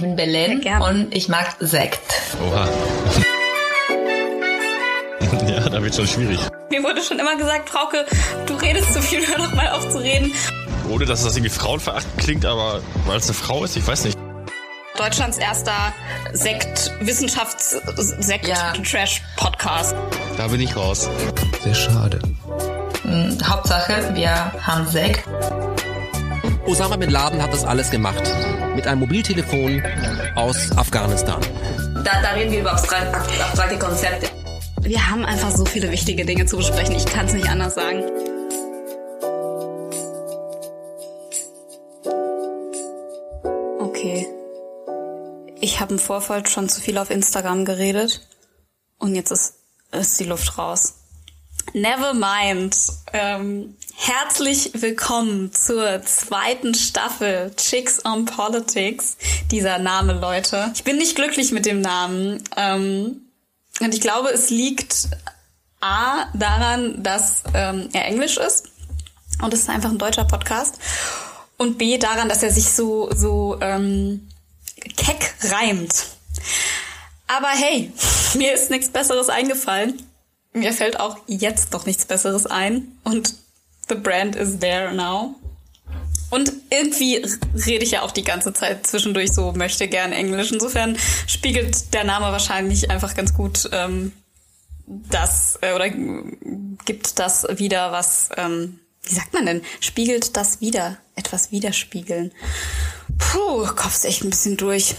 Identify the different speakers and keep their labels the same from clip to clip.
Speaker 1: Ich bin Belen und ich mag Sekt.
Speaker 2: Oha. ja, da wird schon schwierig.
Speaker 3: Mir wurde schon immer gesagt, Frauke, du redest zu viel, hör doch mal auf zu reden.
Speaker 2: Ohne dass das irgendwie frauenverachtend klingt, aber weil es eine Frau ist, ich weiß nicht.
Speaker 3: Deutschlands erster Sekt, Wissenschafts-Sekt-Trash-Podcast.
Speaker 2: Da bin ich raus.
Speaker 4: Sehr schade.
Speaker 1: Hm, Hauptsache, wir haben Sekt.
Speaker 4: Osama Bin Laden hat das alles gemacht. Mit einem Mobiltelefon aus Afghanistan.
Speaker 1: Da, da reden wir über abstrakte, abstrakte Konzepte.
Speaker 3: Wir haben einfach so viele wichtige Dinge zu besprechen. Ich kann es nicht anders sagen. Okay. Ich habe im Vorfeld schon zu viel auf Instagram geredet und jetzt ist, ist die Luft raus. Never mind. Ähm, herzlich willkommen zur zweiten Staffel Chicks on Politics. Dieser Name, Leute. Ich bin nicht glücklich mit dem Namen. Ähm, und ich glaube, es liegt A daran, dass ähm, er Englisch ist. Und es ist einfach ein deutscher Podcast. Und B daran, dass er sich so, so ähm, keck reimt. Aber hey, mir ist nichts Besseres eingefallen. Mir fällt auch jetzt doch nichts Besseres ein. Und the brand is there now. Und irgendwie rede ich ja auch die ganze Zeit zwischendurch so, möchte gern Englisch. Insofern spiegelt der Name wahrscheinlich einfach ganz gut ähm, das äh, oder gibt das wieder, was, ähm, wie sagt man denn? Spiegelt das wieder, etwas widerspiegeln. Puh, Kopf ist echt ein bisschen durch.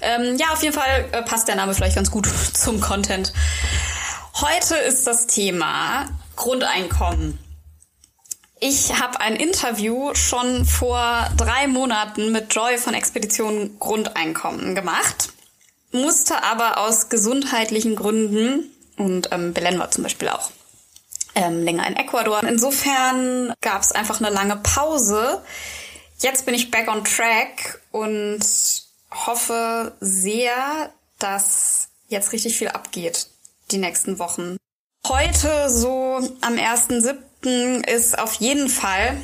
Speaker 3: Ähm, ja, auf jeden Fall äh, passt der Name vielleicht ganz gut zum Content. Heute ist das Thema Grundeinkommen. Ich habe ein Interview schon vor drei Monaten mit Joy von Expedition Grundeinkommen gemacht, musste aber aus gesundheitlichen Gründen, und ähm, Belen war zum Beispiel auch ähm, länger in Ecuador, insofern gab es einfach eine lange Pause. Jetzt bin ich back on track und hoffe sehr, dass jetzt richtig viel abgeht die nächsten Wochen. Heute, so am 1.7., ist auf jeden Fall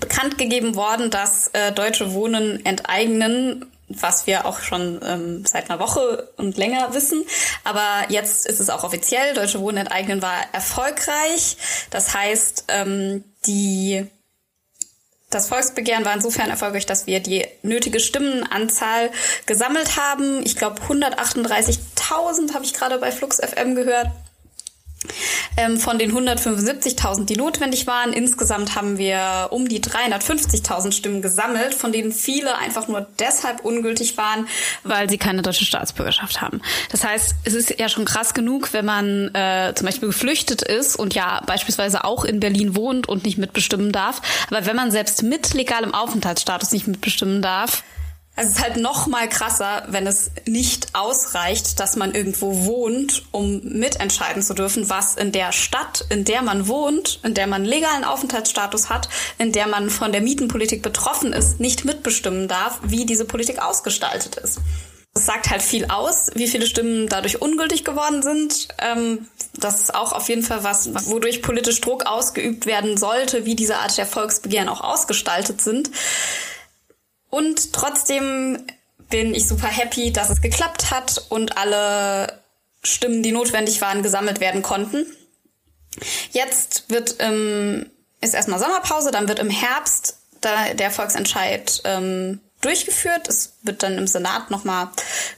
Speaker 3: bekannt gegeben worden, dass äh, Deutsche Wohnen enteignen, was wir auch schon ähm, seit einer Woche und länger wissen. Aber jetzt ist es auch offiziell. Deutsche Wohnen enteignen war erfolgreich. Das heißt, ähm, die das Volksbegehren war insofern erfolgreich, dass wir die nötige Stimmenanzahl gesammelt haben. Ich glaube 138.000 habe ich gerade bei Flux FM gehört. Ähm, von den 175.000, die notwendig waren, insgesamt haben wir um die 350.000 Stimmen gesammelt, von denen viele einfach nur deshalb ungültig waren, weil sie keine deutsche Staatsbürgerschaft haben. Das heißt, es ist ja schon krass genug, wenn man äh, zum Beispiel geflüchtet ist und ja beispielsweise auch in Berlin wohnt und nicht mitbestimmen darf. Aber wenn man selbst mit legalem Aufenthaltsstatus nicht mitbestimmen darf, also es ist halt noch mal krasser, wenn es nicht ausreicht, dass man irgendwo wohnt, um mitentscheiden zu dürfen, was in der Stadt, in der man wohnt, in der man legalen Aufenthaltsstatus hat, in der man von der Mietenpolitik betroffen ist, nicht mitbestimmen darf, wie diese Politik ausgestaltet ist. Es sagt halt viel aus, wie viele Stimmen dadurch ungültig geworden sind. Ähm, das ist auch auf jeden Fall was, wodurch politisch Druck ausgeübt werden sollte, wie diese Art der Volksbegehren auch ausgestaltet sind. Und trotzdem bin ich super happy, dass es geklappt hat und alle Stimmen, die notwendig waren, gesammelt werden konnten. Jetzt wird ähm, ist erstmal Sommerpause, dann wird im Herbst da der Volksentscheid ähm, durchgeführt. Es wird dann im Senat nochmal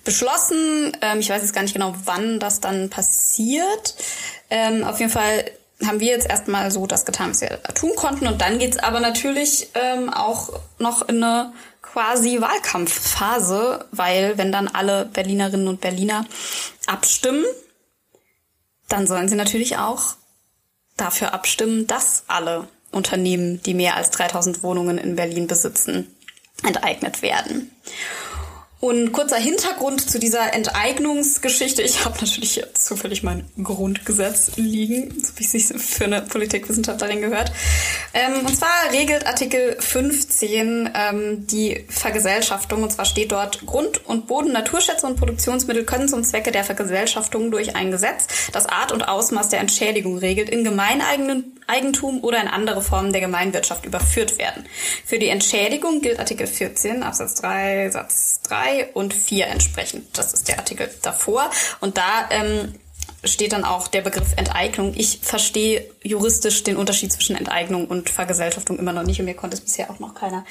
Speaker 3: beschlossen. Ähm, ich weiß jetzt gar nicht genau, wann das dann passiert. Ähm, auf jeden Fall haben wir jetzt erstmal so das getan, was wir tun konnten. Und dann geht's aber natürlich ähm, auch noch in eine quasi Wahlkampfphase, weil wenn dann alle Berlinerinnen und Berliner abstimmen, dann sollen sie natürlich auch dafür abstimmen, dass alle Unternehmen, die mehr als 3000 Wohnungen in Berlin besitzen, enteignet werden. Und kurzer Hintergrund zu dieser Enteignungsgeschichte. Ich habe natürlich zufällig mein Grundgesetz liegen, so wie es sich für eine Politikwissenschaftlerin gehört. Ähm, und zwar regelt Artikel 15 ähm, die Vergesellschaftung. Und zwar steht dort, Grund- und Boden, Naturschätze und Produktionsmittel können zum Zwecke der Vergesellschaftung durch ein Gesetz, das Art und Ausmaß der Entschädigung regelt, in gemeineigenen Eigentum oder in andere Formen der Gemeinwirtschaft überführt werden. Für die Entschädigung gilt Artikel 14 Absatz 3 Satz 3 und 4 entsprechend. Das ist der Artikel davor. Und da ähm, steht dann auch der Begriff Enteignung. Ich verstehe juristisch den Unterschied zwischen Enteignung und Vergesellschaftung immer noch nicht und mir konnte es bisher auch noch keiner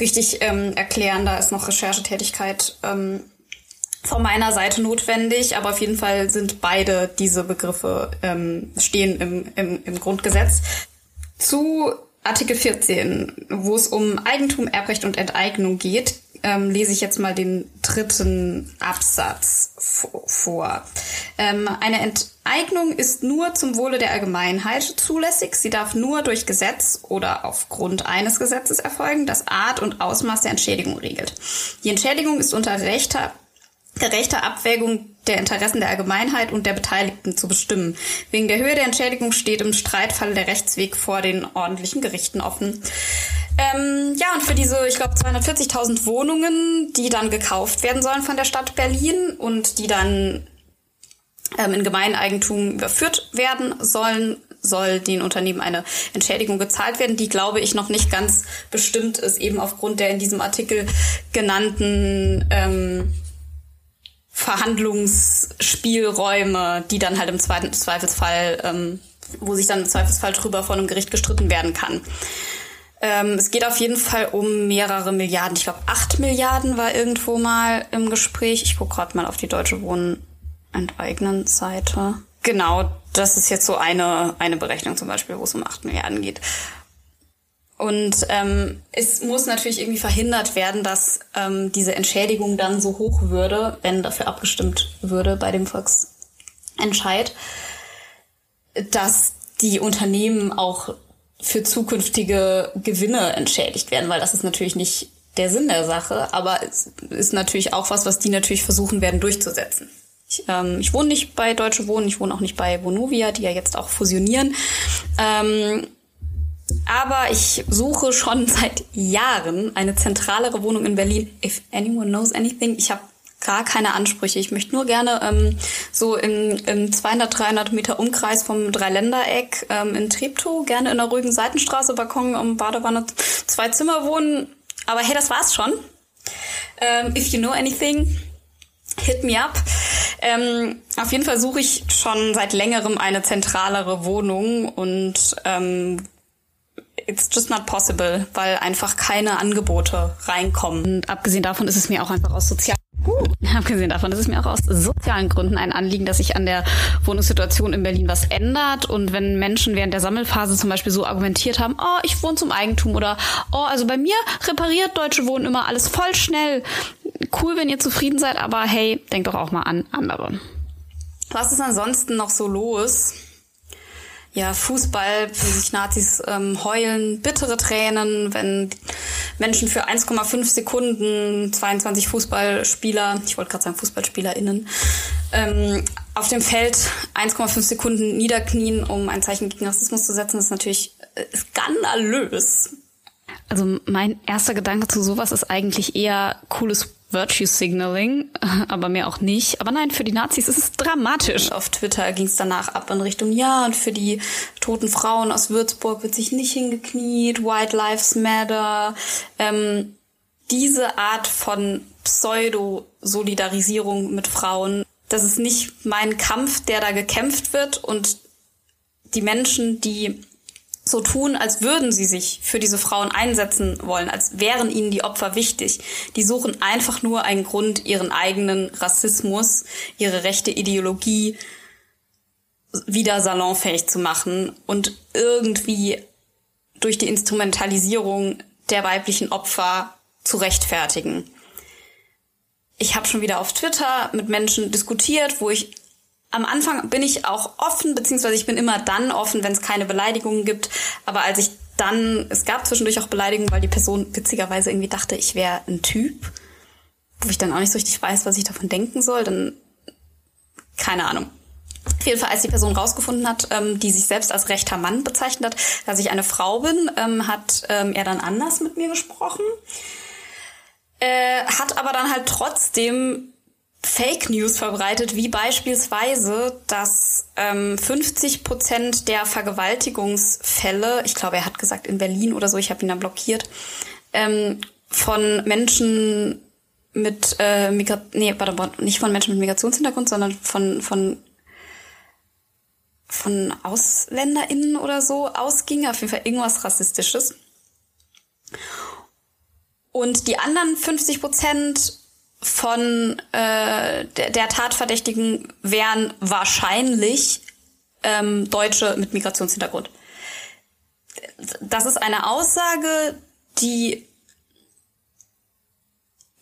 Speaker 3: richtig ähm, erklären. Da ist noch Recherchetätigkeit ähm, von meiner Seite notwendig, aber auf jeden Fall sind beide diese Begriffe ähm, stehen im, im, im Grundgesetz. Zu Artikel 14, wo es um Eigentum, Erbrecht und Enteignung geht, ähm, lese ich jetzt mal den dritten Absatz vor. Ähm, eine Enteignung ist nur zum Wohle der Allgemeinheit zulässig. Sie darf nur durch Gesetz oder aufgrund eines Gesetzes erfolgen, das Art und Ausmaß der Entschädigung regelt. Die Entschädigung ist unter rechter gerechter Abwägung der Interessen der Allgemeinheit und der Beteiligten zu bestimmen. Wegen der Höhe der Entschädigung steht im Streitfall der Rechtsweg vor den ordentlichen Gerichten offen. Ähm, ja, und für diese, ich glaube, 240.000 Wohnungen, die dann gekauft werden sollen von der Stadt Berlin und die dann ähm, in Gemeineigentum überführt werden sollen, soll den Unternehmen eine Entschädigung gezahlt werden, die, glaube ich, noch nicht ganz bestimmt ist, eben aufgrund der in diesem Artikel genannten ähm, Verhandlungsspielräume, die dann halt im zweiten Zweifelsfall, ähm, wo sich dann im Zweifelsfall drüber vor einem Gericht gestritten werden kann. Ähm, es geht auf jeden Fall um mehrere Milliarden. Ich glaube, acht Milliarden war irgendwo mal im Gespräch. Ich gucke gerade mal auf die Deutsche Wohnen enteignen Seite. Genau, das ist jetzt so eine, eine Berechnung zum Beispiel, wo es um acht Milliarden geht. Und ähm, es muss natürlich irgendwie verhindert werden, dass ähm, diese Entschädigung dann so hoch würde, wenn dafür abgestimmt würde bei dem Volksentscheid, dass die Unternehmen auch für zukünftige Gewinne entschädigt werden, weil das ist natürlich nicht der Sinn der Sache, aber es ist natürlich auch was, was die natürlich versuchen werden durchzusetzen. Ich, ähm, ich wohne nicht bei Deutsche Wohnen, ich wohne auch nicht bei Vonovia, die ja jetzt auch fusionieren. Ähm, aber ich suche schon seit Jahren eine zentralere Wohnung in Berlin. If anyone knows anything, ich habe gar keine Ansprüche. Ich möchte nur gerne ähm, so im, im 200, 300 Meter Umkreis vom Dreiländereck ähm, in Treptow, gerne in einer ruhigen Seitenstraße, Balkon, um Badewanne, zwei Zimmer wohnen. Aber hey, das war's schon. Ähm, if you know anything, hit me up. Ähm, auf jeden Fall suche ich schon seit längerem eine zentralere Wohnung und ähm, it's just not possible, weil einfach keine Angebote reinkommen. Und abgesehen davon ist es mir auch einfach aus sozialen Uh, abgesehen davon ist mir auch aus sozialen Gründen ein Anliegen, dass sich an der Wohnungssituation in Berlin was ändert. Und wenn Menschen während der Sammelphase zum Beispiel so argumentiert haben, oh, ich wohne zum Eigentum oder oh, also bei mir repariert Deutsche Wohnen immer alles voll schnell. Cool, wenn ihr zufrieden seid, aber hey, denkt doch auch mal an andere. Was ist ansonsten noch so los? Ja, Fußball, wie sich Nazis ähm, heulen, bittere Tränen, wenn Menschen für 1,5 Sekunden 22 Fußballspieler, ich wollte gerade sagen FußballspielerInnen, ähm, auf dem Feld 1,5 Sekunden niederknien, um ein Zeichen gegen Rassismus zu setzen, ist natürlich äh, skandalös. Also mein erster Gedanke zu sowas ist eigentlich eher cooles Virtue Signaling, aber mehr auch nicht. Aber nein, für die Nazis ist es dramatisch. Auf Twitter ging es danach ab in Richtung, ja, und für die toten Frauen aus Würzburg wird sich nicht hingekniet, White Lives Matter. Ähm, diese Art von Pseudo-Solidarisierung mit Frauen, das ist nicht mein Kampf, der da gekämpft wird und die Menschen, die so tun, als würden sie sich für diese Frauen einsetzen wollen, als wären ihnen die Opfer wichtig. Die suchen einfach nur einen Grund, ihren eigenen Rassismus, ihre rechte Ideologie wieder salonfähig zu machen und irgendwie durch die Instrumentalisierung der weiblichen Opfer zu rechtfertigen. Ich habe schon wieder auf Twitter mit Menschen diskutiert, wo ich am Anfang bin ich auch offen, beziehungsweise ich bin immer dann offen, wenn es keine Beleidigungen gibt. Aber als ich dann, es gab zwischendurch auch Beleidigungen, weil die Person witzigerweise irgendwie dachte, ich wäre ein Typ, wo ich dann auch nicht so richtig weiß, was ich davon denken soll, dann keine Ahnung. Auf jeden Fall, als die Person rausgefunden hat, ähm, die sich selbst als rechter Mann bezeichnet hat, dass ich eine Frau bin, ähm, hat ähm, er dann anders mit mir gesprochen. Äh, hat aber dann halt trotzdem Fake News verbreitet, wie beispielsweise, dass ähm, 50 Prozent der Vergewaltigungsfälle, ich glaube, er hat gesagt in Berlin oder so, ich habe ihn dann blockiert, ähm, von Menschen mit äh, Migra nee, warte, nicht von Menschen mit Migrationshintergrund, sondern von von von AusländerInnen oder so ausging, auf jeden Fall irgendwas Rassistisches. Und die anderen 50 Prozent von äh, der, der Tatverdächtigen wären wahrscheinlich ähm, Deutsche mit Migrationshintergrund. Das ist eine Aussage, die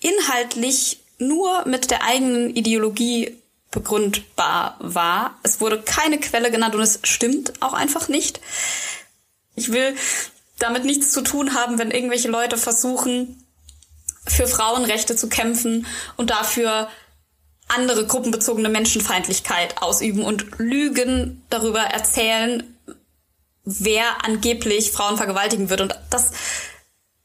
Speaker 3: inhaltlich nur mit der eigenen Ideologie begründbar war. Es wurde keine Quelle genannt und es stimmt auch einfach nicht. Ich will damit nichts zu tun haben, wenn irgendwelche Leute versuchen, für Frauenrechte zu kämpfen und dafür andere gruppenbezogene Menschenfeindlichkeit ausüben und Lügen darüber erzählen, wer angeblich Frauen vergewaltigen wird. Und das,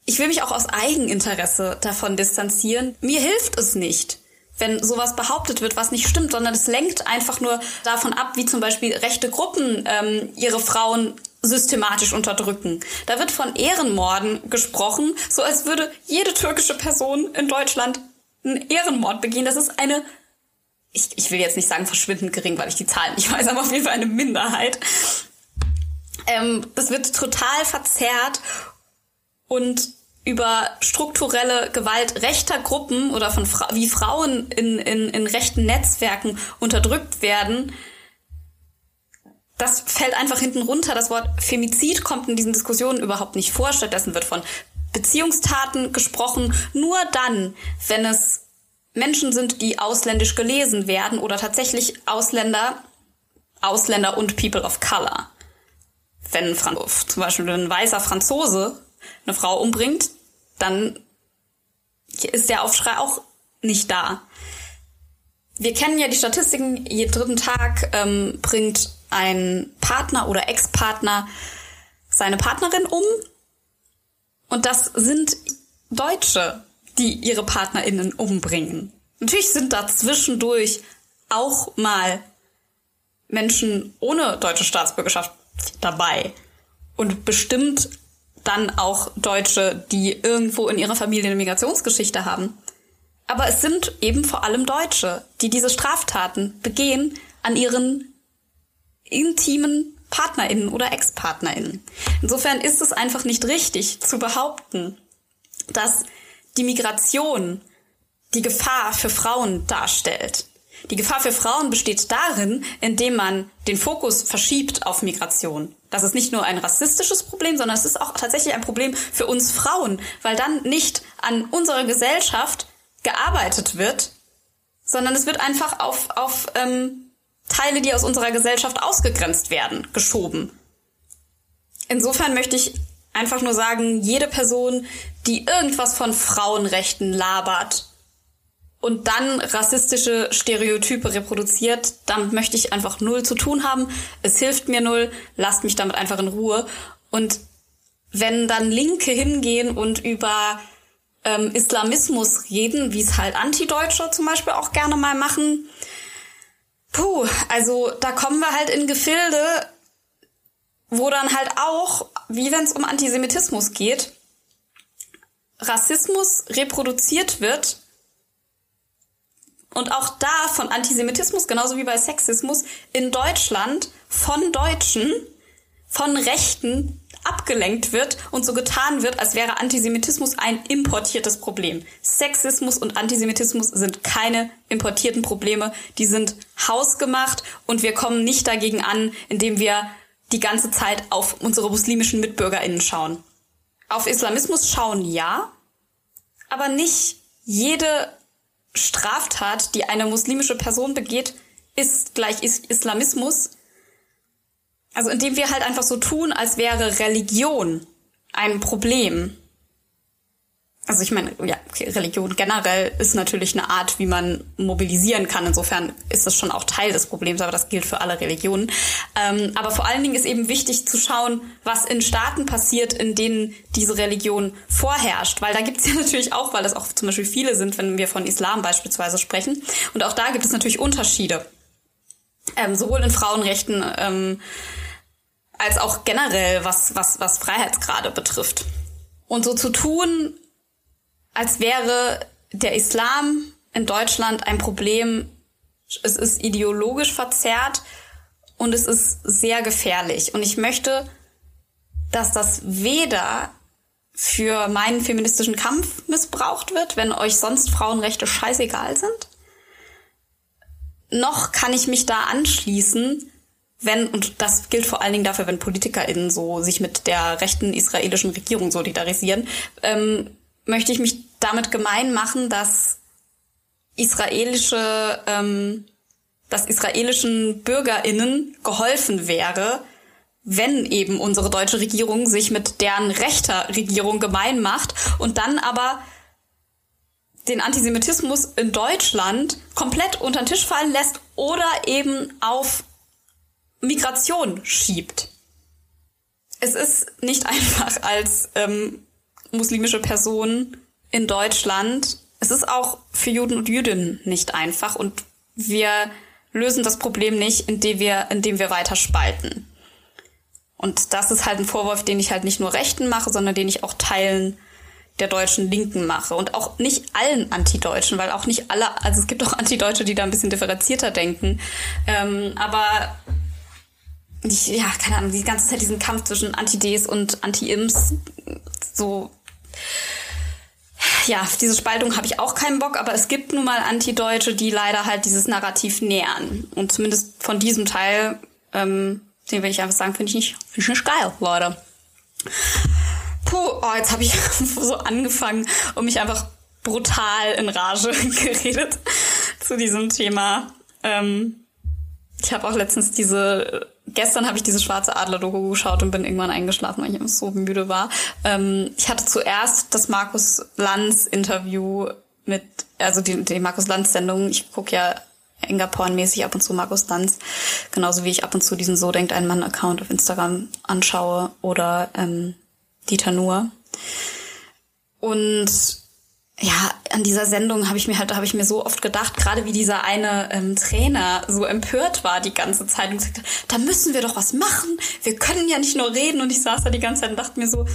Speaker 3: ich will mich auch aus Eigeninteresse davon distanzieren. Mir hilft es nicht, wenn sowas behauptet wird, was nicht stimmt, sondern es lenkt einfach nur davon ab, wie zum Beispiel rechte Gruppen ähm, ihre Frauen systematisch unterdrücken. Da wird von Ehrenmorden gesprochen, so als würde jede türkische Person in Deutschland einen Ehrenmord begehen. Das ist eine, ich, ich will jetzt nicht sagen verschwindend gering, weil ich die Zahlen nicht weiß, aber auf jeden Fall eine Minderheit. Ähm, das wird total verzerrt und über strukturelle Gewalt rechter Gruppen oder von Fra wie Frauen in, in, in rechten Netzwerken unterdrückt werden, das fällt einfach hinten runter. Das Wort Femizid kommt in diesen Diskussionen überhaupt nicht vor. Stattdessen wird von Beziehungstaten gesprochen. Nur dann, wenn es Menschen sind, die ausländisch gelesen werden oder tatsächlich Ausländer, Ausländer und People of Color. Wenn Fran zum Beispiel ein weißer Franzose eine Frau umbringt, dann ist der Aufschrei auch nicht da. Wir kennen ja die Statistiken, jeden dritten Tag ähm, bringt ein Partner oder Ex-Partner seine Partnerin um. Und das sind Deutsche, die ihre PartnerInnen umbringen. Natürlich sind da zwischendurch auch mal Menschen ohne deutsche Staatsbürgerschaft dabei. Und bestimmt dann auch Deutsche, die irgendwo in ihrer Familie eine Migrationsgeschichte haben. Aber es sind eben vor allem Deutsche, die diese Straftaten begehen an ihren intimen PartnerInnen oder Ex-PartnerInnen. Insofern ist es einfach nicht richtig zu behaupten, dass die Migration die Gefahr für Frauen darstellt. Die Gefahr für Frauen besteht darin, indem man den Fokus verschiebt auf Migration. Das ist nicht nur ein rassistisches Problem, sondern es ist auch tatsächlich ein Problem für uns Frauen, weil dann nicht an unserer Gesellschaft gearbeitet wird, sondern es wird einfach auf, auf ähm, Teile, die aus unserer Gesellschaft ausgegrenzt werden, geschoben. Insofern möchte ich einfach nur sagen, jede Person, die irgendwas von Frauenrechten labert und dann rassistische Stereotype reproduziert, damit möchte ich einfach null zu tun haben. Es hilft mir null, lasst mich damit einfach in Ruhe. Und wenn dann Linke hingehen und über ähm, Islamismus reden, wie es halt Antideutsche zum Beispiel auch gerne mal machen, Puh, also da kommen wir halt in Gefilde, wo dann halt auch, wie wenn es um Antisemitismus geht, Rassismus reproduziert wird und auch da von Antisemitismus, genauso wie bei Sexismus, in Deutschland von Deutschen, von Rechten abgelenkt wird und so getan wird, als wäre Antisemitismus ein importiertes Problem. Sexismus und Antisemitismus sind keine importierten Probleme, die sind hausgemacht und wir kommen nicht dagegen an, indem wir die ganze Zeit auf unsere muslimischen Mitbürgerinnen schauen. Auf Islamismus schauen ja, aber nicht jede Straftat, die eine muslimische Person begeht, ist gleich Islamismus, also indem wir halt einfach so tun, als wäre Religion ein Problem. also ich meine, ja, Religion generell ist natürlich eine Art, wie man mobilisieren kann. Insofern ist das schon auch Teil des Problems, aber das gilt für alle Religionen. Ähm, aber vor allen Dingen ist eben wichtig zu schauen, was in Staaten passiert, in denen diese Religion vorherrscht. Weil da gibt es ja natürlich auch, weil das auch zum Beispiel viele sind, wenn wir von Islam beispielsweise sprechen. Und auch da gibt es natürlich Unterschiede. Ähm, sowohl in Frauenrechten ähm, als auch generell, was, was, was Freiheitsgrade betrifft. Und so zu tun, als wäre der Islam in Deutschland ein Problem. Es ist ideologisch verzerrt und es ist sehr gefährlich. Und ich möchte, dass das weder für meinen feministischen Kampf missbraucht wird, wenn euch sonst Frauenrechte scheißegal sind, noch kann ich mich da anschließen, wenn, und das gilt vor allen Dingen dafür, wenn PolitikerInnen so sich mit der rechten israelischen Regierung solidarisieren, ähm, möchte ich mich damit gemein machen, dass israelische, ähm, dass israelischen BürgerInnen geholfen wäre, wenn eben unsere deutsche Regierung sich mit deren rechter Regierung gemein macht und dann aber den Antisemitismus in Deutschland komplett unter den Tisch fallen lässt oder eben auf Migration schiebt. Es ist nicht einfach als ähm, muslimische Person in Deutschland. Es ist auch für Juden und Jüdinnen nicht einfach und wir lösen das Problem nicht, indem wir, indem wir weiter spalten. Und das ist halt ein Vorwurf, den ich halt nicht nur Rechten mache, sondern den ich auch Teilen der deutschen Linken mache. Und auch nicht allen Antideutschen, weil auch nicht alle, also es gibt auch Antideutsche, die da ein bisschen differenzierter denken. Ähm, aber ich, ja, keine Ahnung, die ganze Zeit diesen Kampf zwischen Anti-Ds und Anti-Ims, so ja, diese Spaltung habe ich auch keinen Bock, aber es gibt nun mal Antideutsche, die leider halt dieses Narrativ nähern. Und zumindest von diesem Teil, ähm, den will ich einfach sagen, finde ich nicht, finde ich nicht geil, Leute. Puh, oh, jetzt habe ich so angefangen und mich einfach brutal in Rage geredet zu diesem Thema. Ähm, ich habe auch letztens diese gestern habe ich diese schwarze Adler-Doku geschaut und bin irgendwann eingeschlafen, weil ich so müde war. Ähm, ich hatte zuerst das Markus Lanz-Interview mit, also die, die Markus Lanz-Sendung. Ich gucke ja Engerporn-mäßig ab und zu Markus Lanz, genauso wie ich ab und zu diesen So denkt ein Mann-Account auf Instagram anschaue oder ähm, Dieter Nuhr. Und ja, an dieser Sendung habe ich mir halt, habe ich mir so oft gedacht, gerade wie dieser eine ähm, Trainer so empört war die ganze Zeit und sagte, da müssen wir doch was machen. Wir können ja nicht nur reden. Und ich saß da die ganze Zeit und dachte mir so,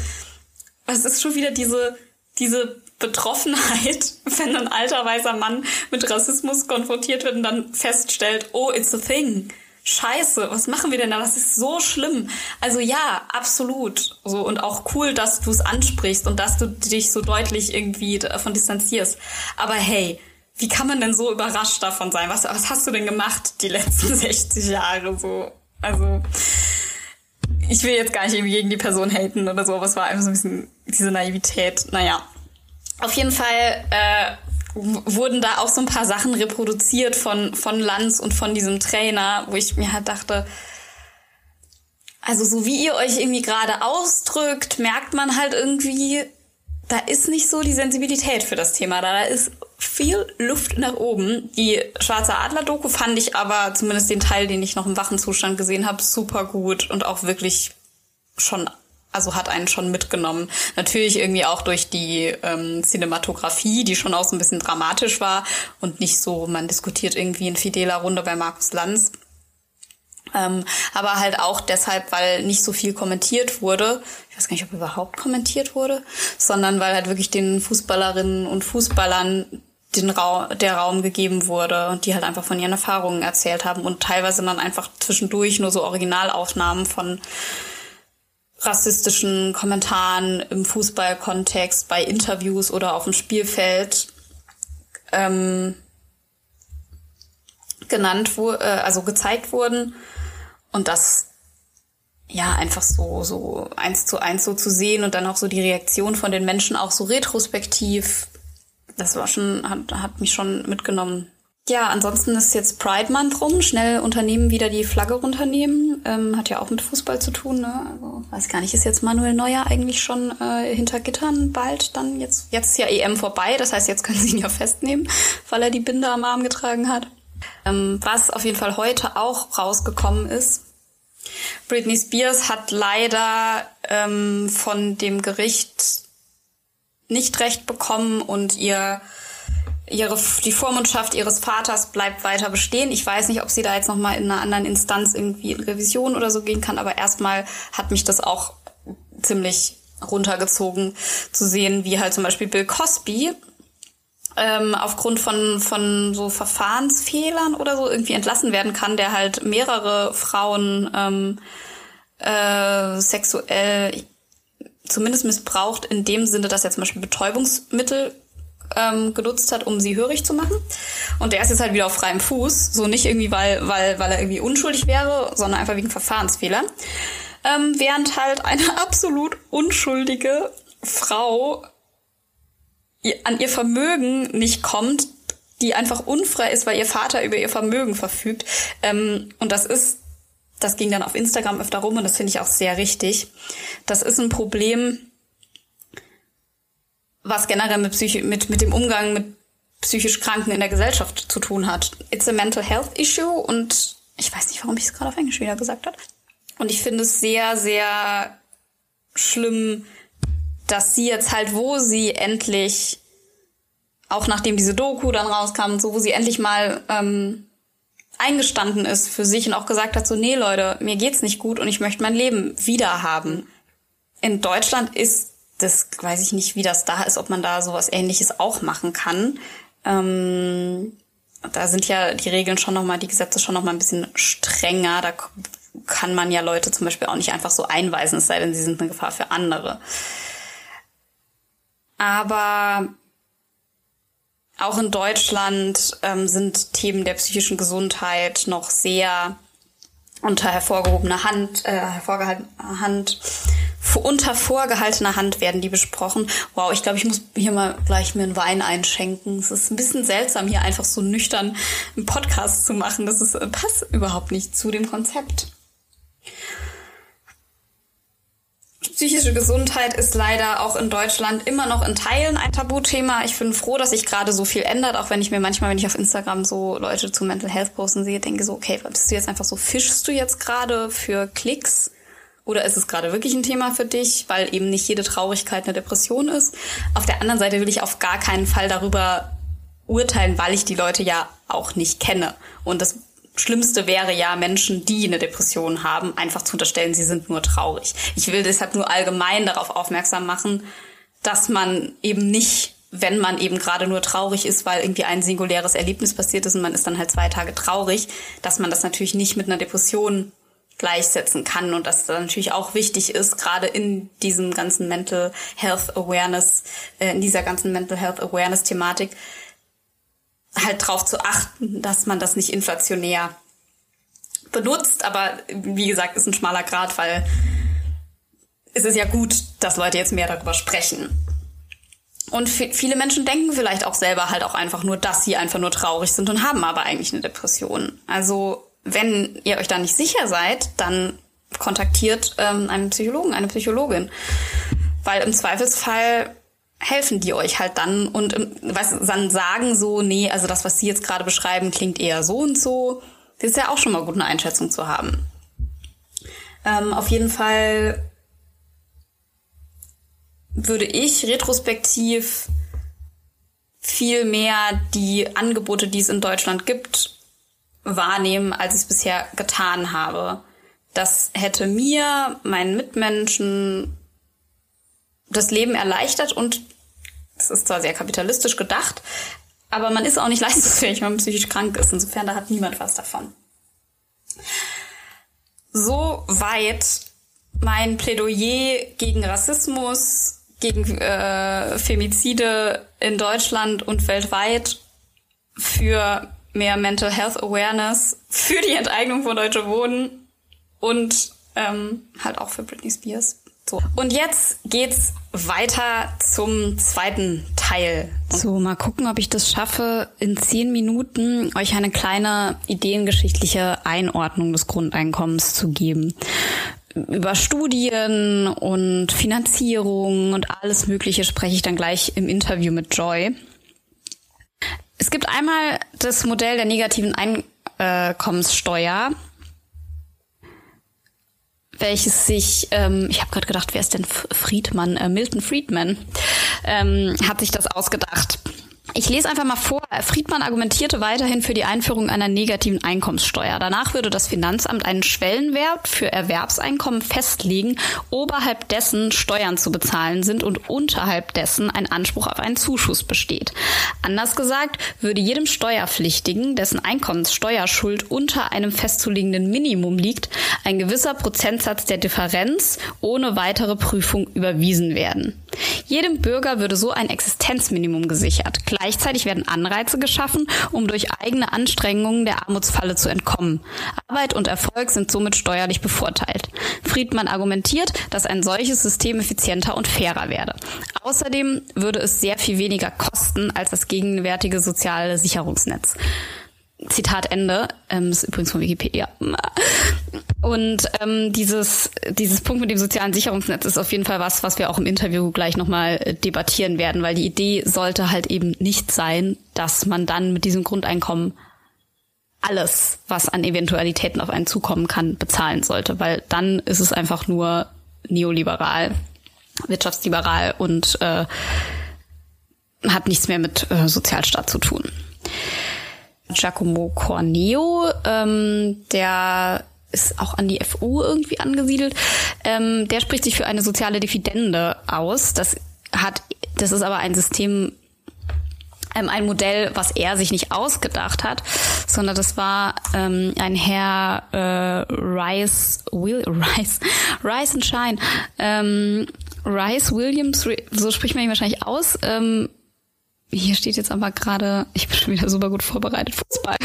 Speaker 3: was ist schon wieder diese, diese Betroffenheit, wenn ein alter weißer Mann mit Rassismus konfrontiert wird und dann feststellt, oh, it's a thing scheiße, was machen wir denn da? Das ist so schlimm. Also ja, absolut. So und auch cool, dass du es ansprichst und dass du dich so deutlich irgendwie davon distanzierst. Aber hey, wie kann man denn so überrascht davon sein? Was, was hast du denn gemacht die letzten 60 Jahre so? Also ich will jetzt gar nicht irgendwie gegen die Person haten oder so, aber es war einfach so ein bisschen diese Naivität. Naja. Auf jeden Fall äh, wurden da auch so ein paar Sachen reproduziert von, von Lanz und von diesem Trainer, wo ich mir halt dachte, also so wie ihr euch irgendwie gerade ausdrückt, merkt man halt irgendwie, da ist nicht so die Sensibilität für das Thema da. Da ist viel Luft nach oben. Die Schwarze Adler-Doku fand ich aber, zumindest den Teil, den ich noch im wachen Zustand gesehen habe, super gut und auch wirklich schon also hat einen schon mitgenommen. Natürlich irgendwie auch durch die ähm, Cinematografie, die schon auch so ein bisschen dramatisch war und nicht so, man diskutiert irgendwie in fideler Runde bei Markus Lanz. Ähm, aber halt auch deshalb, weil nicht so viel kommentiert wurde. Ich weiß gar nicht, ob überhaupt kommentiert wurde, sondern weil halt wirklich den Fußballerinnen und Fußballern den Raum, der Raum gegeben wurde und die halt einfach von ihren Erfahrungen erzählt haben und teilweise dann einfach zwischendurch nur so Originalaufnahmen von rassistischen Kommentaren im Fußballkontext, bei Interviews oder auf dem Spielfeld ähm, genannt wurde, äh, also gezeigt wurden und das ja einfach so so eins zu eins so zu sehen und dann auch so die Reaktion von den Menschen auch so retrospektiv, das war schon hat, hat mich schon mitgenommen. Ja, ansonsten ist jetzt Pride Month rum. Schnell Unternehmen wieder die Flagge runternehmen. Ähm, hat ja auch mit Fußball zu tun. Ne? Also weiß gar nicht, ist jetzt Manuel Neuer eigentlich schon äh, hinter Gittern bald dann? Jetzt, jetzt ist ja EM vorbei, das heißt, jetzt können sie ihn ja festnehmen, weil er die Binde am Arm getragen hat. Ähm, was auf jeden Fall heute auch rausgekommen ist. Britney Spears hat leider ähm, von dem Gericht nicht recht bekommen und ihr ihre, die Vormundschaft ihres Vaters bleibt weiter bestehen. Ich weiß nicht, ob sie da jetzt nochmal in einer anderen Instanz irgendwie in Revision oder so gehen kann, aber erstmal hat mich das auch ziemlich runtergezogen zu sehen, wie halt zum Beispiel Bill Cosby ähm, aufgrund von, von so Verfahrensfehlern oder so irgendwie entlassen werden kann, der halt mehrere Frauen ähm, äh, sexuell zumindest missbraucht in dem Sinne, dass er zum Beispiel Betäubungsmittel ähm, genutzt hat, um sie hörig zu machen. Und der ist jetzt halt wieder auf freiem Fuß. So nicht irgendwie, weil, weil, weil er irgendwie unschuldig wäre, sondern einfach wegen Verfahrensfehlern. Ähm, während halt eine absolut unschuldige Frau an ihr Vermögen nicht kommt, die einfach unfrei ist, weil ihr Vater über ihr Vermögen verfügt. Ähm, und das ist, das ging dann auf Instagram öfter rum und das finde ich auch sehr richtig. Das ist ein Problem, was generell mit, Psychi mit, mit dem Umgang mit psychisch Kranken in der Gesellschaft zu tun hat. It's a mental health issue und ich weiß nicht, warum ich es gerade auf Englisch wieder gesagt habe. Und ich finde es sehr, sehr schlimm, dass sie jetzt halt, wo sie endlich, auch nachdem diese Doku dann rauskam, so wo sie endlich mal ähm, eingestanden ist für sich und auch gesagt hat, so, nee Leute, mir geht's nicht gut und ich möchte mein Leben wieder haben. In Deutschland ist das weiß ich nicht, wie das da ist, ob man da sowas ähnliches auch machen kann. Ähm, da sind ja die Regeln schon nochmal, die Gesetze schon nochmal ein bisschen strenger. Da kann man ja Leute zum Beispiel auch nicht einfach so einweisen, es sei denn, sie sind eine Gefahr für andere. Aber auch in Deutschland ähm, sind Themen der psychischen Gesundheit noch sehr unter hervorgehobener Hand, äh, hervorgehaltener Hand unter vorgehaltener Hand werden die besprochen. Wow, ich glaube, ich muss hier mal gleich mir einen Wein einschenken. Es ist ein bisschen seltsam, hier einfach so nüchtern einen Podcast zu machen. Das ist, äh, passt überhaupt nicht zu dem Konzept. Psychische Gesundheit ist leider auch in Deutschland immer noch in Teilen ein Tabuthema. Ich bin froh, dass sich gerade so viel ändert, auch wenn ich mir manchmal, wenn ich auf Instagram so Leute zu Mental Health posten sehe, denke so, okay, bist du jetzt einfach so, fischst du jetzt gerade für Klicks? Oder ist es gerade wirklich ein Thema für dich, weil eben nicht jede Traurigkeit eine Depression ist? Auf der anderen Seite will ich auf gar keinen Fall darüber urteilen, weil ich die Leute ja auch nicht kenne. Und das Schlimmste wäre ja, Menschen, die eine Depression haben, einfach zu unterstellen, sie sind nur traurig. Ich will deshalb nur allgemein darauf aufmerksam machen, dass man eben nicht, wenn man eben gerade nur traurig ist, weil irgendwie ein singuläres Erlebnis passiert ist und man ist dann halt zwei Tage traurig, dass man das natürlich nicht mit einer Depression gleichsetzen kann und dass das natürlich auch wichtig ist, gerade in diesem ganzen Mental Health Awareness, äh, in dieser ganzen Mental Health Awareness Thematik halt drauf zu achten, dass man das nicht inflationär benutzt, aber wie gesagt, ist ein schmaler Grad, weil es ist ja gut, dass Leute jetzt mehr darüber sprechen. Und viele Menschen denken vielleicht auch selber halt auch einfach nur, dass sie einfach nur traurig sind und haben aber eigentlich eine Depression. Also wenn ihr euch da nicht sicher seid, dann kontaktiert ähm, einen Psychologen, eine Psychologin. Weil im Zweifelsfall helfen die euch halt dann und ähm, was, dann sagen so, nee, also das, was sie jetzt gerade beschreiben, klingt eher so und so. Das ist ja auch schon mal gut, eine Einschätzung zu haben. Ähm, auf jeden Fall würde ich retrospektiv viel mehr die Angebote, die es in Deutschland gibt, wahrnehmen, als ich es bisher getan habe. Das hätte mir, meinen Mitmenschen, das Leben erleichtert und es ist zwar sehr kapitalistisch gedacht, aber man ist auch nicht leistungsfähig, wenn man psychisch krank ist. Insofern, da hat niemand was davon. Soweit mein Plädoyer gegen Rassismus, gegen äh, Femizide in Deutschland und weltweit für mehr Mental Health Awareness für die Enteignung von Deutsche Wohnen und ähm, halt auch für Britney Spears. So. Und jetzt geht's weiter zum zweiten Teil. So, mal gucken, ob ich das schaffe, in zehn Minuten euch eine kleine ideengeschichtliche Einordnung des Grundeinkommens zu geben. Über Studien und Finanzierung und alles Mögliche spreche ich dann gleich im Interview mit Joy. Es gibt einmal das Modell der negativen Einkommenssteuer, welches sich, ähm, ich habe gerade gedacht, wer ist denn Friedman? Äh, Milton Friedman ähm, hat sich das ausgedacht. Ich lese einfach mal vor. Friedmann argumentierte weiterhin für die Einführung einer negativen Einkommenssteuer. Danach würde das Finanzamt einen Schwellenwert für Erwerbseinkommen festlegen, oberhalb dessen Steuern zu bezahlen sind und unterhalb dessen ein Anspruch auf einen Zuschuss besteht. Anders gesagt, würde jedem Steuerpflichtigen, dessen Einkommenssteuerschuld unter einem festzulegenden Minimum liegt, ein gewisser Prozentsatz der Differenz ohne weitere Prüfung überwiesen werden. Jedem Bürger würde so ein Existenzminimum gesichert. Gleichzeitig werden Anreize geschaffen, um durch eigene Anstrengungen der Armutsfalle zu entkommen. Arbeit und Erfolg sind somit steuerlich bevorteilt. Friedmann argumentiert, dass ein solches System effizienter und fairer werde. Außerdem würde es sehr viel weniger kosten als das gegenwärtige soziale Sicherungsnetz. Zitat Ende. Ähm, ist übrigens von Wikipedia. Und ähm, dieses, dieses Punkt mit dem sozialen Sicherungsnetz ist auf jeden Fall was, was wir auch im Interview gleich nochmal äh, debattieren werden, weil die Idee sollte halt eben nicht sein, dass man dann mit diesem Grundeinkommen alles, was an Eventualitäten auf einen zukommen kann, bezahlen sollte, weil dann ist es einfach nur neoliberal, wirtschaftsliberal und äh, hat nichts mehr mit äh, Sozialstaat zu tun. Giacomo Corneo, ähm, der ist auch an die FU irgendwie angesiedelt. Ähm, der spricht sich für eine soziale Dividende aus. Das hat, das ist aber ein System, ähm, ein Modell, was er sich nicht ausgedacht hat, sondern das war ähm, ein Herr äh, Rice, Will, Rice, Rice and Shine, ähm, Rice Williams, so spricht man ihn wahrscheinlich aus. Ähm, hier steht jetzt aber gerade, ich bin schon wieder super gut vorbereitet, Fußball.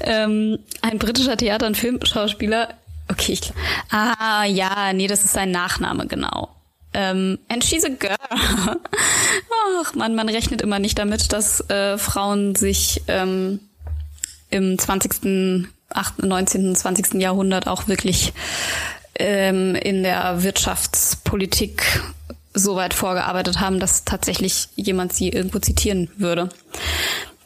Speaker 3: Ähm, ein britischer Theater- und Filmschauspieler. Okay, ich, ah, ja, nee, das ist sein Nachname, genau. Ähm, and she's a girl. Ach man, man rechnet immer nicht damit, dass äh, Frauen sich ähm, im 20., 8., 19., 20. Jahrhundert auch wirklich ähm, in der Wirtschaftspolitik so weit vorgearbeitet haben, dass tatsächlich jemand sie irgendwo zitieren würde.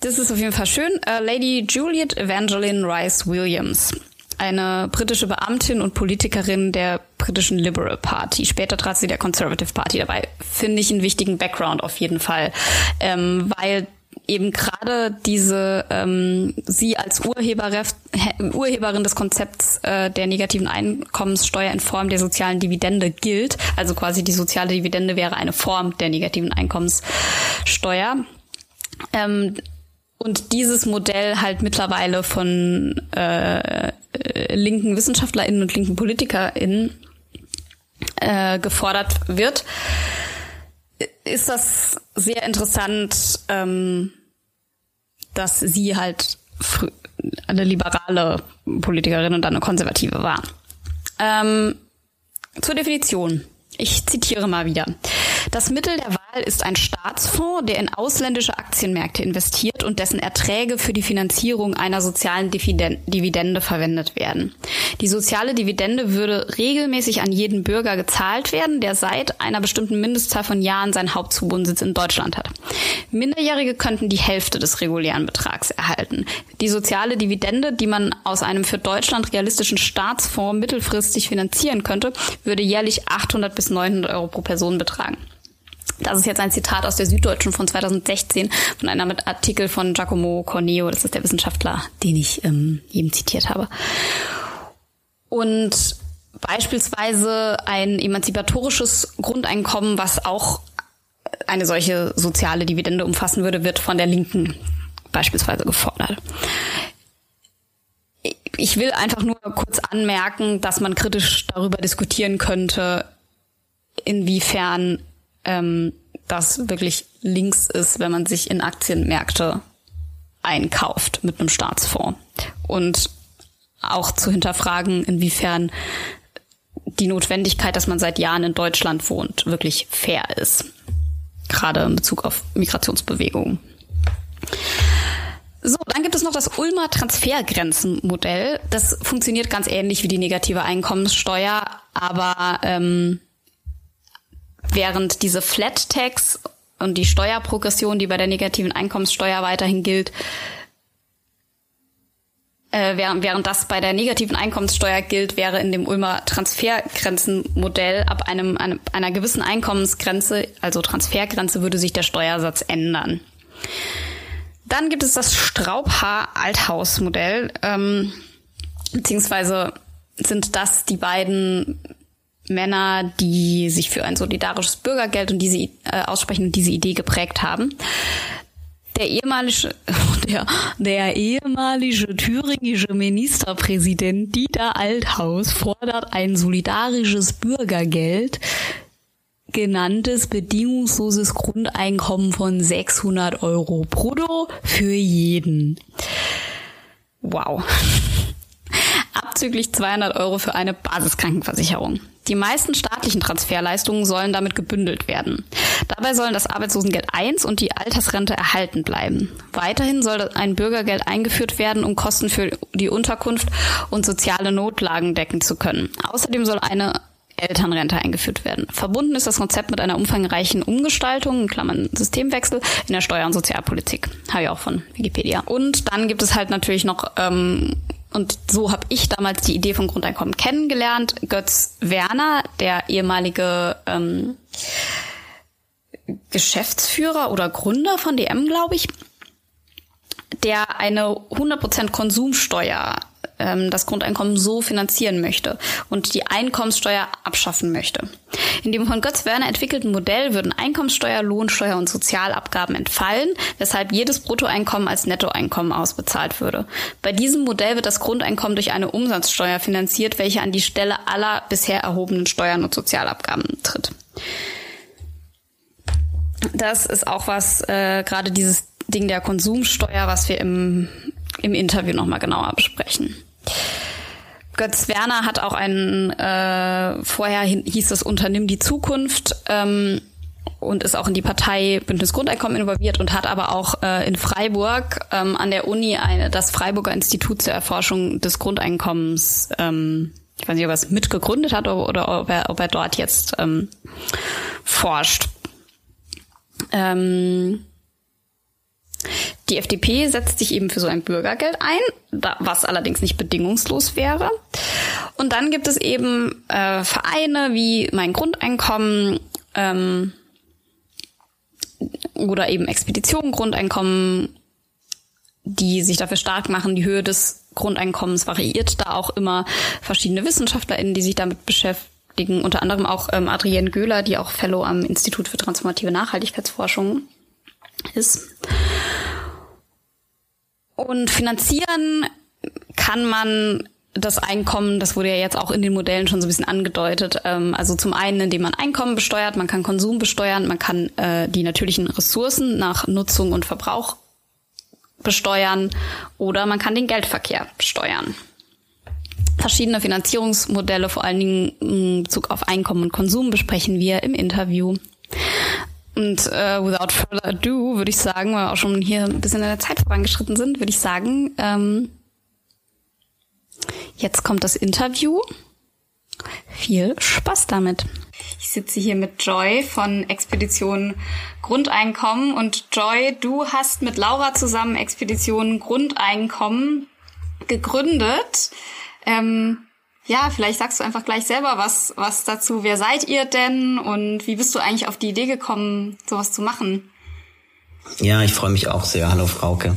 Speaker 3: Das ist auf jeden Fall schön. Uh, Lady Juliet Evangeline Rice Williams, eine britische Beamtin und Politikerin der britischen Liberal Party. Später trat sie der Conservative Party dabei. Finde ich einen wichtigen Background auf jeden Fall, ähm, weil eben gerade diese ähm, sie als Urheberin des Konzepts äh, der negativen Einkommenssteuer in Form der sozialen Dividende gilt. Also quasi die soziale Dividende wäre eine Form der negativen Einkommenssteuer. Ähm, und dieses Modell halt mittlerweile von äh, linken WissenschaftlerInnen und linken PolitikerInnen äh, gefordert wird ist das sehr interessant, ähm, dass sie halt eine liberale Politikerin und dann eine konservative war. Ähm, zur Definition. Ich zitiere mal wieder. Das Mittel der Wahl ist ein Staatsfonds, der in ausländische Aktienmärkte investiert und dessen Erträge für die Finanzierung einer sozialen Dividende verwendet werden. Die soziale Dividende würde regelmäßig an jeden Bürger gezahlt werden, der seit einer bestimmten Mindestzahl von Jahren seinen Hauptwohnsitz in Deutschland hat. Minderjährige könnten die Hälfte des regulären Betrags erhalten. Die soziale Dividende, die man aus einem für Deutschland realistischen Staatsfonds mittelfristig finanzieren könnte, würde jährlich 800 bis 900 Euro pro Person betragen. Das ist jetzt ein Zitat aus der Süddeutschen von 2016 von einem Artikel von Giacomo Corneo. Das ist der Wissenschaftler, den ich ähm, eben zitiert habe. Und beispielsweise ein emanzipatorisches Grundeinkommen, was auch eine solche soziale Dividende umfassen würde, wird von der Linken beispielsweise gefordert. Ich will einfach nur kurz anmerken, dass man kritisch darüber diskutieren könnte, inwiefern ähm, das wirklich links ist, wenn man sich in Aktienmärkte einkauft mit einem Staatsfonds. Und auch zu hinterfragen, inwiefern die Notwendigkeit, dass man seit Jahren in Deutschland wohnt, wirklich fair ist. gerade in Bezug auf Migrationsbewegungen. So, dann gibt es noch das Ulmer Transfergrenzenmodell. Das funktioniert ganz ähnlich wie die negative Einkommenssteuer, aber ähm, während diese Flat Tax und die Steuerprogression, die bei der negativen Einkommenssteuer weiterhin gilt, äh, während, während das bei der negativen Einkommenssteuer gilt, wäre in dem Ulmer Transfergrenzenmodell ab einem, einem einer gewissen Einkommensgrenze, also Transfergrenze, würde sich der Steuersatz ändern. Dann gibt es das Straubhaar-Althaus-Modell, ähm, beziehungsweise sind das die beiden Männer, die sich für ein solidarisches Bürgergeld und diese äh, aussprechen und diese Idee geprägt haben. Der ehemalige, der, der ehemalige thüringische Ministerpräsident Dieter Althaus fordert ein solidarisches Bürgergeld genanntes bedingungsloses Grundeinkommen von 600 Euro brutto für jeden. Wow. Abzüglich 200 Euro für eine Basiskrankenversicherung. Die meisten staatlichen Transferleistungen sollen damit gebündelt werden. Dabei sollen das Arbeitslosengeld 1 und die Altersrente erhalten bleiben. Weiterhin soll ein Bürgergeld eingeführt werden, um Kosten für die Unterkunft und soziale Notlagen decken zu können. Außerdem soll eine Elternrente eingeführt werden. Verbunden ist das Konzept mit einer umfangreichen Umgestaltung, in Klammern Systemwechsel, in der Steuer- und Sozialpolitik. Habe ich auch von Wikipedia. Und dann gibt es halt natürlich noch, ähm, und so habe ich damals die Idee vom Grundeinkommen kennengelernt, Götz Werner, der ehemalige ähm, Geschäftsführer oder Gründer von DM, glaube ich, der eine 100% Konsumsteuer ähm, das Grundeinkommen so finanzieren möchte und die Einkommenssteuer abschaffen möchte. In dem von Götz Werner entwickelten Modell würden Einkommenssteuer, Lohnsteuer und Sozialabgaben entfallen, weshalb jedes Bruttoeinkommen als Nettoeinkommen ausbezahlt würde. Bei diesem Modell wird das Grundeinkommen durch eine Umsatzsteuer finanziert, welche an die Stelle aller bisher erhobenen Steuern und Sozialabgaben tritt. Das ist auch was, äh, gerade dieses Ding der Konsumsteuer, was wir im, im Interview nochmal genauer besprechen. Götz Werner hat auch ein, äh, vorher hieß das Unternimm die Zukunft ähm, und ist auch in die Partei Bündnis Grundeinkommen involviert und hat aber auch äh, in Freiburg ähm, an der Uni eine, das Freiburger Institut zur Erforschung des Grundeinkommens, ähm, ich weiß nicht, ob er es mitgegründet hat oder, oder ob, er, ob er dort jetzt ähm, forscht. Ähm, die FDP setzt sich eben für so ein Bürgergeld ein, was allerdings nicht bedingungslos wäre. Und dann gibt es eben äh, Vereine wie mein Grundeinkommen ähm, oder eben Expedition Grundeinkommen, die sich dafür stark machen, die Höhe des Grundeinkommens variiert da auch immer. Verschiedene WissenschaftlerInnen, die sich damit beschäftigen, unter anderem auch ähm, Adrienne Göhler, die auch Fellow am Institut für transformative Nachhaltigkeitsforschung ist. Und finanzieren kann man das Einkommen, das wurde ja jetzt auch in den Modellen schon so ein bisschen angedeutet. Ähm, also zum einen, indem man Einkommen besteuert, man kann Konsum besteuern, man kann äh, die natürlichen Ressourcen nach Nutzung und Verbrauch besteuern oder man kann den Geldverkehr besteuern. Verschiedene Finanzierungsmodelle, vor allen Dingen in Bezug auf Einkommen und Konsum, besprechen wir im Interview. Und äh, without further ado würde ich sagen, weil wir auch schon hier ein bisschen in der Zeit vorangeschritten sind, würde ich sagen, ähm, jetzt kommt das Interview. Viel Spaß damit. Ich sitze hier mit Joy von Expedition Grundeinkommen und Joy, du hast mit Laura zusammen Expedition Grundeinkommen gegründet. Ähm, ja, vielleicht sagst du einfach gleich selber was, was dazu. Wer seid ihr denn und wie bist du eigentlich auf die Idee gekommen, sowas zu machen?
Speaker 5: Ja, ich freue mich auch sehr. Hallo Frauke.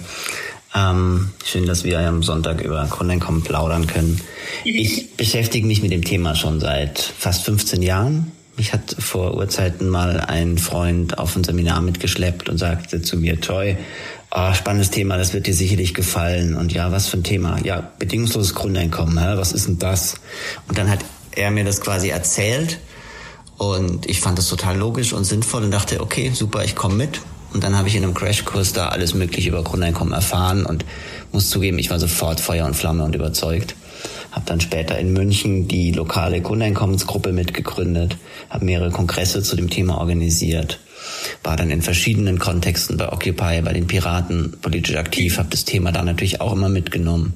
Speaker 5: Ähm, schön, dass wir am Sonntag über Grundeinkommen plaudern können. Ich beschäftige mich mit dem Thema schon seit fast 15 Jahren. Mich hat vor Urzeiten mal ein Freund auf ein Seminar mitgeschleppt und sagte zu mir, Toy, oh, spannendes Thema, das wird dir sicherlich gefallen. Und ja, was für ein Thema? Ja, bedingungsloses Grundeinkommen, hä? was ist denn das? Und dann hat er mir das quasi erzählt und ich fand das total logisch und sinnvoll und dachte, okay, super, ich komme mit. Und dann habe ich in einem Crashkurs da alles Mögliche über Grundeinkommen erfahren und muss zugeben, ich war sofort Feuer und Flamme und überzeugt. Habe dann später in München die lokale Grundeinkommensgruppe mitgegründet, habe mehrere Kongresse zu dem Thema organisiert war dann in verschiedenen Kontexten bei Occupy, bei den Piraten politisch aktiv, habe das Thema da natürlich auch immer mitgenommen.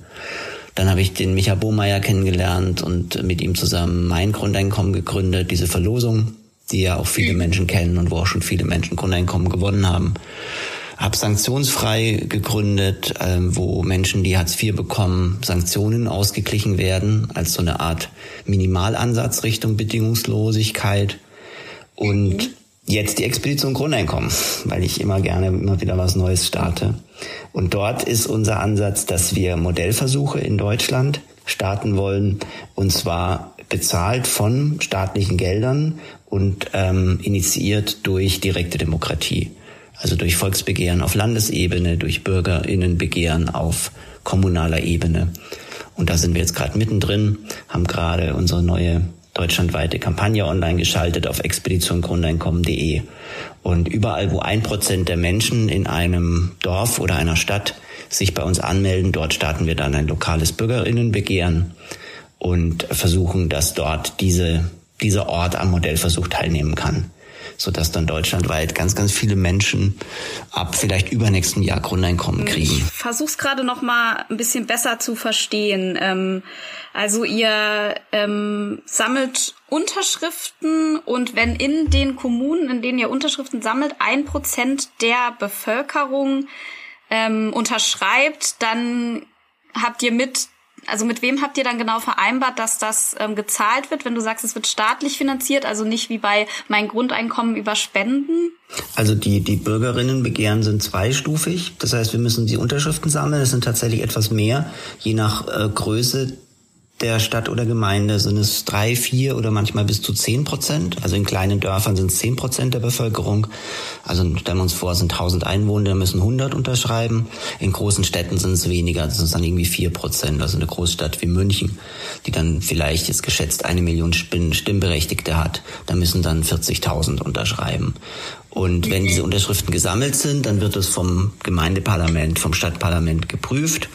Speaker 5: Dann habe ich den Micha Bohmeier kennengelernt und mit ihm zusammen mein Grundeinkommen gegründet, diese Verlosung, die ja auch viele Menschen kennen und wo auch schon viele Menschen Grundeinkommen gewonnen haben. Hab sanktionsfrei gegründet, äh, wo Menschen, die Hartz IV bekommen, Sanktionen ausgeglichen werden, als so eine Art Minimalansatz Richtung Bedingungslosigkeit. Und jetzt die Expedition Grundeinkommen, weil ich immer gerne immer wieder was Neues starte. Und dort ist unser Ansatz, dass wir Modellversuche in Deutschland starten wollen, und zwar bezahlt von staatlichen Geldern und ähm, initiiert durch direkte Demokratie. Also durch Volksbegehren auf Landesebene, durch Bürgerinnenbegehren auf kommunaler Ebene. Und da sind wir jetzt gerade mittendrin, haben gerade unsere neue deutschlandweite Kampagne online geschaltet auf expeditiongrundeinkommen.de. Und überall, wo ein Prozent der Menschen in einem Dorf oder einer Stadt sich bei uns anmelden, dort starten wir dann ein lokales Bürgerinnenbegehren und versuchen, dass dort diese, dieser Ort am Modellversuch teilnehmen kann sodass dann deutschlandweit ganz, ganz viele Menschen ab vielleicht übernächsten Jahr Grundeinkommen kriegen.
Speaker 3: Ich versuche es gerade noch mal ein bisschen besser zu verstehen. Ähm, also ihr ähm, sammelt Unterschriften und wenn in den Kommunen, in denen ihr Unterschriften sammelt, ein Prozent der Bevölkerung ähm, unterschreibt, dann habt ihr mit also mit wem habt ihr dann genau vereinbart, dass das ähm, gezahlt wird, wenn du sagst, es wird staatlich finanziert, also nicht wie bei mein Grundeinkommen über Spenden?
Speaker 5: Also die, die Bürgerinnenbegehren sind zweistufig. Das heißt, wir müssen die Unterschriften sammeln. Es sind tatsächlich etwas mehr, je nach äh, Größe der Stadt oder Gemeinde sind es drei, vier oder manchmal bis zu zehn Prozent. Also in kleinen Dörfern sind es zehn Prozent der Bevölkerung. Also stellen wir uns vor, es sind tausend Einwohner, müssen 100 unterschreiben. In großen Städten sind es weniger, das sind dann irgendwie vier Prozent. Also eine Großstadt wie München, die dann vielleicht jetzt geschätzt eine Million Stimmberechtigte hat, da müssen dann 40.000 unterschreiben. Und wenn diese Unterschriften gesammelt sind, dann wird es vom Gemeindeparlament, vom Stadtparlament geprüft.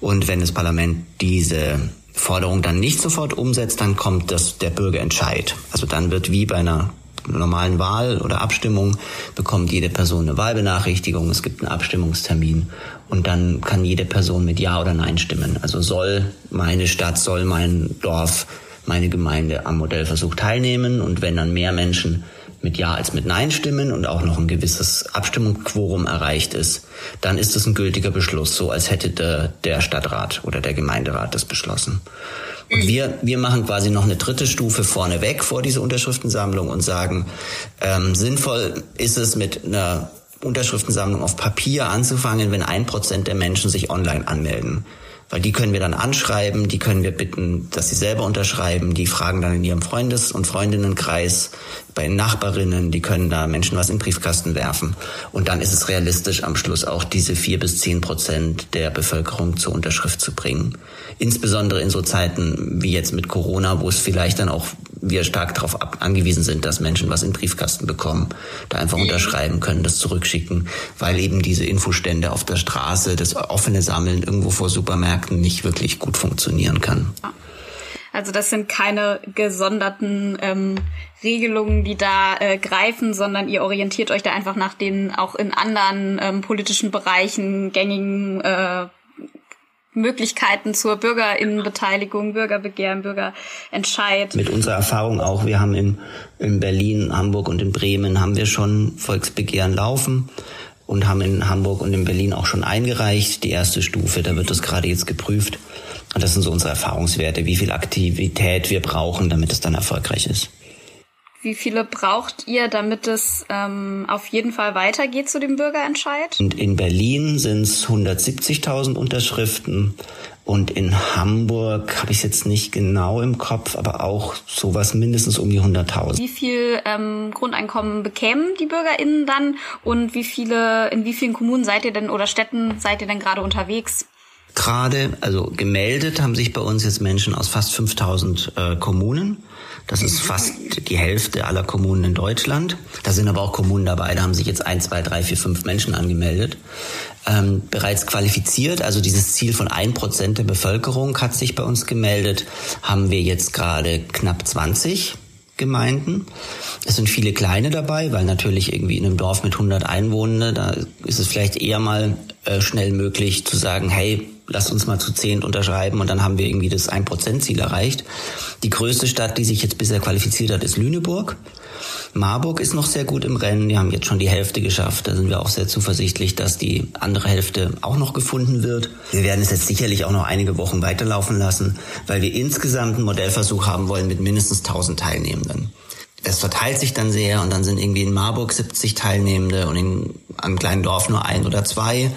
Speaker 5: Und wenn das Parlament diese Forderung dann nicht sofort umsetzt, dann kommt das, der Bürgerentscheid. Also dann wird wie bei einer normalen Wahl oder Abstimmung bekommt jede Person eine Wahlbenachrichtigung, es gibt einen Abstimmungstermin und dann kann jede Person mit Ja oder Nein stimmen. Also soll meine Stadt, soll mein Dorf, meine Gemeinde am Modellversuch teilnehmen und wenn dann mehr Menschen mit Ja als mit Nein stimmen und auch noch ein gewisses Abstimmungsquorum erreicht ist, dann ist es ein gültiger Beschluss, so als hätte der, der Stadtrat oder der Gemeinderat das beschlossen. Und wir, wir machen quasi noch eine dritte Stufe vorneweg vor dieser Unterschriftensammlung und sagen, ähm, sinnvoll ist es mit einer Unterschriftensammlung auf Papier anzufangen, wenn ein Prozent der Menschen sich online anmelden weil die können wir dann anschreiben, die können wir bitten, dass sie selber unterschreiben, die fragen dann in ihrem Freundes- und Freundinnenkreis, bei Nachbarinnen, die können da Menschen was in den Briefkasten werfen. Und dann ist es realistisch, am Schluss auch diese vier bis zehn Prozent der Bevölkerung zur Unterschrift zu bringen. Insbesondere in so Zeiten wie jetzt mit Corona, wo es vielleicht dann auch wir stark darauf angewiesen sind, dass Menschen was in Briefkasten bekommen, da einfach unterschreiben können, das zurückschicken, weil eben diese Infostände auf der Straße, das offene Sammeln irgendwo vor Supermärkten nicht wirklich gut funktionieren kann.
Speaker 3: Also das sind keine gesonderten ähm, Regelungen, die da äh, greifen, sondern ihr orientiert euch da einfach nach den auch in anderen ähm, politischen Bereichen gängigen äh, Möglichkeiten zur Bürgerinnenbeteiligung, Bürgerbegehren, Bürgerentscheid.
Speaker 5: Mit unserer Erfahrung auch, wir haben in, in Berlin, Hamburg und in Bremen haben wir schon Volksbegehren laufen und haben in Hamburg und in Berlin auch schon eingereicht, die erste Stufe, da wird das gerade jetzt geprüft. Und das sind so unsere Erfahrungswerte, wie viel Aktivität wir brauchen, damit es dann erfolgreich ist.
Speaker 3: Wie viele braucht ihr, damit es ähm, auf jeden Fall weitergeht zu dem Bürgerentscheid?
Speaker 5: Und in Berlin sind es 170.000 Unterschriften und in Hamburg habe ich es jetzt nicht genau im Kopf, aber auch sowas mindestens um die 100.000.
Speaker 3: Wie viel ähm, Grundeinkommen bekämen die BürgerInnen dann und wie viele, in wie vielen Kommunen seid ihr denn oder Städten seid ihr denn gerade unterwegs?
Speaker 5: Gerade, also gemeldet haben sich bei uns jetzt Menschen aus fast 5000 äh, Kommunen. Das ist fast die Hälfte aller Kommunen in Deutschland. Da sind aber auch Kommunen dabei, da haben sich jetzt ein, zwei, drei, vier, fünf Menschen angemeldet. Ähm, bereits qualifiziert, also dieses Ziel von ein Prozent der Bevölkerung hat sich bei uns gemeldet, haben wir jetzt gerade knapp 20 Gemeinden. Es sind viele kleine dabei, weil natürlich irgendwie in einem Dorf mit 100 Einwohnern, da ist es vielleicht eher mal äh, schnell möglich zu sagen, hey, lass uns mal zu zehn unterschreiben und dann haben wir irgendwie das 1%-Ziel erreicht. Die größte Stadt, die sich jetzt bisher qualifiziert hat, ist Lüneburg. Marburg ist noch sehr gut im Rennen. Die haben jetzt schon die Hälfte geschafft. Da sind wir auch sehr zuversichtlich, dass die andere Hälfte auch noch gefunden wird. Wir werden es jetzt sicherlich auch noch einige Wochen weiterlaufen lassen, weil wir insgesamt einen Modellversuch haben wollen mit mindestens 1000 Teilnehmenden. Es verteilt sich dann sehr und dann sind irgendwie in Marburg 70 Teilnehmende und in einem kleinen Dorf nur ein oder zwei.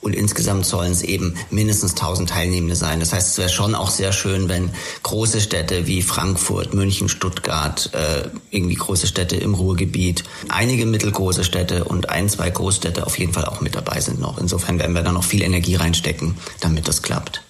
Speaker 5: Und insgesamt sollen es eben mindestens 1000 Teilnehmende sein. Das heißt, es wäre schon auch sehr schön, wenn große Städte wie Frankfurt, München, Stuttgart, äh, irgendwie große Städte im Ruhrgebiet, einige mittelgroße Städte und ein, zwei Großstädte auf jeden Fall auch mit dabei sind noch. Insofern werden wir da noch viel Energie reinstecken, damit das klappt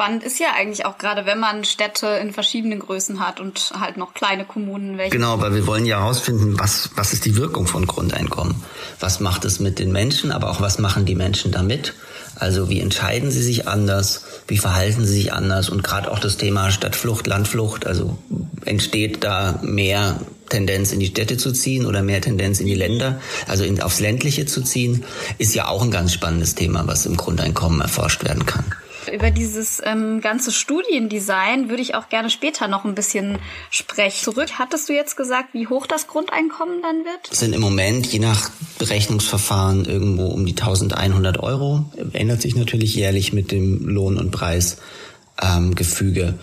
Speaker 3: spannend ist ja eigentlich auch gerade, wenn man Städte in verschiedenen Größen hat und halt noch kleine Kommunen.
Speaker 5: Welche genau, weil wir wollen ja herausfinden, was, was ist die Wirkung von Grundeinkommen? Was macht es mit den Menschen, aber auch was machen die Menschen damit? Also wie entscheiden sie sich anders? Wie verhalten sie sich anders? Und gerade auch das Thema Stadtflucht, Landflucht, also entsteht da mehr Tendenz in die Städte zu ziehen oder mehr Tendenz in die Länder, also in, aufs ländliche zu ziehen, ist ja auch ein ganz spannendes Thema, was im Grundeinkommen erforscht werden kann.
Speaker 3: Über dieses ähm, ganze Studiendesign würde ich auch gerne später noch ein bisschen sprechen. Zurück, hattest du jetzt gesagt, wie hoch das Grundeinkommen dann wird?
Speaker 5: Sind im Moment, je nach Berechnungsverfahren, irgendwo um die 1100 Euro. Ändert sich natürlich jährlich mit dem Lohn- und Preisgefüge.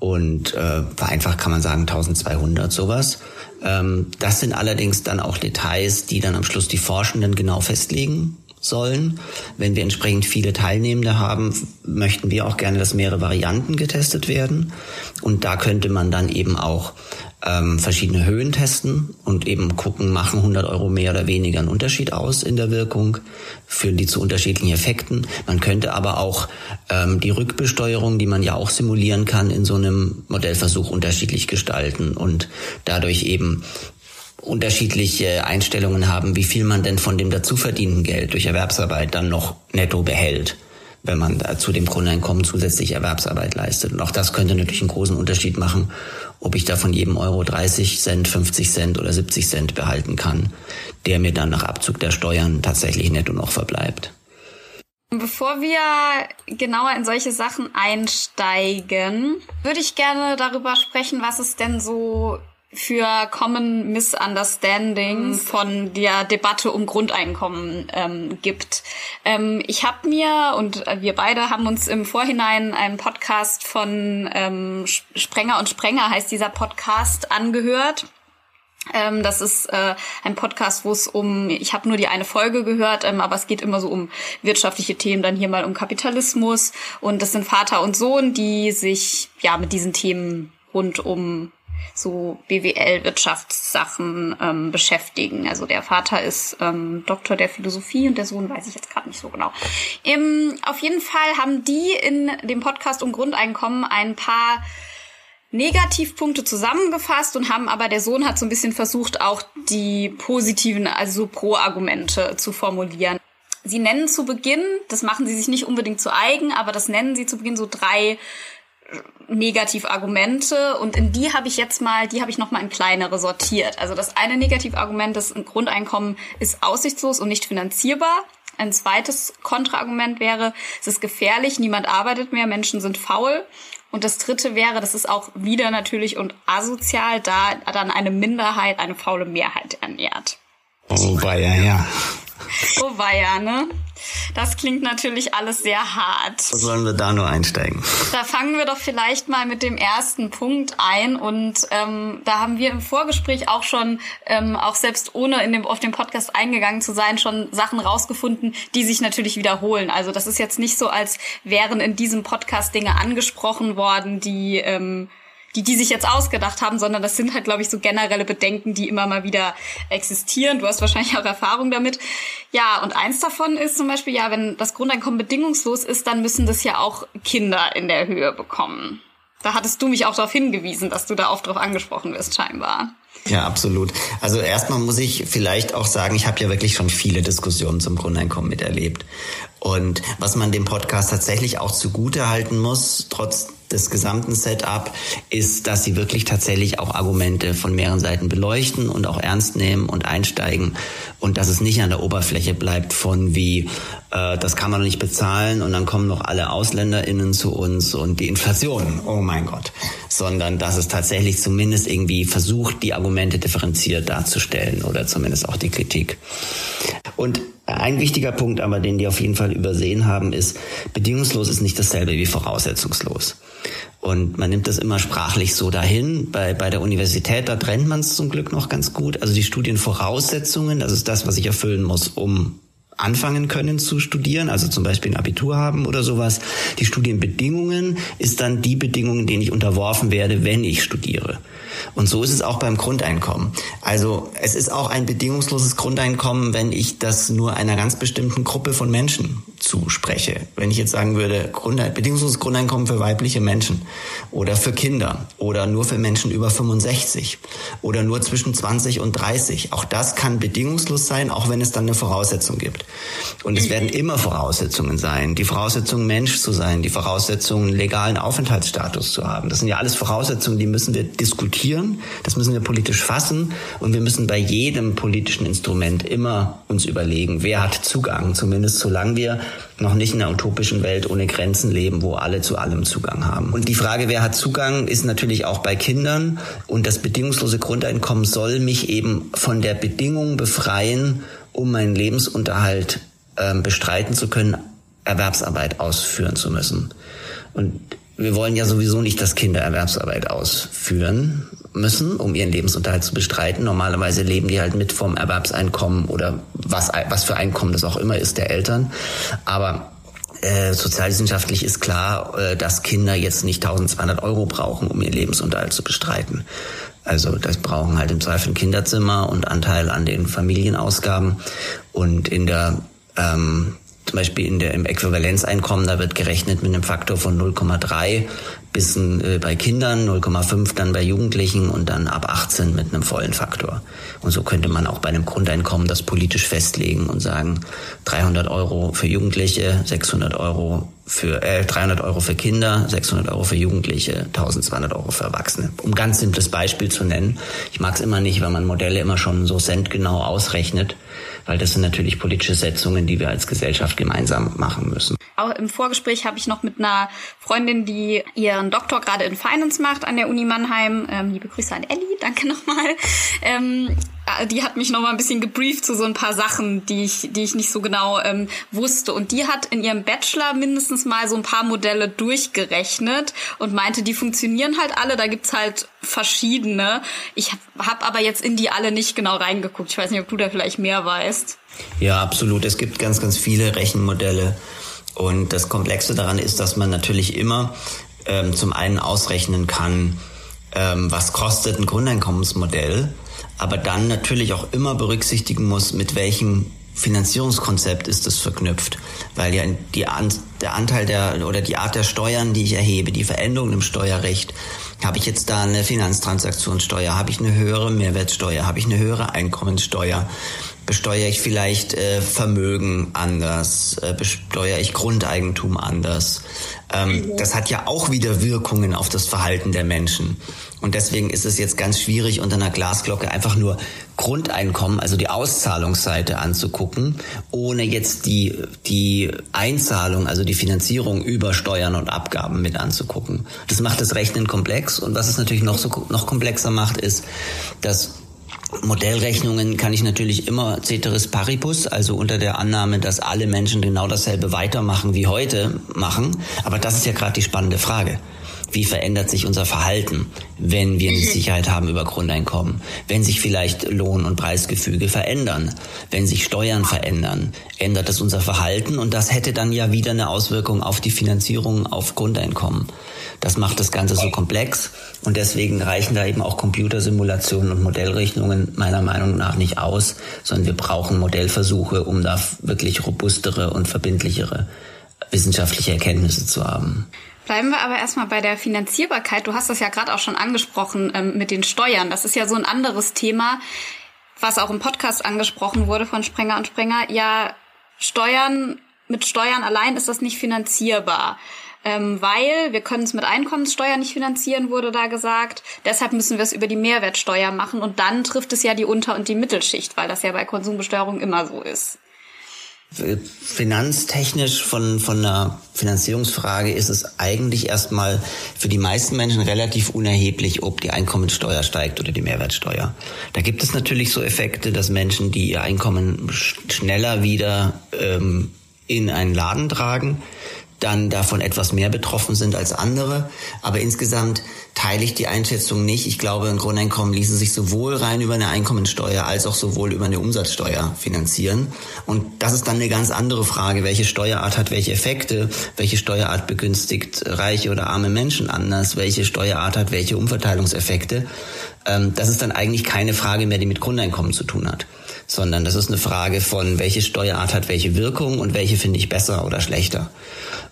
Speaker 5: Und äh, vereinfacht kann man sagen 1200 sowas. Ähm, das sind allerdings dann auch Details, die dann am Schluss die Forschenden genau festlegen sollen. Wenn wir entsprechend viele Teilnehmende haben, möchten wir auch gerne, dass mehrere Varianten getestet werden. Und da könnte man dann eben auch ähm, verschiedene Höhen testen und eben gucken, machen 100 Euro mehr oder weniger einen Unterschied aus in der Wirkung, führen die zu unterschiedlichen Effekten. Man könnte aber auch ähm, die Rückbesteuerung, die man ja auch simulieren kann, in so einem Modellversuch unterschiedlich gestalten und dadurch eben unterschiedliche Einstellungen haben, wie viel man denn von dem dazu verdienten Geld durch Erwerbsarbeit dann noch netto behält, wenn man zu dem Grundeinkommen zusätzlich Erwerbsarbeit leistet. Und auch das könnte natürlich einen großen Unterschied machen, ob ich da von jedem Euro 30 Cent, 50 Cent oder 70 Cent behalten kann, der mir dann nach Abzug der Steuern tatsächlich netto noch verbleibt.
Speaker 3: Bevor wir genauer in solche Sachen einsteigen, würde ich gerne darüber sprechen, was es denn so für Common Misunderstandings von der Debatte um Grundeinkommen ähm, gibt. Ähm, ich habe mir und wir beide haben uns im Vorhinein einen Podcast von ähm, Sprenger und Sprenger heißt dieser Podcast angehört. Ähm, das ist äh, ein Podcast, wo es um, ich habe nur die eine Folge gehört, ähm, aber es geht immer so um wirtschaftliche Themen, dann hier mal um Kapitalismus und das sind Vater und Sohn, die sich ja mit diesen Themen rund um so BWL-Wirtschaftssachen ähm, beschäftigen. Also der Vater ist ähm, Doktor der Philosophie und der Sohn weiß ich jetzt gerade nicht so genau. Ähm, auf jeden Fall haben die in dem Podcast um Grundeinkommen ein paar Negativpunkte zusammengefasst und haben aber der Sohn hat so ein bisschen versucht, auch die positiven, also Pro-Argumente zu formulieren. Sie nennen zu Beginn, das machen sie sich nicht unbedingt zu eigen, aber das nennen sie zu Beginn so drei Negativargumente und in die habe ich jetzt mal, die habe ich noch mal in kleinere sortiert. Also das eine Negativargument, das ein Grundeinkommen ist aussichtslos und nicht finanzierbar. Ein zweites Kontraargument wäre, es ist gefährlich, niemand arbeitet mehr, Menschen sind faul. Und das dritte wäre, das ist auch wieder natürlich und asozial, da dann eine Minderheit eine faule Mehrheit ernährt.
Speaker 5: Oh, ja, ja.
Speaker 3: Oh weia, ne? Das klingt natürlich alles sehr hart.
Speaker 5: Wo sollen wir da nur einsteigen?
Speaker 3: Da fangen wir doch vielleicht mal mit dem ersten Punkt ein. Und ähm, da haben wir im Vorgespräch auch schon, ähm, auch selbst ohne in dem, auf den Podcast eingegangen zu sein, schon Sachen rausgefunden, die sich natürlich wiederholen. Also das ist jetzt nicht so, als wären in diesem Podcast Dinge angesprochen worden, die ähm, die die sich jetzt ausgedacht haben, sondern das sind halt, glaube ich, so generelle Bedenken, die immer mal wieder existieren. Du hast wahrscheinlich auch Erfahrung damit. Ja, und eins davon ist zum Beispiel, ja, wenn das Grundeinkommen bedingungslos ist, dann müssen das ja auch Kinder in der Höhe bekommen. Da hattest du mich auch darauf hingewiesen, dass du da oft drauf angesprochen wirst, scheinbar.
Speaker 5: Ja, absolut. Also erstmal muss ich vielleicht auch sagen, ich habe ja wirklich schon viele Diskussionen zum Grundeinkommen miterlebt. Und was man dem Podcast tatsächlich auch zugute halten muss, trotz des gesamten Setup ist, dass sie wirklich tatsächlich auch Argumente von mehreren Seiten beleuchten und auch ernst nehmen und einsteigen und dass es nicht an der Oberfläche bleibt von wie, äh, das kann man nicht bezahlen und dann kommen noch alle AusländerInnen zu uns und die Inflation, oh mein Gott, sondern dass es tatsächlich zumindest irgendwie versucht, die Argumente differenziert darzustellen oder zumindest auch die Kritik. Und ein wichtiger Punkt aber, den die auf jeden Fall übersehen haben, ist, bedingungslos ist nicht dasselbe wie voraussetzungslos. Und man nimmt das immer sprachlich so dahin. Bei, bei der Universität, da trennt man es zum Glück noch ganz gut. Also die Studienvoraussetzungen, das ist das, was ich erfüllen muss, um anfangen können zu studieren, also zum Beispiel ein Abitur haben oder sowas. Die Studienbedingungen ist dann die Bedingungen, denen ich unterworfen werde, wenn ich studiere. Und so ist es auch beim Grundeinkommen. Also es ist auch ein bedingungsloses Grundeinkommen, wenn ich das nur einer ganz bestimmten Gruppe von Menschen zuspreche. Wenn ich jetzt sagen würde, Grund, bedingungsloses Grundeinkommen für weibliche Menschen oder für Kinder oder nur für Menschen über 65 oder nur zwischen 20 und 30. Auch das kann bedingungslos sein, auch wenn es dann eine Voraussetzung gibt. Und es werden immer Voraussetzungen sein. Die Voraussetzung, Mensch zu sein, die Voraussetzung, legalen Aufenthaltsstatus zu haben. Das sind ja alles Voraussetzungen, die müssen wir diskutieren, das müssen wir politisch fassen und wir müssen bei jedem politischen Instrument immer uns überlegen, wer hat Zugang, zumindest solange wir noch nicht in einer utopischen Welt ohne Grenzen leben, wo alle zu allem Zugang haben. Und die Frage, wer hat Zugang, ist natürlich auch bei Kindern. Und das bedingungslose Grundeinkommen soll mich eben von der Bedingung befreien, um meinen Lebensunterhalt äh, bestreiten zu können, Erwerbsarbeit ausführen zu müssen. Und wir wollen ja sowieso nicht, dass Kinder Erwerbsarbeit ausführen müssen, um ihren Lebensunterhalt zu bestreiten. Normalerweise leben die halt mit vom Erwerbseinkommen oder was, was für Einkommen das auch immer ist der Eltern. Aber äh, sozialwissenschaftlich ist klar, äh, dass Kinder jetzt nicht 1200 Euro brauchen, um ihren Lebensunterhalt zu bestreiten. Also das brauchen halt im Zweifel ein Kinderzimmer und Anteil an den Familienausgaben. Und in der ähm, zum Beispiel in der, im Äquivalenzeinkommen, da wird gerechnet mit einem Faktor von 0,3 bis äh, bei Kindern, 0,5 dann bei Jugendlichen und dann ab 18 mit einem vollen Faktor. Und so könnte man auch bei einem Grundeinkommen das politisch festlegen und sagen, 300 Euro für Jugendliche, 600 Euro für äh, 300 Euro für Kinder, 600 Euro für Jugendliche, 1200 Euro für Erwachsene. Um ganz simples Beispiel zu nennen. Ich mag es immer nicht, wenn man Modelle immer schon so centgenau ausrechnet weil das sind natürlich politische Setzungen, die wir als Gesellschaft gemeinsam machen müssen.
Speaker 3: Auch im Vorgespräch habe ich noch mit einer Freundin, die ihren Doktor gerade in Finance macht an der Uni Mannheim, ähm, liebe Grüße an Ellie, danke nochmal, ähm, äh, die hat mich noch mal ein bisschen gebrieft zu so ein paar Sachen, die ich, die ich nicht so genau ähm, wusste. Und die hat in ihrem Bachelor mindestens mal so ein paar Modelle durchgerechnet und meinte, die funktionieren halt alle. Da gibt's halt verschiedene. Ich habe hab aber jetzt in die alle nicht genau reingeguckt. Ich weiß nicht, ob du da vielleicht mehr weißt.
Speaker 5: Ja, absolut. Es gibt ganz, ganz viele Rechenmodelle. Und das Komplexe daran ist, dass man natürlich immer ähm, zum einen ausrechnen kann, ähm, was kostet ein Grundeinkommensmodell aber dann natürlich auch immer berücksichtigen muss, mit welchem Finanzierungskonzept ist es verknüpft, weil ja die, der Anteil der oder die Art der Steuern, die ich erhebe, die Veränderungen im Steuerrecht, habe ich jetzt da eine Finanztransaktionssteuer, habe ich eine höhere Mehrwertsteuer, habe ich eine höhere Einkommenssteuer, besteuere ich vielleicht äh, Vermögen anders, äh, besteuere ich Grundeigentum anders. Ähm, mhm. Das hat ja auch wieder Wirkungen auf das Verhalten der Menschen. Und deswegen ist es jetzt ganz schwierig, unter einer Glasglocke einfach nur Grundeinkommen, also die Auszahlungsseite anzugucken, ohne jetzt die, die Einzahlung, also die Finanzierung über Steuern und Abgaben mit anzugucken. Das macht das Rechnen komplex. Und was es natürlich noch so noch komplexer macht, ist, dass Modellrechnungen kann ich natürlich immer ceteris paribus, also unter der Annahme, dass alle Menschen genau dasselbe weitermachen wie heute machen. Aber das ist ja gerade die spannende Frage. Wie verändert sich unser Verhalten, wenn wir eine Sicherheit haben über Grundeinkommen? Wenn sich vielleicht Lohn- und Preisgefüge verändern? Wenn sich Steuern verändern? Ändert das unser Verhalten? Und das hätte dann ja wieder eine Auswirkung auf die Finanzierung auf Grundeinkommen. Das macht das Ganze so komplex und deswegen reichen da eben auch Computersimulationen und Modellrechnungen meiner Meinung nach nicht aus, sondern wir brauchen Modellversuche, um da wirklich robustere und verbindlichere wissenschaftliche Erkenntnisse zu haben.
Speaker 3: Bleiben wir aber erstmal bei der Finanzierbarkeit. Du hast das ja gerade auch schon angesprochen ähm, mit den Steuern. Das ist ja so ein anderes Thema, was auch im Podcast angesprochen wurde von Sprenger und Sprenger. Ja, Steuern, mit Steuern allein ist das nicht finanzierbar. ähm, weil wir können es mit Einkommenssteuer nicht finanzieren, wurde da gesagt. Deshalb müssen wir es über die Mehrwertsteuer machen und dann trifft es ja die Unter- und die Mittelschicht, weil das ja bei Konsumbesteuerung immer so ist.
Speaker 5: Finanztechnisch von, von einer Finanzierungsfrage ist es eigentlich erstmal für die meisten Menschen relativ unerheblich, ob die Einkommensteuer steigt oder die Mehrwertsteuer. Da gibt es natürlich so Effekte, dass Menschen, die ihr Einkommen schneller wieder ähm, in einen Laden tragen, dann davon etwas mehr betroffen sind als andere. Aber insgesamt teile ich die Einschätzung nicht. Ich glaube, ein Grundeinkommen ließe sich sowohl rein über eine Einkommensteuer als auch sowohl über eine Umsatzsteuer finanzieren. Und das ist dann eine ganz andere Frage. Welche Steuerart hat welche Effekte? Welche Steuerart begünstigt reiche oder arme Menschen anders? Welche Steuerart hat welche Umverteilungseffekte? Ähm, das ist dann eigentlich keine Frage mehr, die mit Grundeinkommen zu tun hat sondern das ist eine Frage von, welche Steuerart hat welche Wirkung und welche finde ich besser oder schlechter.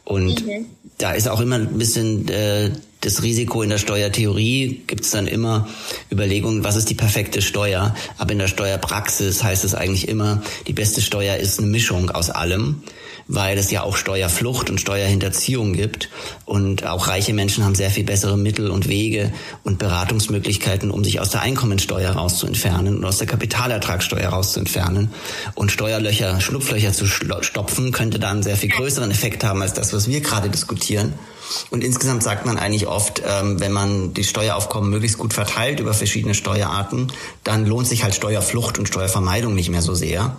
Speaker 5: Und mhm. da ist auch immer ein bisschen äh, das Risiko in der Steuertheorie gibt es dann immer Überlegungen, was ist die perfekte Steuer. Aber in der Steuerpraxis heißt es eigentlich immer, die beste Steuer ist eine Mischung aus allem weil es ja auch Steuerflucht und Steuerhinterziehung gibt. Und auch reiche Menschen haben sehr viel bessere Mittel und Wege und Beratungsmöglichkeiten, um sich aus der Einkommensteuer rauszuentfernen und aus der Kapitalertragssteuer rauszuentfernen. Und Steuerlöcher, Schlupflöcher zu stopfen, könnte dann einen sehr viel größeren Effekt haben als das, was wir gerade diskutieren. Und insgesamt sagt man eigentlich oft, ähm, wenn man die Steueraufkommen möglichst gut verteilt über verschiedene Steuerarten, dann lohnt sich halt Steuerflucht und Steuervermeidung nicht mehr so sehr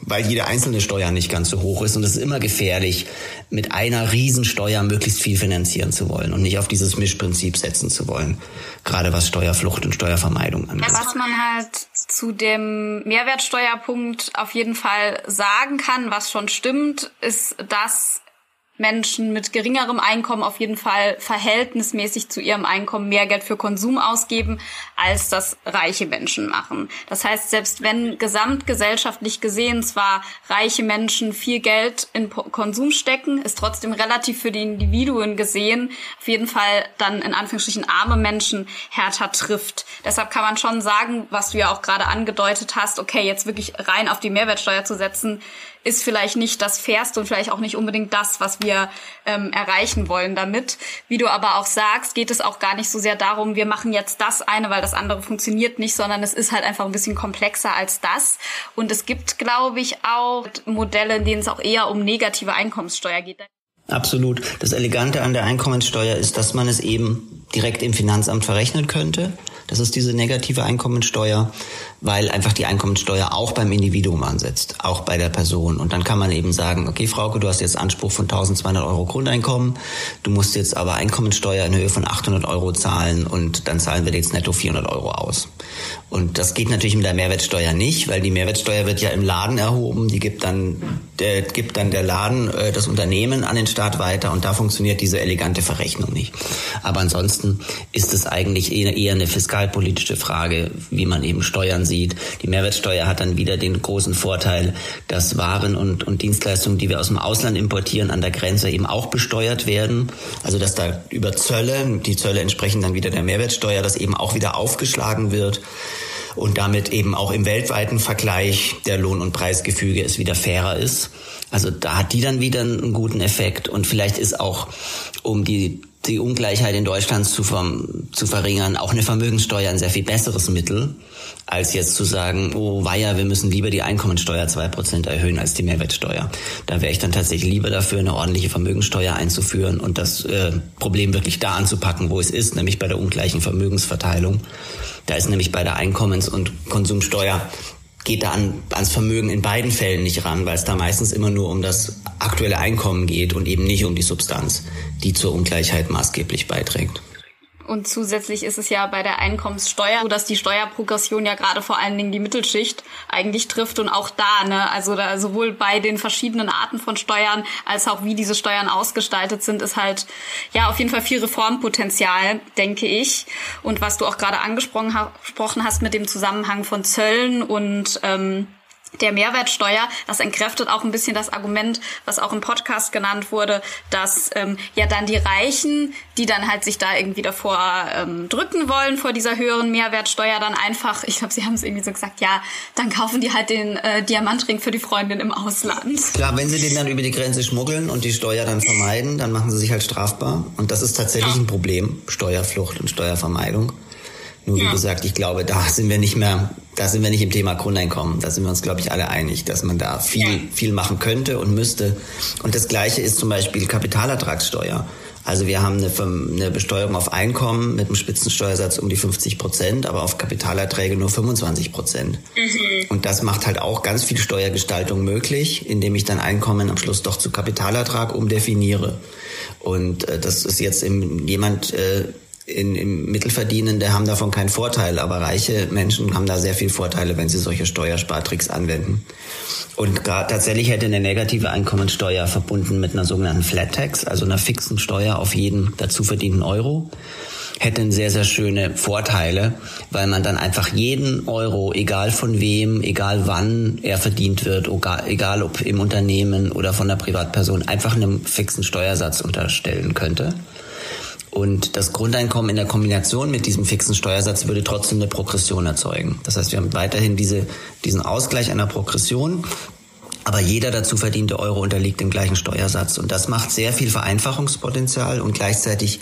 Speaker 5: weil jede einzelne Steuer nicht ganz so hoch ist und es ist immer gefährlich, mit einer Riesensteuer möglichst viel finanzieren zu wollen und nicht auf dieses Mischprinzip setzen zu wollen, gerade was Steuerflucht und Steuervermeidung angeht.
Speaker 3: Was man halt zu dem Mehrwertsteuerpunkt auf jeden Fall sagen kann, was schon stimmt, ist, dass Menschen mit geringerem Einkommen auf jeden Fall verhältnismäßig zu ihrem Einkommen mehr Geld für Konsum ausgeben, als das reiche Menschen machen. Das heißt, selbst wenn gesamtgesellschaftlich gesehen zwar reiche Menschen viel Geld in Konsum stecken, ist trotzdem relativ für die Individuen gesehen auf jeden Fall dann in Anführungsstrichen arme Menschen härter trifft. Deshalb kann man schon sagen, was du ja auch gerade angedeutet hast, okay, jetzt wirklich rein auf die Mehrwertsteuer zu setzen, ist vielleicht nicht das Fairste und vielleicht auch nicht unbedingt das, was wir ähm, erreichen wollen damit. Wie du aber auch sagst, geht es auch gar nicht so sehr darum, wir machen jetzt das eine, weil das andere funktioniert nicht, sondern es ist halt einfach ein bisschen komplexer als das. Und es gibt, glaube ich, auch Modelle, in denen es auch eher um negative Einkommenssteuer geht.
Speaker 5: Absolut. Das Elegante an der Einkommenssteuer ist, dass man es eben direkt im Finanzamt verrechnen könnte. Das ist diese negative Einkommensteuer, weil einfach die Einkommensteuer auch beim Individuum ansetzt, auch bei der Person. Und dann kann man eben sagen, okay, Frauke, du hast jetzt Anspruch von 1200 Euro Grundeinkommen, du musst jetzt aber Einkommensteuer in Höhe von 800 Euro zahlen und dann zahlen wir jetzt netto 400 Euro aus. Und das geht natürlich mit der Mehrwertsteuer nicht, weil die Mehrwertsteuer wird ja im Laden erhoben, die gibt dann, der, gibt dann der Laden, äh, das Unternehmen an den Staat weiter und da funktioniert diese elegante Verrechnung nicht. Aber ansonsten ist es eigentlich eher, eher eine fiskal sozialpolitische Frage, wie man eben Steuern sieht. Die Mehrwertsteuer hat dann wieder den großen Vorteil, dass Waren und, und Dienstleistungen, die wir aus dem Ausland importieren, an der Grenze eben auch besteuert werden. Also dass da über Zölle, die Zölle entsprechen dann wieder der Mehrwertsteuer, dass eben auch wieder aufgeschlagen wird und damit eben auch im weltweiten Vergleich der Lohn- und Preisgefüge es wieder fairer ist. Also da hat die dann wieder einen guten Effekt und vielleicht ist auch, um die die Ungleichheit in Deutschland zu, zu verringern, auch eine Vermögenssteuer ein sehr viel besseres Mittel, als jetzt zu sagen, oh weia, wir müssen lieber die Einkommensteuer zwei Prozent erhöhen als die Mehrwertsteuer. Da wäre ich dann tatsächlich lieber dafür, eine ordentliche Vermögenssteuer einzuführen und das äh, Problem wirklich da anzupacken, wo es ist, nämlich bei der ungleichen Vermögensverteilung. Da ist nämlich bei der Einkommens- und Konsumsteuer geht da an, ans Vermögen in beiden Fällen nicht ran, weil es da meistens immer nur um das aktuelle Einkommen geht und eben nicht um die Substanz, die zur Ungleichheit maßgeblich beiträgt.
Speaker 3: Und zusätzlich ist es ja bei der Einkommenssteuer so, dass die Steuerprogression ja gerade vor allen Dingen die Mittelschicht eigentlich trifft und auch da, ne, also da sowohl bei den verschiedenen Arten von Steuern als auch wie diese Steuern ausgestaltet sind, ist halt ja auf jeden Fall viel Reformpotenzial, denke ich. Und was du auch gerade angesprochen, hast mit dem Zusammenhang von Zöllen und ähm, der Mehrwertsteuer, das entkräftet auch ein bisschen das Argument, was auch im Podcast genannt wurde, dass ähm, ja dann die Reichen, die dann halt sich da irgendwie davor ähm, drücken wollen vor dieser höheren Mehrwertsteuer, dann einfach, ich glaube, sie haben es irgendwie so gesagt, ja, dann kaufen die halt den äh, Diamantring für die Freundin im Ausland.
Speaker 5: Klar, wenn sie den dann über die Grenze schmuggeln und die Steuer dann vermeiden, dann machen sie sich halt strafbar. Und das ist tatsächlich ein Problem, Steuerflucht und Steuervermeidung. Nur wie ja. gesagt, ich glaube, da sind wir nicht mehr, da sind wir nicht im Thema Grundeinkommen. Da sind wir uns, glaube ich, alle einig, dass man da viel, ja. viel machen könnte und müsste. Und das Gleiche ist zum Beispiel Kapitalertragssteuer. Also wir haben eine, eine Besteuerung auf Einkommen mit einem Spitzensteuersatz um die 50 Prozent, aber auf Kapitalerträge nur 25 Prozent. Mhm. Und das macht halt auch ganz viel Steuergestaltung möglich, indem ich dann Einkommen am Schluss doch zu Kapitalertrag umdefiniere. Und äh, das ist jetzt im, jemand, äh, in, im Mittelverdienende haben davon keinen Vorteil, aber reiche Menschen haben da sehr viel Vorteile, wenn sie solche Steuerspartricks anwenden. Und tatsächlich hätte eine negative Einkommensteuer verbunden mit einer sogenannten Flat Tax, also einer fixen Steuer auf jeden dazu verdienten Euro, hätten sehr, sehr schöne Vorteile, weil man dann einfach jeden Euro, egal von wem, egal wann er verdient wird, egal ob im Unternehmen oder von der Privatperson, einfach einem fixen Steuersatz unterstellen könnte. Und das Grundeinkommen in der Kombination mit diesem fixen Steuersatz würde trotzdem eine Progression erzeugen. Das heißt, wir haben weiterhin diese, diesen Ausgleich einer Progression. Aber jeder dazu verdiente Euro unterliegt dem gleichen Steuersatz. Und das macht sehr viel Vereinfachungspotenzial und gleichzeitig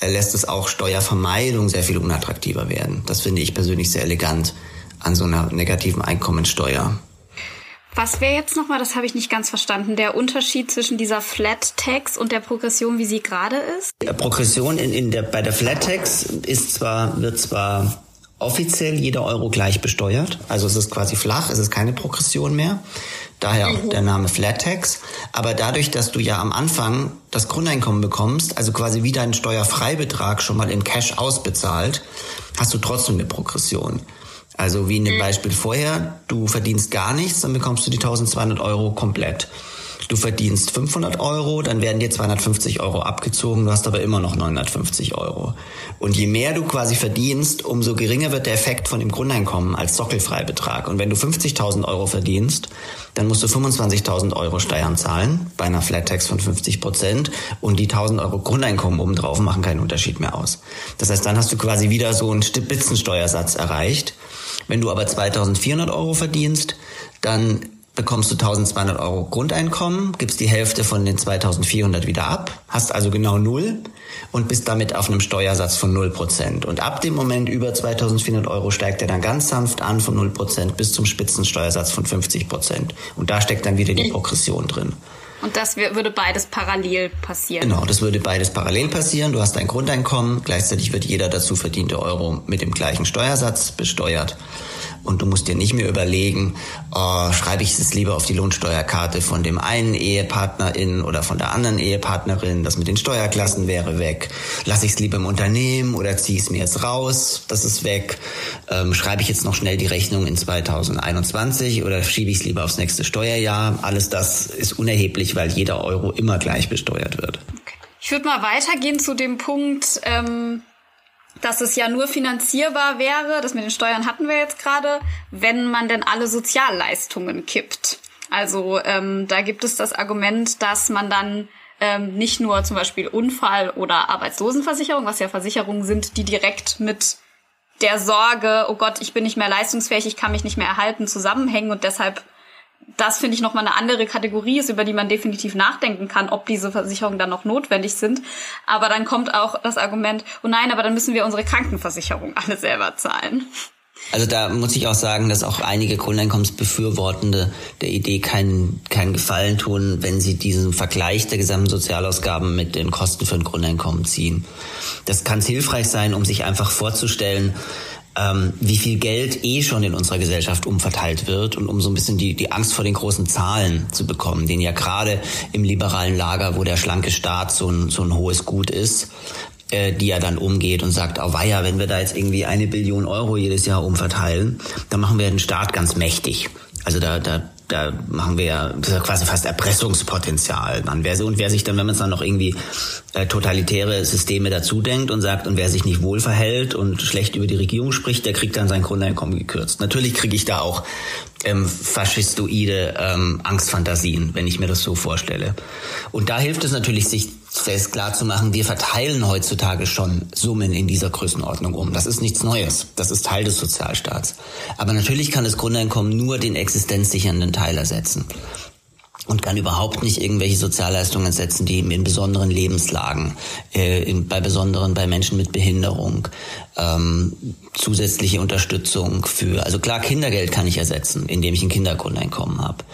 Speaker 5: äh, lässt es auch Steuervermeidung sehr viel unattraktiver werden. Das finde ich persönlich sehr elegant an so einer negativen Einkommensteuer.
Speaker 3: Was wäre jetzt nochmal, das habe ich nicht ganz verstanden, der Unterschied zwischen dieser Flat Tax und der Progression, wie sie gerade ist?
Speaker 5: Progression in, in der, bei der Flat Tax ist zwar, wird zwar offiziell jeder Euro gleich besteuert. Also es ist quasi flach, es ist keine Progression mehr. Daher auch mhm. der Name Flat Tax. Aber dadurch, dass du ja am Anfang das Grundeinkommen bekommst, also quasi wie deinen Steuerfreibetrag schon mal in Cash ausbezahlt, hast du trotzdem eine Progression. Also wie in dem. Beispiel vorher, du verdienst gar nichts, dann bekommst du die 1200 Euro komplett. Du verdienst 500 Euro, dann werden dir 250 Euro abgezogen, du hast aber immer noch 950 Euro. Und je mehr du quasi verdienst, umso geringer wird der Effekt von dem Grundeinkommen als Sockelfreibetrag. Und wenn du 50.000 Euro verdienst, dann musst du 25.000 Euro Steuern zahlen bei einer Flat Tax von 50 Prozent und die 1.000 Euro Grundeinkommen obendrauf machen keinen Unterschied mehr aus. Das heißt, dann hast du quasi wieder so einen Spitzensteuersatz erreicht. Wenn du aber 2.400 Euro verdienst, dann bekommst du 1200 Euro Grundeinkommen, gibst die Hälfte von den 2400 wieder ab, hast also genau null und bist damit auf einem Steuersatz von 0%. Und ab dem Moment über 2400 Euro steigt er dann ganz sanft an von 0% bis zum Spitzensteuersatz von 50%. Und da steckt dann wieder die Progression drin.
Speaker 3: Und das würde beides parallel passieren.
Speaker 5: Genau, das würde beides parallel passieren. Du hast ein Grundeinkommen, gleichzeitig wird jeder dazu verdiente Euro mit dem gleichen Steuersatz besteuert und du musst dir nicht mehr überlegen, oh, schreibe ich es lieber auf die Lohnsteuerkarte von dem einen Ehepartnerin oder von der anderen Ehepartnerin, das mit den Steuerklassen wäre weg. Lasse ich es lieber im Unternehmen oder ziehe es mir jetzt raus, das ist weg. Ähm, schreibe ich jetzt noch schnell die Rechnung in 2021 oder schiebe ich es lieber aufs nächste Steuerjahr? Alles das ist unerheblich, weil jeder Euro immer gleich besteuert wird.
Speaker 3: Ich würde mal weitergehen zu dem Punkt, ähm dass es ja nur finanzierbar wäre, das mit den Steuern hatten wir jetzt gerade, wenn man denn alle Sozialleistungen kippt. Also ähm, da gibt es das Argument, dass man dann ähm, nicht nur zum Beispiel Unfall- oder Arbeitslosenversicherung, was ja Versicherungen sind, die direkt mit der Sorge, oh Gott, ich bin nicht mehr leistungsfähig, ich kann mich nicht mehr erhalten, zusammenhängen und deshalb das finde ich nochmal eine andere Kategorie ist, über die man definitiv nachdenken kann, ob diese Versicherungen dann noch notwendig sind. Aber dann kommt auch das Argument, oh nein, aber dann müssen wir unsere Krankenversicherung alle selber zahlen.
Speaker 5: Also da muss ich auch sagen, dass auch einige Grundeinkommensbefürwortende der Idee keinen, keinen Gefallen tun, wenn sie diesen Vergleich der gesamten Sozialausgaben mit den Kosten für ein Grundeinkommen ziehen. Das kann hilfreich sein, um sich einfach vorzustellen, ähm, wie viel Geld eh schon in unserer Gesellschaft umverteilt wird und um so ein bisschen die, die Angst vor den großen Zahlen zu bekommen, den ja gerade im liberalen Lager, wo der schlanke Staat so ein, so ein hohes Gut ist, äh, die ja dann umgeht und sagt, oh weia, wenn wir da jetzt irgendwie eine Billion Euro jedes Jahr umverteilen, dann machen wir den Staat ganz mächtig. Also da, da da machen wir ja, quasi fast Erpressungspotenzial. Man, wer, und wer sich dann, wenn man es dann noch irgendwie äh, totalitäre Systeme dazu denkt und sagt, und wer sich nicht wohl verhält und schlecht über die Regierung spricht, der kriegt dann sein Grundeinkommen gekürzt. Natürlich kriege ich da auch ähm, faschistoide ähm, Angstfantasien, wenn ich mir das so vorstelle. Und da hilft es natürlich, sich fest klar zu machen, wir verteilen heutzutage schon Summen in dieser Größenordnung um. Das ist nichts Neues. Das ist Teil des Sozialstaats. Aber natürlich kann das Grundeinkommen nur den existenzsichernden Teil ersetzen und kann überhaupt nicht irgendwelche Sozialleistungen setzen, die in besonderen Lebenslagen, äh, in, bei besonderen, bei Menschen mit Behinderung, ähm, zusätzliche Unterstützung für, also klar, Kindergeld kann ich ersetzen, indem ich ein Kindergrundeinkommen habe.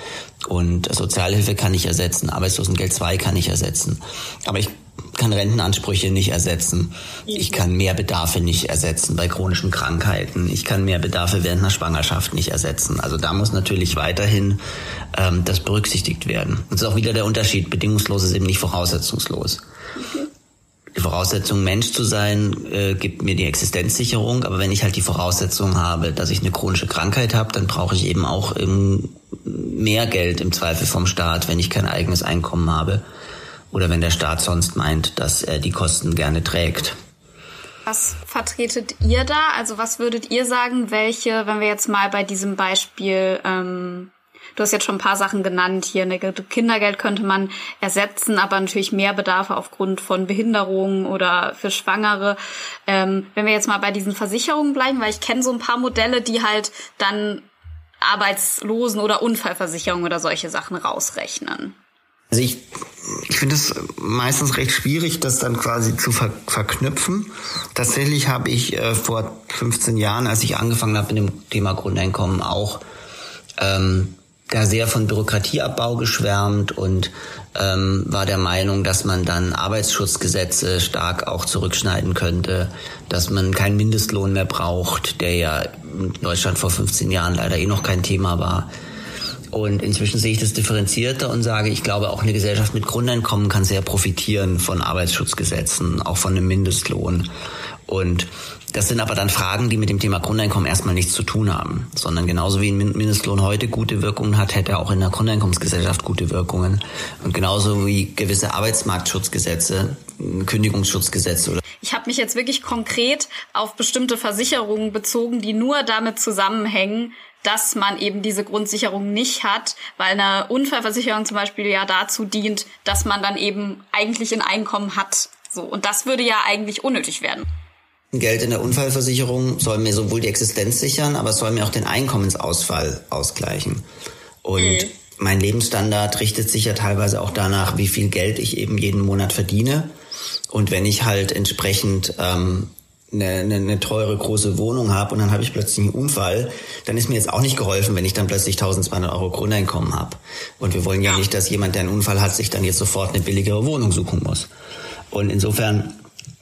Speaker 5: Und Sozialhilfe kann ich ersetzen, Arbeitslosengeld 2 kann ich ersetzen. Aber ich kann Rentenansprüche nicht ersetzen. Ich kann Mehrbedarfe nicht ersetzen bei chronischen Krankheiten. Ich kann Mehrbedarfe während einer Schwangerschaft nicht ersetzen. Also da muss natürlich weiterhin ähm, das berücksichtigt werden. Das ist auch wieder der Unterschied. Bedingungslos ist eben nicht voraussetzungslos. Die Voraussetzung, Mensch zu sein, äh, gibt mir die Existenzsicherung. Aber wenn ich halt die Voraussetzung habe, dass ich eine chronische Krankheit habe, dann brauche ich eben auch ähm, mehr Geld im Zweifel vom Staat, wenn ich kein eigenes Einkommen habe oder wenn der Staat sonst meint, dass er die Kosten gerne trägt.
Speaker 3: Was vertretet ihr da? Also was würdet ihr sagen, welche, wenn wir jetzt mal bei diesem Beispiel, ähm, du hast jetzt schon ein paar Sachen genannt, hier eine Kindergeld könnte man ersetzen, aber natürlich mehr Bedarfe aufgrund von Behinderungen oder für Schwangere. Ähm, wenn wir jetzt mal bei diesen Versicherungen bleiben, weil ich kenne so ein paar Modelle, die halt dann Arbeitslosen- oder Unfallversicherung oder solche Sachen rausrechnen.
Speaker 5: Also ich, ich finde es meistens recht schwierig, das dann quasi zu ver verknüpfen. Tatsächlich habe ich äh, vor 15 Jahren, als ich angefangen habe mit dem Thema Grundeinkommen, auch ähm, da sehr von Bürokratieabbau geschwärmt und ähm, war der Meinung, dass man dann Arbeitsschutzgesetze stark auch zurückschneiden könnte, dass man keinen Mindestlohn mehr braucht, der ja in Deutschland vor 15 Jahren leider eh noch kein Thema war und inzwischen sehe ich das differenzierter und sage, ich glaube, auch eine Gesellschaft mit Grundeinkommen kann sehr profitieren von Arbeitsschutzgesetzen, auch von einem Mindestlohn. Und das sind aber dann Fragen, die mit dem Thema Grundeinkommen erstmal nichts zu tun haben, sondern genauso wie ein Mindestlohn heute gute Wirkungen hat, hätte er auch in der Grundeinkommensgesellschaft gute Wirkungen. Und genauso wie gewisse Arbeitsmarktschutzgesetze, Kündigungsschutzgesetze oder
Speaker 3: ich habe mich jetzt wirklich konkret auf bestimmte Versicherungen bezogen, die nur damit zusammenhängen, dass man eben diese Grundsicherung nicht hat, weil eine Unfallversicherung zum Beispiel ja dazu dient, dass man dann eben eigentlich ein Einkommen hat. So. Und das würde ja eigentlich unnötig werden.
Speaker 5: Geld in der Unfallversicherung soll mir sowohl die Existenz sichern, aber es soll mir auch den Einkommensausfall ausgleichen. Und mhm. mein Lebensstandard richtet sich ja teilweise auch danach, wie viel Geld ich eben jeden Monat verdiene. Und wenn ich halt entsprechend ähm, eine, eine, eine teure große Wohnung habe und dann habe ich plötzlich einen Unfall, dann ist mir jetzt auch nicht geholfen, wenn ich dann plötzlich 1200 Euro Grundeinkommen habe. Und wir wollen ja nicht, dass jemand, der einen Unfall hat, sich dann jetzt sofort eine billigere Wohnung suchen muss. Und insofern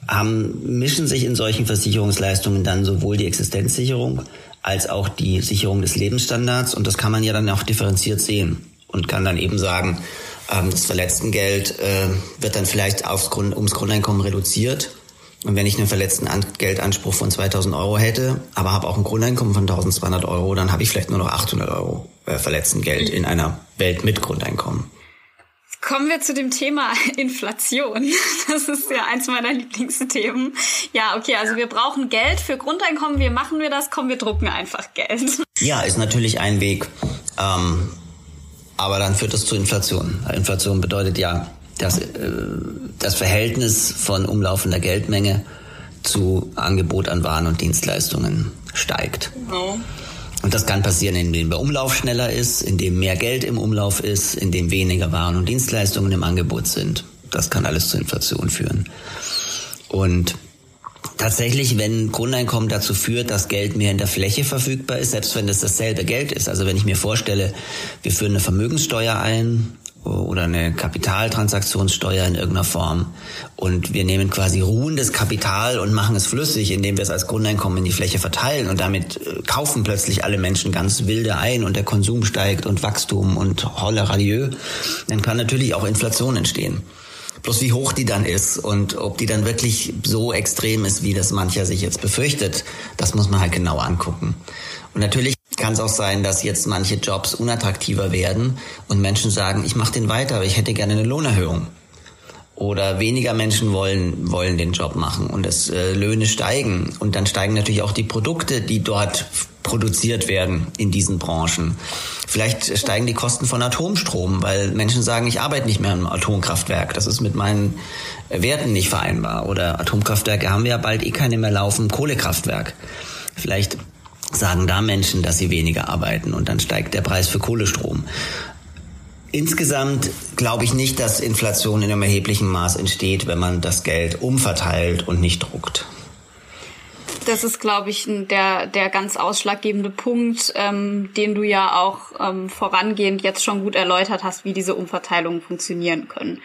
Speaker 5: haben, mischen sich in solchen Versicherungsleistungen dann sowohl die Existenzsicherung als auch die Sicherung des Lebensstandards. Und das kann man ja dann auch differenziert sehen und kann dann eben sagen, ähm, das Verletztengeld äh, wird dann vielleicht aufs Grund, ums Grundeinkommen reduziert und wenn ich einen verletzten Geldanspruch von 2000 Euro hätte, aber habe auch ein Grundeinkommen von 1200 Euro, dann habe ich vielleicht nur noch 800 Euro äh, verletzten Geld in einer Welt mit Grundeinkommen.
Speaker 3: Kommen wir zu dem Thema Inflation. Das ist ja eins meiner Lieblingsthemen. Ja, okay, also wir brauchen Geld für Grundeinkommen. Wie machen wir das? Kommen wir drucken einfach Geld.
Speaker 5: Ja, ist natürlich ein Weg. Ähm, aber dann führt es zu Inflation. Inflation bedeutet ja das, äh, das Verhältnis von umlaufender Geldmenge zu Angebot an Waren und Dienstleistungen steigt. Genau. Und das kann passieren, indem der Umlauf schneller ist, indem mehr Geld im Umlauf ist, indem weniger Waren und Dienstleistungen im Angebot sind. Das kann alles zu Inflation führen. Und tatsächlich, wenn Grundeinkommen dazu führt, dass Geld mehr in der Fläche verfügbar ist, selbst wenn das dasselbe Geld ist. Also wenn ich mir vorstelle, wir führen eine Vermögenssteuer ein oder eine Kapitaltransaktionssteuer in irgendeiner Form. Und wir nehmen quasi ruhendes Kapital und machen es flüssig, indem wir es als Grundeinkommen in die Fläche verteilen. Und damit äh, kaufen plötzlich alle Menschen ganz wilde ein und der Konsum steigt und Wachstum und holle radieux. Dann kann natürlich auch Inflation entstehen. Bloß wie hoch die dann ist und ob die dann wirklich so extrem ist, wie das mancher sich jetzt befürchtet, das muss man halt genau angucken. Und natürlich kann es auch sein, dass jetzt manche Jobs unattraktiver werden und Menschen sagen, ich mache den weiter, aber ich hätte gerne eine Lohnerhöhung. oder weniger Menschen wollen wollen den Job machen und das äh, Löhne steigen und dann steigen natürlich auch die Produkte, die dort produziert werden in diesen Branchen. Vielleicht steigen die Kosten von Atomstrom, weil Menschen sagen, ich arbeite nicht mehr im Atomkraftwerk. Das ist mit meinen Werten nicht vereinbar. Oder Atomkraftwerke haben wir ja bald eh keine mehr laufen, Kohlekraftwerk. Vielleicht sagen da Menschen, dass sie weniger arbeiten und dann steigt der Preis für Kohlestrom. Insgesamt glaube ich nicht, dass Inflation in einem erheblichen Maß entsteht, wenn man das Geld umverteilt und nicht druckt.
Speaker 3: Das ist, glaube ich, der, der ganz ausschlaggebende Punkt, ähm, den du ja auch ähm, vorangehend jetzt schon gut erläutert hast, wie diese Umverteilungen funktionieren können.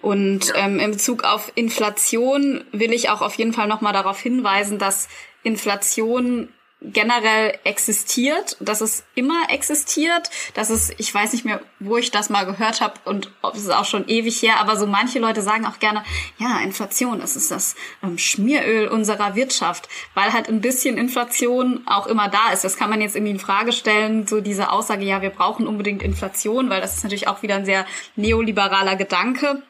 Speaker 3: Und ähm, in Bezug auf Inflation will ich auch auf jeden Fall nochmal darauf hinweisen, dass Inflation generell existiert, dass es immer existiert, dass es, ich weiß nicht mehr, wo ich das mal gehört habe und ob es auch schon ewig her, aber so manche Leute sagen auch gerne, ja, Inflation, das ist das ähm, Schmieröl unserer Wirtschaft, weil halt ein bisschen Inflation auch immer da ist. Das kann man jetzt irgendwie in Frage stellen, so diese Aussage, ja, wir brauchen unbedingt Inflation, weil das ist natürlich auch wieder ein sehr neoliberaler Gedanke.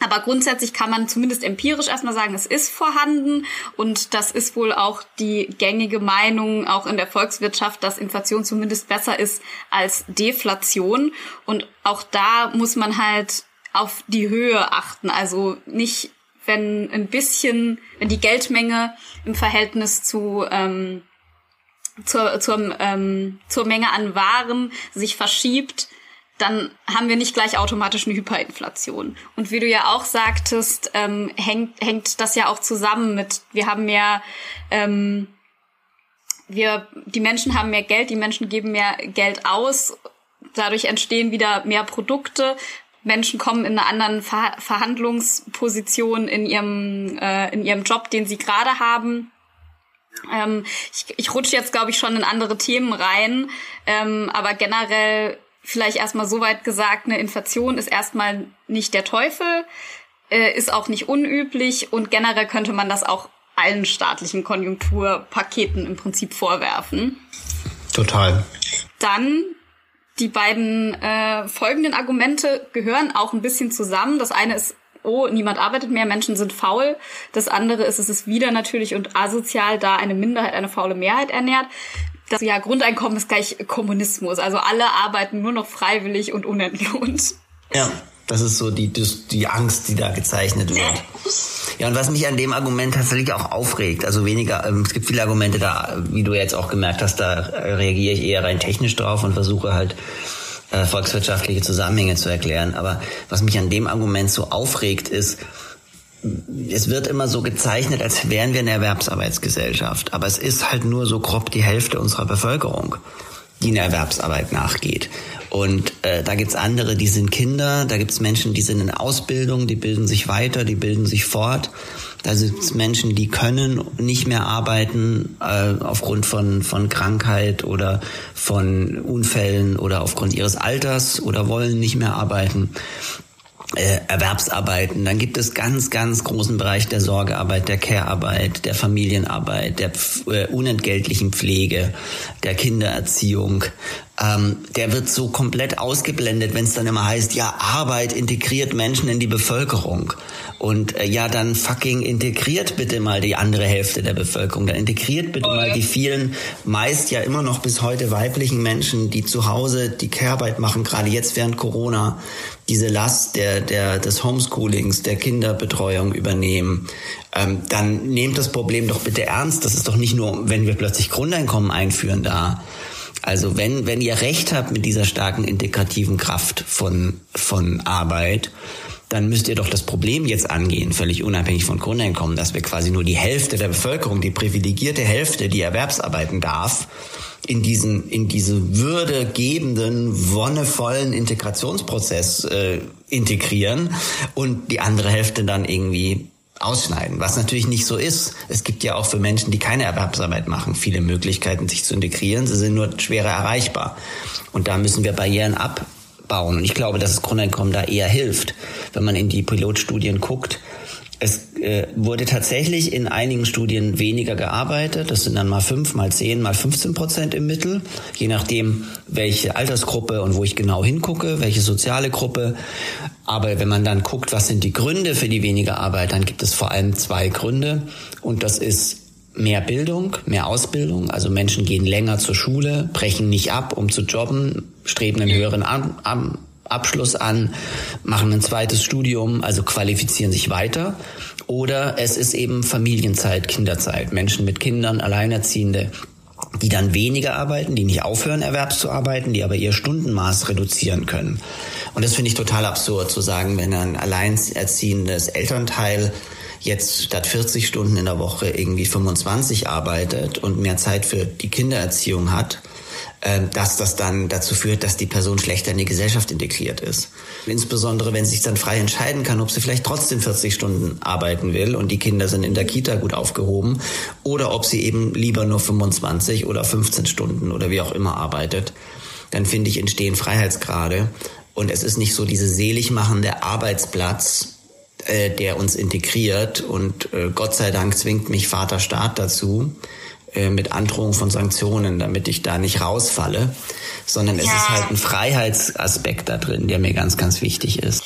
Speaker 3: Aber grundsätzlich kann man zumindest empirisch erstmal sagen, es ist vorhanden und das ist wohl auch die gängige Meinung auch in der Volkswirtschaft, dass Inflation zumindest besser ist als Deflation. Und auch da muss man halt auf die Höhe achten. Also nicht, wenn ein bisschen, wenn die Geldmenge im Verhältnis zu ähm, zur, zur, ähm, zur Menge an Waren sich verschiebt, dann haben wir nicht gleich automatisch eine Hyperinflation. Und wie du ja auch sagtest, ähm, hängt, hängt das ja auch zusammen mit, wir haben mehr, ähm, wir, die Menschen haben mehr Geld, die Menschen geben mehr Geld aus, dadurch entstehen wieder mehr Produkte. Menschen kommen in einer anderen Ver Verhandlungsposition in ihrem, äh, in ihrem Job, den sie gerade haben. Ähm, ich, ich rutsche jetzt, glaube ich, schon in andere Themen rein, ähm, aber generell vielleicht erstmal so weit gesagt, eine Inflation ist erstmal nicht der Teufel, äh, ist auch nicht unüblich und generell könnte man das auch allen staatlichen Konjunkturpaketen im Prinzip vorwerfen.
Speaker 5: Total.
Speaker 3: Dann die beiden äh, folgenden Argumente gehören auch ein bisschen zusammen. Das eine ist, oh, niemand arbeitet mehr, Menschen sind faul. Das andere ist, es ist wieder natürlich und asozial, da eine Minderheit eine faule Mehrheit ernährt das ja Grundeinkommen ist gleich Kommunismus. Also alle arbeiten nur noch freiwillig und unentlohnt.
Speaker 5: Ja, das ist so die, die Angst, die da gezeichnet wird. Ja, und was mich an dem Argument tatsächlich auch aufregt, also weniger, ähm, es gibt viele Argumente da, wie du jetzt auch gemerkt hast, da reagiere ich eher rein technisch drauf und versuche halt äh, volkswirtschaftliche Zusammenhänge zu erklären. Aber was mich an dem Argument so aufregt, ist, es wird immer so gezeichnet, als wären wir eine Erwerbsarbeitsgesellschaft. Aber es ist halt nur so grob die Hälfte unserer Bevölkerung, die in Erwerbsarbeit nachgeht. Und äh, da gibt's andere, die sind Kinder, da gibt's Menschen, die sind in Ausbildung, die bilden sich weiter, die bilden sich fort. Da gibt's Menschen, die können nicht mehr arbeiten äh, aufgrund von, von Krankheit oder von Unfällen oder aufgrund ihres Alters oder wollen nicht mehr arbeiten Erwerbsarbeiten. Dann gibt es ganz, ganz großen Bereich der Sorgearbeit, der Care-Arbeit, der Familienarbeit, der äh, unentgeltlichen Pflege, der Kindererziehung. Ähm, der wird so komplett ausgeblendet, wenn es dann immer heißt, ja, Arbeit integriert Menschen in die Bevölkerung. Und äh, ja, dann fucking integriert bitte mal die andere Hälfte der Bevölkerung. Dann integriert bitte mal die vielen, meist ja immer noch bis heute weiblichen Menschen, die zu Hause die Care-Arbeit machen, gerade jetzt während Corona diese Last der, der, des Homeschoolings, der Kinderbetreuung übernehmen, ähm, dann nehmt das Problem doch bitte ernst. Das ist doch nicht nur, wenn wir plötzlich Grundeinkommen einführen da. Also wenn, wenn ihr recht habt mit dieser starken integrativen Kraft von, von Arbeit, dann müsst ihr doch das Problem jetzt angehen, völlig unabhängig von Grundeinkommen, dass wir quasi nur die Hälfte der Bevölkerung, die privilegierte Hälfte, die Erwerbsarbeiten darf, in diesen in diese würdegebenden wonnevollen Integrationsprozess äh, integrieren und die andere Hälfte dann irgendwie ausschneiden, was natürlich nicht so ist. Es gibt ja auch für Menschen, die keine Erwerbsarbeit machen, viele Möglichkeiten, sich zu integrieren. Sie sind nur schwerer erreichbar. Und da müssen wir Barrieren abbauen. Und ich glaube, dass das Grundeinkommen da eher hilft. Wenn man in die Pilotstudien guckt, Es äh, wurde tatsächlich in einigen Studien weniger gearbeitet. Das sind dann mal fünf, mal zehn, mal 15 Prozent im Mittel, je nachdem, welche Altersgruppe und wo ich genau hingucke, welche soziale Gruppe. Aber wenn man dann guckt, was sind die Gründe für die weniger Arbeit, dann gibt es vor allem zwei Gründe. Und das ist mehr Bildung, mehr Ausbildung. Also Menschen gehen länger zur Schule, brechen nicht ab, um zu jobben, streben einen höheren An An Abschluss an, machen ein zweites Studium, also qualifizieren sich weiter. Oder es ist eben Familienzeit, Kinderzeit, Menschen mit Kindern, Alleinerziehende, die dann weniger arbeiten, die nicht aufhören, erwerbs zu arbeiten, die aber ihr Stundenmaß reduzieren können. Und das finde ich total absurd zu sagen, wenn ein alleinerziehendes Elternteil jetzt statt 40 Stunden in der Woche irgendwie 25 arbeitet und mehr Zeit für die Kindererziehung hat, dass das dann dazu führt, dass die Person schlechter in die Gesellschaft integriert ist. Insbesondere, wenn sie sich dann frei entscheiden kann, ob sie vielleicht trotzdem 40 Stunden arbeiten will und die Kinder sind in der Kita gut aufgehoben oder ob sie eben lieber nur 25 oder 15 Stunden oder wie auch immer arbeitet, dann finde ich, entstehen Freiheitsgrade und es ist nicht so diese selig machende Arbeitsplatz, äh, der uns integriert. Und äh, Gott sei Dank zwingt mich Vater Staat dazu, mit Androhung von Sanktionen, damit ich da nicht rausfalle, sondern es ja. ist halt ein Freiheitsaspekt da drin, der mir ganz, ganz wichtig ist.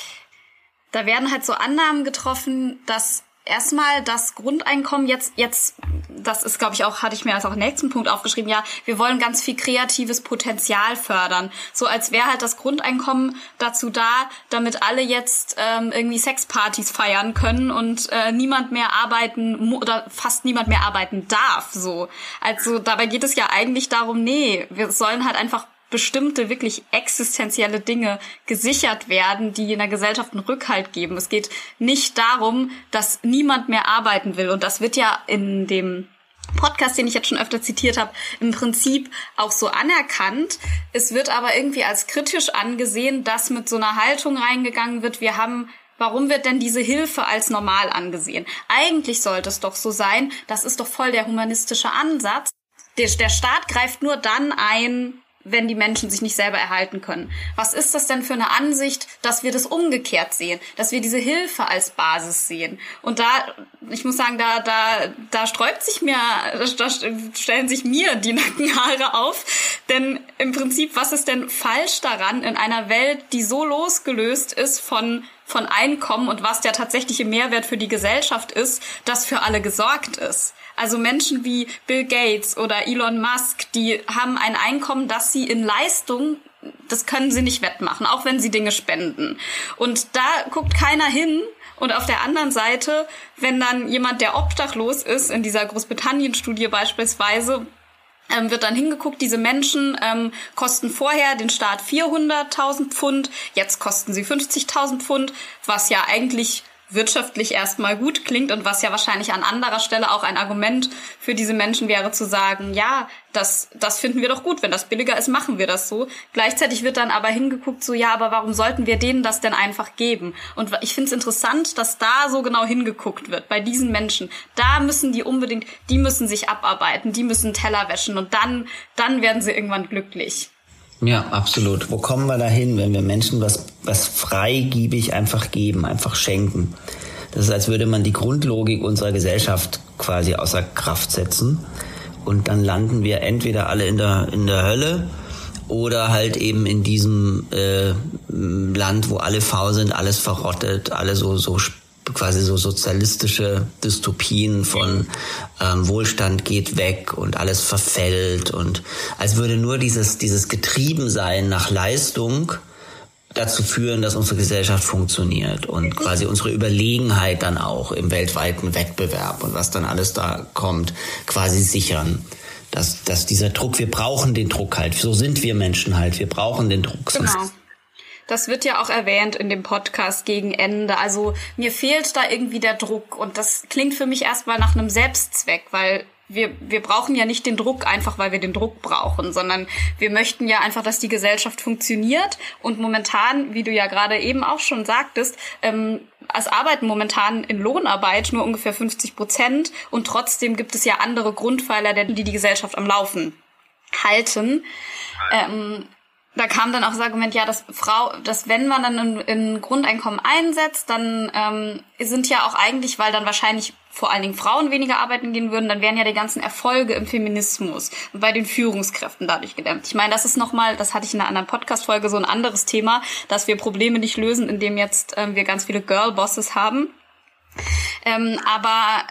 Speaker 3: Da werden halt so Annahmen getroffen, dass erstmal das Grundeinkommen jetzt, jetzt, das ist, glaube ich, auch, hatte ich mir als auch nächsten Punkt aufgeschrieben, ja, wir wollen ganz viel kreatives Potenzial fördern. So als wäre halt das Grundeinkommen dazu da, damit alle jetzt ähm, irgendwie Sexpartys feiern können und äh, niemand mehr arbeiten oder fast niemand mehr arbeiten darf. So. Also dabei geht es ja eigentlich darum, nee, wir sollen halt einfach bestimmte wirklich existenzielle Dinge gesichert werden, die in der Gesellschaft einen Rückhalt geben. Es geht nicht darum, dass niemand mehr arbeiten will. Und das wird ja in dem Podcast, den ich jetzt schon öfter zitiert habe, im Prinzip auch so anerkannt. Es wird aber irgendwie als kritisch angesehen, dass mit so einer Haltung reingegangen wird, wir haben Warum wird denn diese Hilfe als normal angesehen? Eigentlich sollte es doch so sein, das ist doch voll der humanistische Ansatz. Der, Staat greift nur dann ein, wenn die Menschen sich nicht selber erhalten können. Was ist das denn für eine Ansicht, dass wir das umgekehrt sehen, dass wir diese Hilfe als Basis sehen? Und da, ich muss sagen, da, da, da sträubt sich mir, da stellen sich mir die Nackenhaare auf, denn im Prinzip, was ist denn falsch daran in einer Welt, die so losgelöst ist von von Einkommen und was der tatsächliche Mehrwert für die Gesellschaft ist, dass für alle gesorgt ist. Also Menschen wie Bill Gates oder Elon Musk, die haben ein Einkommen, das sie in Leistung das können sie nicht wettmachen, auch wenn sie Dinge spenden. Und da guckt keiner hin. Und auf der anderen Seite, wenn dann jemand, der obdachlos ist, in dieser Großbritannien-Studie beispielsweise, ähm, wird dann hingeguckt, diese Menschen ähm, kosten vorher den Staat 400.000 Pfund, jetzt kosten sie 50.000 Pfund, was ja eigentlich wirtschaftlich erstmal gut klingt und was ja wahrscheinlich an anderer Stelle auch ein Argument für diese Menschen wäre zu sagen, ja, das, das finden wir doch gut, wenn das billiger ist, machen wir das so. Gleichzeitig wird dann aber hingeguckt, so ja, aber warum sollten wir denen das denn einfach geben? Und ich finde es interessant, dass da so genau hingeguckt wird, bei diesen Menschen. Da müssen die unbedingt, die müssen sich abarbeiten, die müssen Teller wäschen und dann, dann werden sie irgendwann glücklich.
Speaker 5: Ja, absolut. Wo kommen wir dahin, wenn wir Menschen was, was freigiebig einfach geben, einfach schenken? Das ist, als würde man die Grundlogik unserer Gesellschaft quasi außer Kraft setzen. Und dann landen wir entweder alle in der, in der Hölle oder halt eben in diesem äh, Land, wo alle faul sind, alles verrottet, alle so, so quasi so sozialistische Dystopien von ähm, Wohlstand geht weg und alles verfällt und als würde nur dieses, dieses Getriebensein nach Leistung dazu führen, dass unsere Gesellschaft funktioniert und quasi unsere Überlegenheit dann auch im weltweiten Wettbewerb und was dann alles da kommt, quasi sichern. Dass, dass dieser Druck, wir brauchen den Druck halt, so sind wir Menschen halt, wir brauchen den Druck.
Speaker 3: Genau. Das wird ja auch erwähnt in dem Podcast gegen Ende. Also mir fehlt da irgendwie der Druck und das klingt für mich erstmal nach einem Selbstzweck, weil wir, wir brauchen ja nicht den Druck einfach, weil wir den Druck brauchen, sondern wir möchten ja einfach, dass die Gesellschaft funktioniert. Und momentan, wie du ja gerade eben auch schon sagtest, ähm, es arbeiten momentan in Lohnarbeit nur ungefähr 50 Prozent und trotzdem gibt es ja andere Grundpfeiler, die die Gesellschaft am Laufen halten. Ähm, da kam dann auch das Argument, ja, dass Frau, dass wenn man dann ein, ein Grundeinkommen einsetzt, dann ähm, sind ja auch eigentlich, weil dann wahrscheinlich vor allen Dingen Frauen weniger arbeiten gehen würden, dann wären ja die ganzen Erfolge im Feminismus und bei den Führungskräften dadurch gedämmt. Ich meine, das ist nochmal, das hatte ich in einer anderen Podcast-Folge, so ein anderes Thema, dass wir Probleme nicht lösen, indem jetzt ähm, wir ganz viele Girl-Bosses haben. Ähm, aber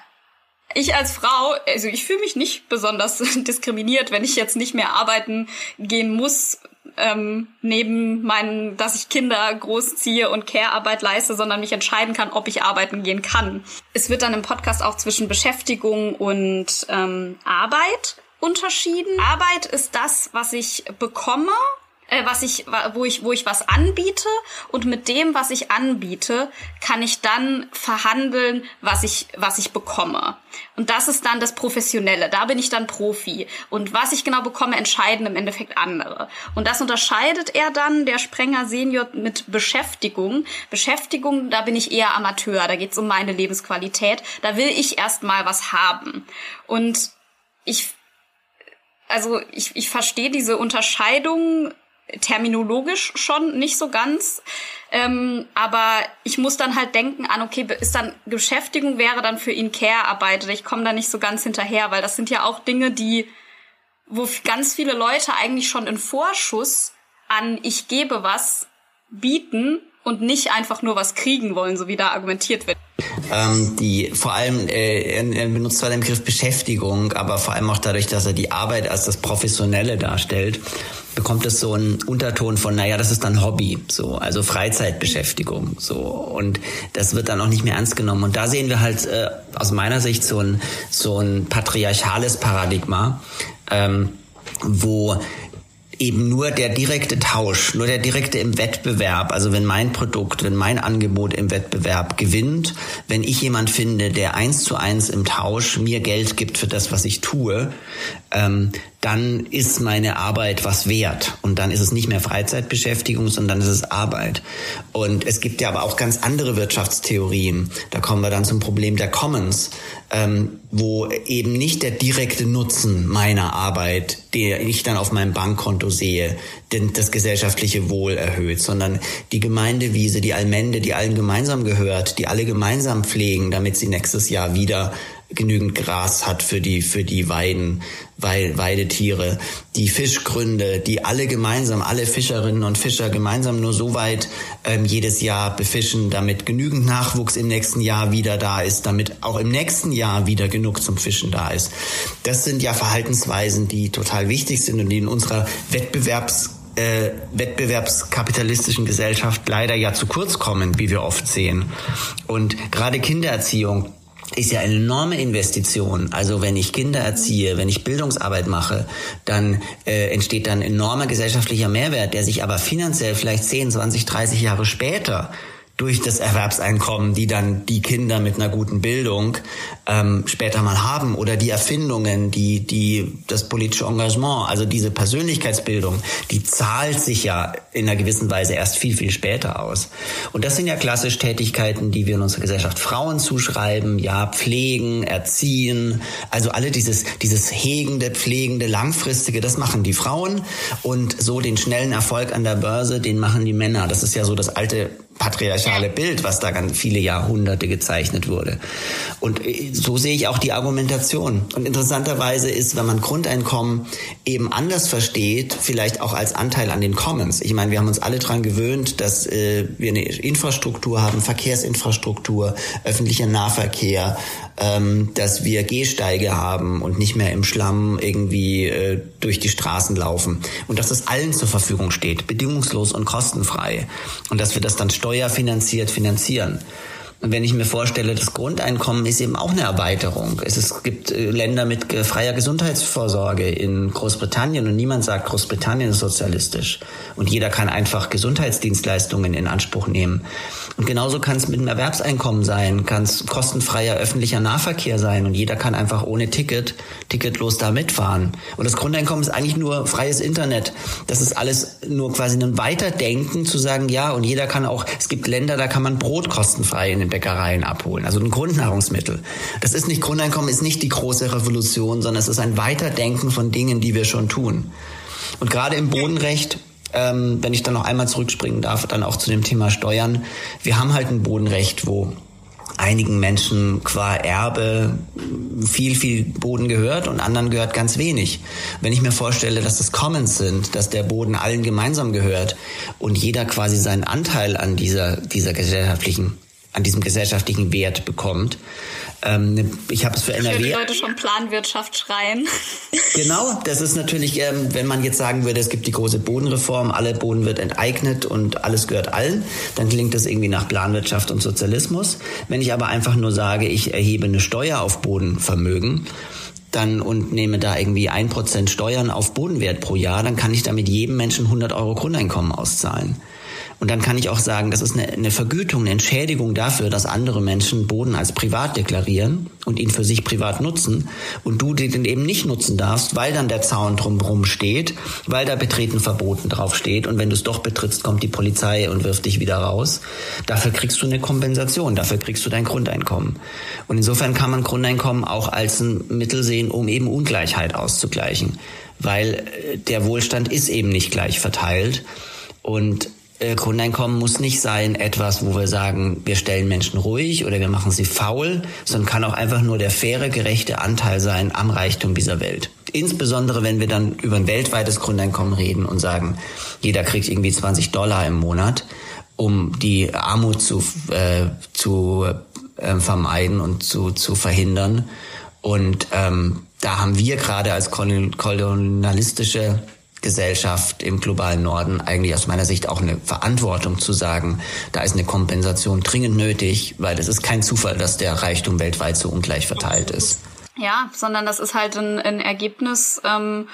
Speaker 3: ich als Frau, also ich fühle mich nicht besonders diskriminiert, wenn ich jetzt nicht mehr arbeiten gehen muss, ähm, neben meinen, dass ich Kinder großziehe und Care-Arbeit leiste, sondern mich entscheiden kann, ob ich arbeiten gehen kann. Es wird dann im Podcast auch zwischen Beschäftigung und ähm, Arbeit unterschieden. Arbeit ist das, was ich bekomme äh, was ich, wo ich, wo ich was anbiete und mit dem, was ich anbiete, kann ich dann verhandeln, was ich, was ich bekomme. Und das ist dann das Professionelle. Da bin ich dann Profi. Und was ich genau bekomme, entscheiden im Endeffekt andere. Und das unterscheidet er dann, der Sprenger Senior, mit Beschäftigung. Beschäftigung, da bin ich eher Amateur. Da geht's um meine Lebensqualität. Da will ich erst mal was haben. Und ich also ich, ich verstehe diese Unterscheidung terminologisch schon nicht so ganz. Ähm, aber ich muss dann halt denken an, okay, ist dann Beschäftigung wäre dann für ihn Care-Arbeit. Ich komme da nicht so ganz hinterher, weil das sind ja auch Dinge, die, wo ganz viele Leute eigentlich schon in Vorschuss an ich gebe was bieten und nicht einfach nur was kriegen wollen, so wie da argumentiert wird.
Speaker 5: Ähm, die vor allem äh, er benutzt zwar den Begriff Beschäftigung, aber vor allem auch dadurch, dass er die Arbeit als das Professionelle darstellt, bekommt es so einen Unterton von, naja, das ist dann Hobby, so, also Freizeitbeschäftigung, so. Und das wird dann auch nicht mehr ernst genommen. Und da sehen wir halt äh, aus meiner Sicht so ein, so ein patriarchales Paradigma, ähm, wo eben nur der direkte Tausch, nur der direkte im Wettbewerb, also wenn mein Produkt, wenn mein Angebot im Wettbewerb gewinnt, wenn ich jemand finde, der eins zu eins im Tausch mir Geld gibt für das, was ich tue, ähm, dann ist meine Arbeit was wert. Und dann ist es nicht mehr Freizeitbeschäftigung, sondern ist es Arbeit. Und es gibt ja aber auch ganz andere Wirtschaftstheorien. Da kommen wir dann zum Problem der Commons, ähm, wo eben nicht der direkte Nutzen meiner Arbeit, den ich dann auf meinem Bankkonto sehe, denn das gesellschaftliche Wohl erhöht, sondern die Gemeindewiese, die Allmende, die allen gemeinsam gehört, die alle gemeinsam pflegen, damit sie nächstes Jahr wieder genügend Gras hat für die, für die Weiden, Weidetiere, die Fischgründe, die alle gemeinsam, alle Fischerinnen und Fischer gemeinsam nur so weit ähm, jedes Jahr befischen, damit genügend Nachwuchs im nächsten Jahr wieder da ist, damit auch im nächsten Jahr wieder genug zum Fischen da ist. Das sind ja Verhaltensweisen, die total wichtig sind und die in unserer Wettbewerbs äh, wettbewerbskapitalistischen Gesellschaft leider ja zu kurz kommen, wie wir oft sehen. Und gerade Kindererziehung ist ja eine enorme Investition. Also wenn ich Kinder erziehe, wenn ich Bildungsarbeit mache, dann äh, entsteht dann enormer gesellschaftlicher Mehrwert, der sich aber finanziell vielleicht 10, 20, 30 Jahre später durch das Erwerbseinkommen, die dann die Kinder mit einer guten Bildung ähm, später mal haben oder die Erfindungen, die die das politische Engagement, also diese Persönlichkeitsbildung, die zahlt sich ja in einer gewissen Weise erst viel viel später aus. Und das sind ja klassisch Tätigkeiten, die wir in unserer Gesellschaft Frauen zuschreiben, ja pflegen, erziehen, also alle dieses dieses hegende, pflegende, langfristige, das machen die Frauen und so den schnellen Erfolg an der Börse, den machen die Männer. Das ist ja so das alte patriarchale Bild, was da ganz viele Jahrhunderte gezeichnet wurde. Und äh, so sehe ich auch die Argumentation. Und interessanterweise ist, wenn man Grundeinkommen eben anders versteht, vielleicht auch als Anteil an den Commons. Ich meine, wir haben uns alle dran gewöhnt, dass äh, wir eine Infrastruktur haben, Verkehrsinfrastruktur, öffentlicher Nahverkehr, ähm, dass wir Gehsteige haben und nicht mehr im Schlamm irgendwie äh, durch die Straßen laufen. Und dass das allen zur Verfügung steht, bedingungslos und kostenfrei. Und dass wir das dann steuerfinanziert finanzieren. Und wenn ich mir vorstelle, das Grundeinkommen ist eben auch eine Erweiterung. Es, es gibt äh, Länder mit freier Gesundheitsvorsorge in Großbritannien und niemand sagt, Großbritannien ist sozialistisch. Und jeder kann einfach Gesundheitsdienstleistungen in Anspruch nehmen. Und genauso kann es mit einem Erwerbseinkommen sein, kann es kostenfreier öffentlicher Nahverkehr sein und jeder kann einfach ohne Ticket, ticketlos da mitfahren. Und das Grundeinkommen ist eigentlich nur freies Internet. Das ist alles nur quasi ein Weiterdenken zu sagen, ja, und jeder kann auch, es gibt Länder, da kann man Brot kostenfrei in den Bäckereien abholen. Also ein Grundnahrungsmittel. Das ist nicht Grundeinkommen, ist nicht die große Revolution, sondern es ist ein Weiterdenken von Dingen, die wir schon tun. Und gerade im Bodenrecht ähm, wenn ich dann noch einmal zurückspringen darf, dann auch zu dem Thema Steuern. Wir haben halt ein Bodenrecht, wo einigen Menschen qua Erbe viel, viel Boden gehört und anderen gehört ganz wenig. Wenn ich mir vorstelle, dass es Commons sind, dass der Boden allen gemeinsam gehört und jeder quasi seinen Anteil an dieser, dieser gesellschaftlichen, an diesem gesellschaftlichen Wert bekommt, ähm, ich habe es für NRW.
Speaker 3: Die Leute schon Planwirtschaft schreien.
Speaker 5: Genau, das ist natürlich, ähm, wenn man jetzt sagen würde, es gibt die große Bodenreform, alle Boden wird enteignet und alles gehört allen, dann klingt das irgendwie nach Planwirtschaft und Sozialismus. Wenn ich aber einfach nur sage, ich erhebe eine Steuer auf Bodenvermögen, dann und nehme da irgendwie ein Prozent Steuern auf Bodenwert pro Jahr, dann kann ich damit jedem Menschen 100 Euro Grundeinkommen auszahlen. Und dann kann ich auch sagen, das ist eine, eine Vergütung, eine Entschädigung dafür, dass andere Menschen Boden als privat deklarieren und ihn für sich privat nutzen und du den eben nicht nutzen darfst, weil dann der Zaun drumherum steht, weil da Betreten verboten drauf steht und wenn du es doch betrittst, kommt die Polizei und wirft dich wieder raus. Dafür kriegst du eine Kompensation, dafür kriegst du dein Grundeinkommen. Und insofern kann man Grundeinkommen auch als ein Mittel sehen, um eben Ungleichheit auszugleichen, weil äh, der Wohlstand ist eben nicht gleich verteilt. Und Grundeinkommen muss nicht sein etwas, wo wir sagen, wir stellen Menschen ruhig oder wir machen sie faul, sondern kann auch einfach nur der faire, gerechte Anteil sein am Reichtum dieser Welt. Insbesondere, wenn wir dann über ein weltweites Grundeinkommen reden und sagen, jeder kriegt irgendwie 20 Dollar im Monat, um die Armut zu, äh, zu äh, vermeiden und zu, zu verhindern. Und ähm, da haben wir gerade als kolonialistische Gesellschaft im globalen Norden eigentlich aus meiner Sicht auch eine Verantwortung zu sagen, da ist eine Kompensation dringend nötig, weil es ist kein Zufall, dass der Reichtum weltweit so ungleich verteilt ist.
Speaker 3: Ja, sondern das ist halt ein, ein Ergebnis ähm,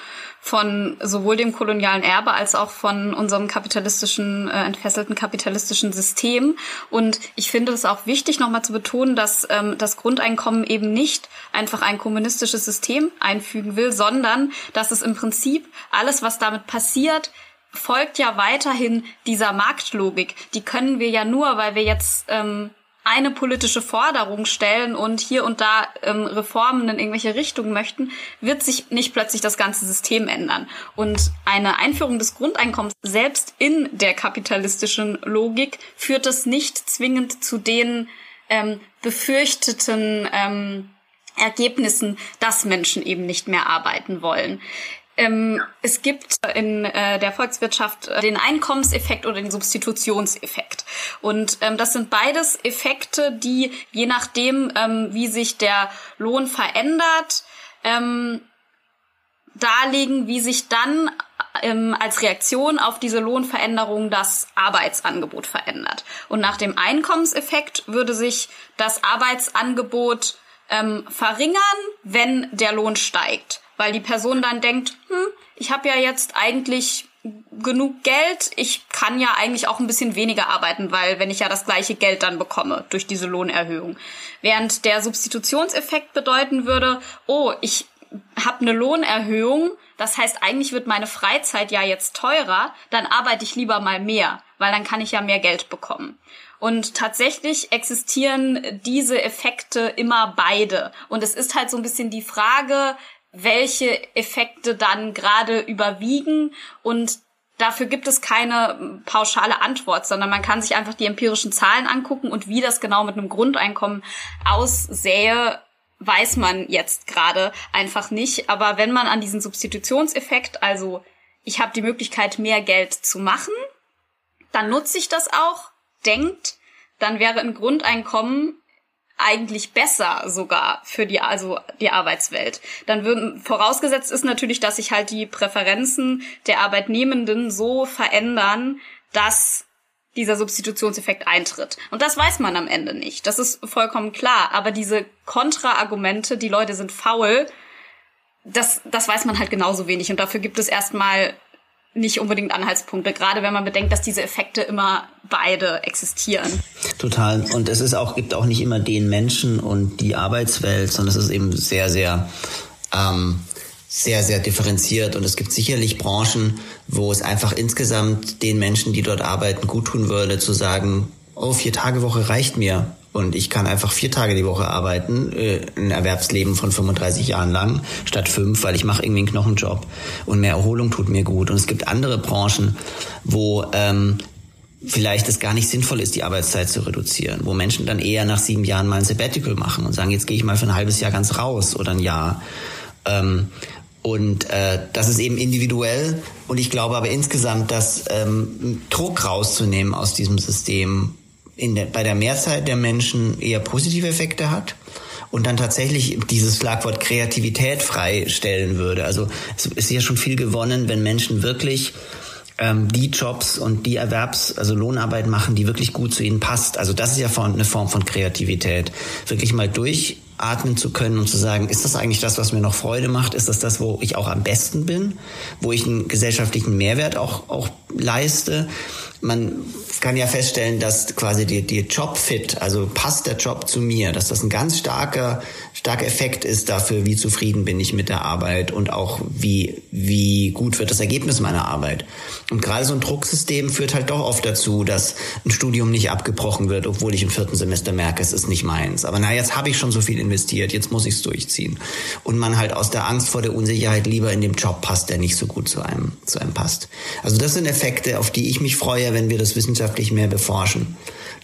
Speaker 3: von sowohl dem kolonialen Erbe als auch von unserem kapitalistischen, äh, entfesselten kapitalistischen System. Und ich finde es auch wichtig, nochmal zu betonen, dass ähm, das Grundeinkommen eben nicht einfach ein kommunistisches System einfügen will, sondern dass es im Prinzip alles, was damit passiert, folgt ja weiterhin dieser Marktlogik. Die können wir ja nur, weil wir jetzt ähm, eine politische Forderung stellen und hier und da ähm, Reformen in irgendwelche Richtungen möchten, wird sich nicht plötzlich das ganze System ändern. Und eine Einführung des Grundeinkommens selbst in der kapitalistischen Logik führt es nicht zwingend zu den ähm, befürchteten ähm, Ergebnissen, dass Menschen eben nicht mehr arbeiten wollen. Ähm, es gibt in äh, der Volkswirtschaft äh, den Einkommenseffekt oder den Substitutionseffekt. Und ähm, das sind beides Effekte, die je nachdem, ähm, wie sich der Lohn verändert, ähm, darlegen, wie sich dann ähm, als Reaktion auf diese Lohnveränderung das Arbeitsangebot verändert. Und nach dem Einkommenseffekt würde sich das Arbeitsangebot ähm, verringern, wenn der Lohn steigt weil die Person dann denkt, hm, ich habe ja jetzt eigentlich genug Geld, ich kann ja eigentlich auch ein bisschen weniger arbeiten, weil wenn ich ja das gleiche Geld dann bekomme durch diese Lohnerhöhung. Während der Substitutionseffekt bedeuten würde, oh, ich habe eine Lohnerhöhung, das heißt eigentlich wird meine Freizeit ja jetzt teurer, dann arbeite ich lieber mal mehr, weil dann kann ich ja mehr Geld bekommen. Und tatsächlich existieren diese Effekte immer beide. Und es ist halt so ein bisschen die Frage, welche Effekte dann gerade überwiegen und dafür gibt es keine pauschale Antwort, sondern man kann sich einfach die empirischen Zahlen angucken und wie das genau mit einem Grundeinkommen aussähe, weiß man jetzt gerade einfach nicht. Aber wenn man an diesen Substitutionseffekt, also ich habe die Möglichkeit, mehr Geld zu machen, dann nutze ich das auch, denkt, dann wäre ein Grundeinkommen eigentlich besser sogar für die also die Arbeitswelt. Dann würden vorausgesetzt ist natürlich, dass sich halt die Präferenzen der Arbeitnehmenden so verändern, dass dieser Substitutionseffekt eintritt. Und das weiß man am Ende nicht. Das ist vollkommen klar. Aber diese Kontraargumente, die Leute sind faul, das, das weiß man halt genauso wenig. Und dafür gibt es erstmal nicht unbedingt Anhaltspunkte, gerade wenn man bedenkt, dass diese Effekte immer beide existieren.
Speaker 5: Total. Und es ist auch, gibt auch nicht immer den Menschen und die Arbeitswelt, sondern es ist eben sehr, sehr, ähm, sehr, sehr differenziert. Und es gibt sicherlich Branchen, wo es einfach insgesamt den Menschen, die dort arbeiten, gut tun würde, zu sagen, oh, vier Tage Woche reicht mir und ich kann einfach vier Tage die Woche arbeiten, äh, ein Erwerbsleben von 35 Jahren lang, statt fünf, weil ich mache irgendwie einen Knochenjob und mehr Erholung tut mir gut. Und es gibt andere Branchen, wo ähm, vielleicht es gar nicht sinnvoll ist, die Arbeitszeit zu reduzieren, wo Menschen dann eher nach sieben Jahren mal ein Sabbatical machen und sagen, jetzt gehe ich mal für ein halbes Jahr ganz raus oder ein Jahr. Ähm, und äh, das ist eben individuell. Und ich glaube aber insgesamt, dass ähm, Druck rauszunehmen aus diesem System in der, bei der Mehrzahl der Menschen eher positive Effekte hat und dann tatsächlich dieses Schlagwort Kreativität freistellen würde. Also es ist ja schon viel gewonnen, wenn Menschen wirklich ähm, die Jobs und die Erwerbs-, also Lohnarbeit machen, die wirklich gut zu ihnen passt. Also das ist ja eine Form von Kreativität. Wirklich mal durchatmen zu können und zu sagen, ist das eigentlich das, was mir noch Freude macht? Ist das das, wo ich auch am besten bin? Wo ich einen gesellschaftlichen Mehrwert auch, auch leiste? Man kann ja feststellen, dass quasi die, die Jobfit, also passt der Job zu mir, dass das ein ganz starker starker Effekt ist dafür, wie zufrieden bin ich mit der Arbeit und auch wie, wie gut wird das Ergebnis meiner Arbeit. Und gerade so ein Drucksystem führt halt doch oft dazu, dass ein Studium nicht abgebrochen wird, obwohl ich im vierten Semester merke, es ist nicht meins. Aber na, jetzt habe ich schon so viel investiert, jetzt muss ich es durchziehen. Und man halt aus der Angst vor der Unsicherheit lieber in dem Job passt, der nicht so gut zu einem, zu einem passt. Also das sind Effekte, auf die ich mich freue, wenn wir das wissenschaftlich mehr beforschen,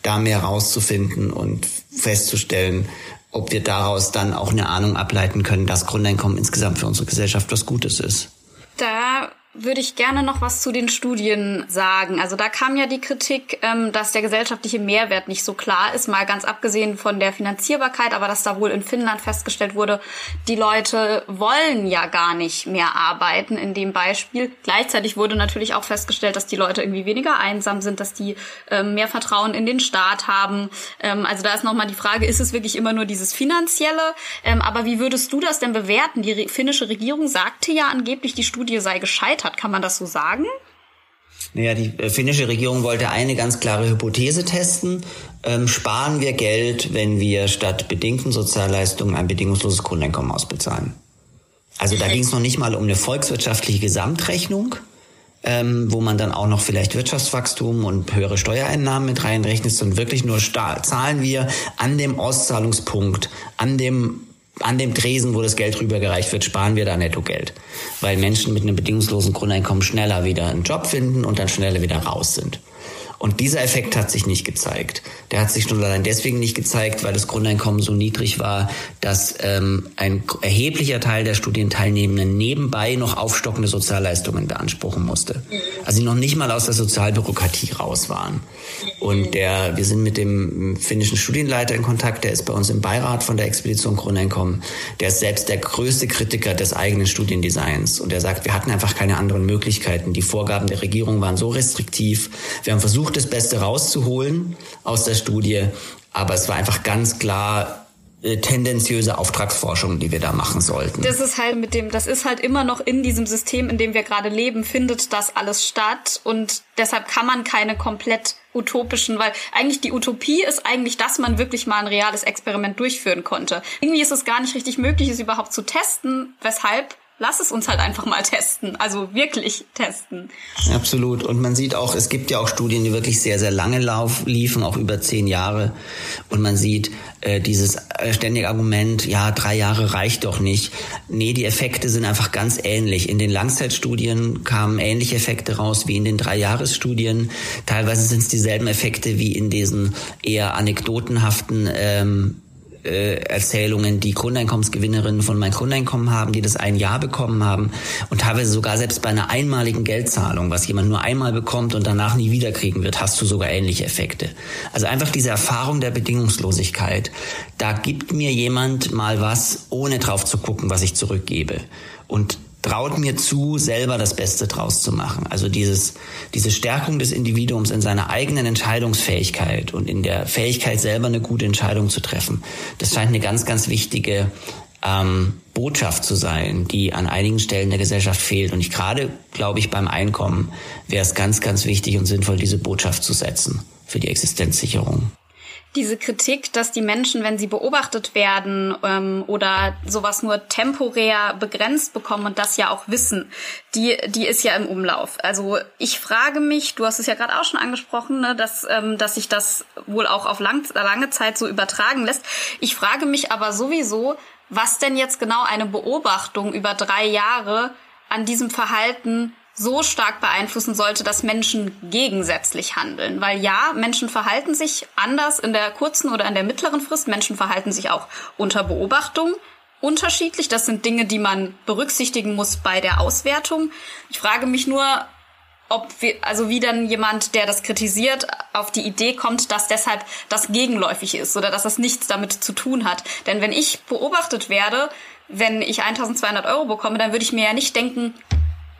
Speaker 5: da mehr rauszufinden und festzustellen, ob wir daraus dann auch eine Ahnung ableiten können, dass Grundeinkommen insgesamt für unsere Gesellschaft was Gutes ist.
Speaker 3: Da würde ich gerne noch was zu den Studien sagen. Also da kam ja die Kritik, ähm, dass der gesellschaftliche Mehrwert nicht so klar ist, mal ganz abgesehen von der Finanzierbarkeit, aber dass da wohl in Finnland festgestellt wurde, die Leute wollen ja gar nicht mehr arbeiten in dem Beispiel. Gleichzeitig wurde natürlich auch festgestellt, dass die Leute irgendwie weniger einsam sind, dass die ähm, mehr Vertrauen in den Staat haben. Ähm, also da ist nochmal die Frage, ist es wirklich immer nur dieses Finanzielle? aber wie würdest du das denn bewerten? Die finnische Regierung sagte ja angeblich, die Studie sei gescheitert hat. Kann man das so sagen?
Speaker 5: Naja, die finnische Regierung wollte eine ganz klare Hypothese testen. Ähm, sparen wir Geld, wenn wir statt bedingten Sozialleistungen ein bedingungsloses Grundeinkommen ausbezahlen? Also da ging es noch nicht mal um eine volkswirtschaftliche Gesamtrechnung, ähm, wo man dann auch noch vielleicht Wirtschaftswachstum und höhere Steuereinnahmen mit reinrechnet, sondern wirklich nur zahlen wir an dem Auszahlungspunkt, an dem an dem Tresen, wo das Geld rübergereicht wird, sparen wir da netto Geld. Weil Menschen mit einem bedingungslosen Grundeinkommen schneller wieder einen Job finden und dann schneller wieder raus sind. Und dieser Effekt hat sich nicht gezeigt. Der hat sich nur allein deswegen nicht gezeigt, weil das Grundeinkommen so niedrig war, dass ähm, ein erheblicher Teil der Studienteilnehmenden nebenbei noch aufstockende Sozialleistungen beanspruchen musste. Also sie noch nicht mal aus der Sozialbürokratie raus waren. Und der, wir sind mit dem finnischen Studienleiter in Kontakt, der ist bei uns im Beirat von der Expedition Grundeinkommen. Der ist selbst der größte Kritiker des eigenen Studiendesigns. Und er sagt, wir hatten einfach keine anderen Möglichkeiten. Die Vorgaben der Regierung waren so restriktiv. Wir haben versucht, versucht, das Beste rauszuholen aus der Studie, aber es war einfach ganz klar äh, tendenziöse Auftragsforschung, die wir da machen sollten.
Speaker 3: Das ist halt mit dem, das ist halt immer noch in diesem System, in dem wir gerade leben, findet das alles statt und deshalb kann man keine komplett utopischen, weil eigentlich die Utopie ist eigentlich, dass man wirklich mal ein reales Experiment durchführen konnte. Irgendwie ist es gar nicht richtig möglich, es überhaupt zu testen, weshalb lass es uns halt einfach mal testen. Also wirklich testen.
Speaker 5: Absolut. Und man sieht auch, es gibt ja auch Studien, die wirklich sehr, sehr lange lauf, liefen, auch über zehn Jahre. Und man sieht äh, dieses äh, ständige Argument, ja, drei Jahre reicht doch nicht. Nee, die Effekte sind einfach ganz ähnlich. In den Langzeitstudien kamen ähnliche Effekte raus wie in den Drei-Jahres-Studien. Teilweise sind es dieselben Effekte wie in diesen eher anekdotenhaften ähm, äh, Erzählungen, die Grundeinkommensgewinnerinnen von mein Grundeinkommen haben, die das ein Jahr bekommen haben und teilweise sogar selbst bei einer einmaligen Geldzahlung, was jemand nur einmal bekommt und danach nie wiederkriegen wird, hast du sogar ähnliche Effekte. Also einfach diese Erfahrung der Bedingungslosigkeit. Da gibt mir jemand mal was, ohne drauf zu gucken, was ich zurückgebe. Und traut mir zu, selber das Beste draus zu machen. Also dieses, diese Stärkung des Individuums in seiner eigenen Entscheidungsfähigkeit und in der Fähigkeit, selber eine gute Entscheidung zu treffen, das scheint eine ganz, ganz wichtige ähm, Botschaft zu sein, die an einigen Stellen der Gesellschaft fehlt. Und ich gerade, glaube ich, beim Einkommen wäre es ganz, ganz wichtig und sinnvoll, diese Botschaft zu setzen für die Existenzsicherung.
Speaker 3: Diese Kritik, dass die Menschen, wenn sie beobachtet werden ähm, oder sowas nur temporär begrenzt bekommen und das ja auch wissen, die, die ist ja im Umlauf. Also ich frage mich, du hast es ja gerade auch schon angesprochen, ne, dass, ähm, dass sich das wohl auch auf lang, lange Zeit so übertragen lässt. Ich frage mich aber sowieso, was denn jetzt genau eine Beobachtung über drei Jahre an diesem Verhalten so stark beeinflussen sollte, dass Menschen gegensätzlich handeln. Weil ja, Menschen verhalten sich anders in der kurzen oder in der mittleren Frist. Menschen verhalten sich auch unter Beobachtung unterschiedlich. Das sind Dinge, die man berücksichtigen muss bei der Auswertung. Ich frage mich nur, ob wir, also wie dann jemand, der das kritisiert, auf die Idee kommt, dass deshalb das gegenläufig ist oder dass das nichts damit zu tun hat. Denn wenn ich beobachtet werde, wenn ich 1200 Euro bekomme, dann würde ich mir ja nicht denken,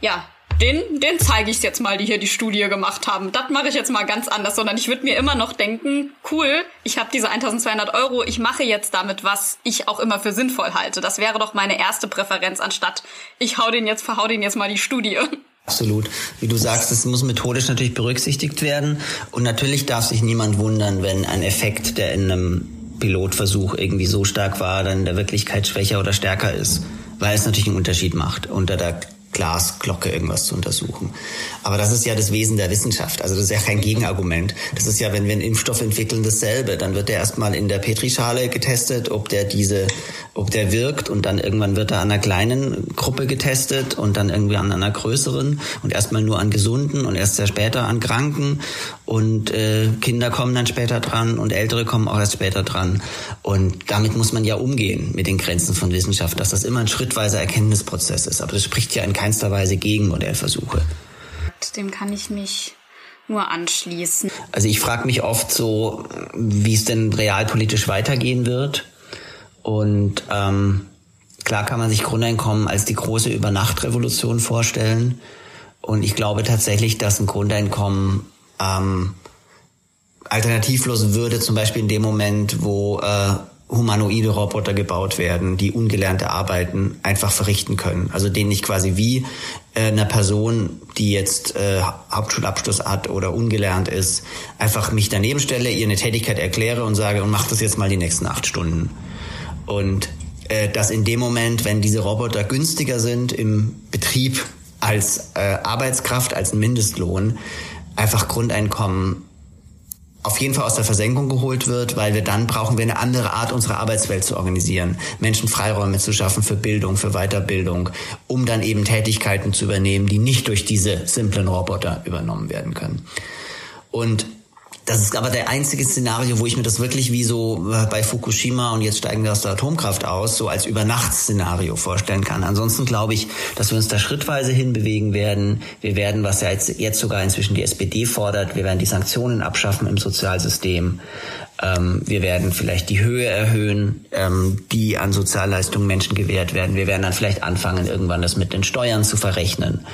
Speaker 3: ja, den, den zeige ich jetzt mal, die hier die Studie gemacht haben. Das mache ich jetzt mal ganz anders, sondern ich würde mir immer noch denken, cool, ich habe diese 1200 Euro, ich mache jetzt damit, was ich auch immer für sinnvoll halte. Das wäre doch meine erste Präferenz, anstatt ich hau den jetzt, verhau den jetzt mal die Studie.
Speaker 5: Absolut. Wie du sagst, es muss methodisch natürlich berücksichtigt werden. Und natürlich darf sich niemand wundern, wenn ein Effekt, der in einem Pilotversuch irgendwie so stark war, dann in der Wirklichkeit schwächer oder stärker ist. Weil es natürlich einen Unterschied macht unter der Glasglocke irgendwas zu untersuchen. Aber das ist ja das Wesen der Wissenschaft. Also das ist ja kein Gegenargument. Das ist ja, wenn wir einen Impfstoff entwickeln, dasselbe. Dann wird der erstmal in der Petrischale getestet, ob der diese, ob der wirkt und dann irgendwann wird er an einer kleinen Gruppe getestet und dann irgendwie an einer größeren und erstmal nur an Gesunden und erst sehr später an Kranken und äh, Kinder kommen dann später dran und Ältere kommen auch erst später dran. Und damit muss man ja umgehen mit den Grenzen von Wissenschaft, dass das immer ein schrittweiser Erkenntnisprozess ist. Aber das spricht ja in keinster Weise gegen Modellversuche.
Speaker 3: Dem kann ich mich nur anschließen.
Speaker 5: Also ich frage mich oft so, wie es denn realpolitisch weitergehen wird. Und ähm, klar kann man sich Grundeinkommen als die große Übernachtrevolution vorstellen. Und ich glaube tatsächlich, dass ein Grundeinkommen ähm, alternativlos würde, zum Beispiel in dem Moment, wo äh, humanoide Roboter gebaut werden, die ungelernte Arbeiten einfach verrichten können. Also denen ich quasi wie äh, einer Person, die jetzt äh, Hauptschulabschluss hat oder ungelernt ist, einfach mich daneben stelle, ihr eine Tätigkeit erkläre und sage, und mach das jetzt mal die nächsten acht Stunden. Und äh, dass in dem Moment, wenn diese Roboter günstiger sind im Betrieb als äh, Arbeitskraft, als Mindestlohn, einfach Grundeinkommen auf jeden Fall aus der Versenkung geholt wird, weil wir dann brauchen wir eine andere Art, unsere Arbeitswelt zu organisieren, Menschen Freiräume zu schaffen für Bildung, für Weiterbildung, um dann eben Tätigkeiten zu übernehmen, die nicht durch diese simplen Roboter übernommen werden können. Und das ist aber der einzige Szenario, wo ich mir das wirklich wie so äh, bei Fukushima und jetzt steigen wir aus der Atomkraft aus, so als Übernachtsszenario vorstellen kann. Ansonsten glaube ich, dass wir uns da schrittweise hinbewegen werden. Wir werden, was ja jetzt, jetzt sogar inzwischen die SPD fordert, wir werden die Sanktionen abschaffen im Sozialsystem. Ähm, wir werden vielleicht die Höhe erhöhen, ähm, die an Sozialleistungen Menschen gewährt werden. Wir werden dann vielleicht anfangen, irgendwann das mit den Steuern zu verrechnen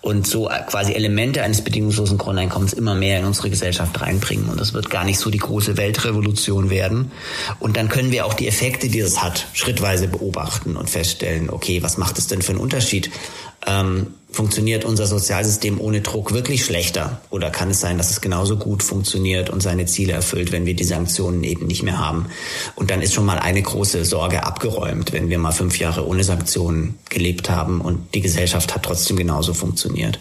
Speaker 5: und so quasi Elemente eines bedingungslosen Grundeinkommens immer mehr in unsere Gesellschaft reinbringen. Und das wird gar nicht so die große Weltrevolution werden. Und dann können wir auch die Effekte, die das hat, schrittweise beobachten und feststellen, okay, was macht es denn für einen Unterschied? Ähm, funktioniert unser Sozialsystem ohne Druck wirklich schlechter? Oder kann es sein, dass es genauso gut funktioniert und seine Ziele erfüllt, wenn wir die Sanktionen eben nicht mehr haben? Und dann ist schon mal eine große Sorge abgeräumt, wenn wir mal fünf Jahre ohne Sanktionen gelebt haben und die Gesellschaft hat trotzdem genauso funktioniert.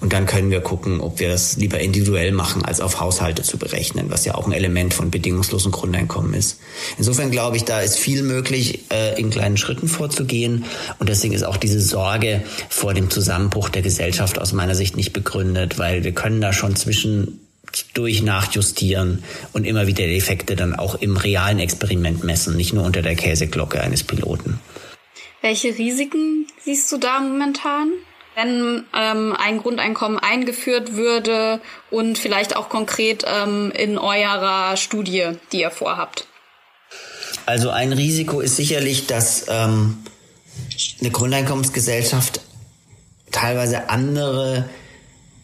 Speaker 5: Und dann können wir gucken, ob wir das lieber individuell machen, als auf Haushalte zu berechnen, was ja auch ein Element von bedingungslosen Grundeinkommen ist. Insofern glaube ich, da ist viel möglich, äh, in kleinen Schritten vorzugehen. Und deswegen ist auch diese Sorge vor dem Zusammenbruch der Gesellschaft aus meiner Sicht nicht begründet, weil wir können da schon zwischen durch nachjustieren und immer wieder die Effekte dann auch im realen Experiment messen, nicht nur unter der Käseglocke eines Piloten.
Speaker 3: Welche Risiken siehst du da momentan? Wenn ähm, ein Grundeinkommen eingeführt würde und vielleicht auch konkret ähm, in eurer Studie, die ihr vorhabt?
Speaker 5: Also ein Risiko ist sicherlich, dass ähm, eine Grundeinkommensgesellschaft teilweise andere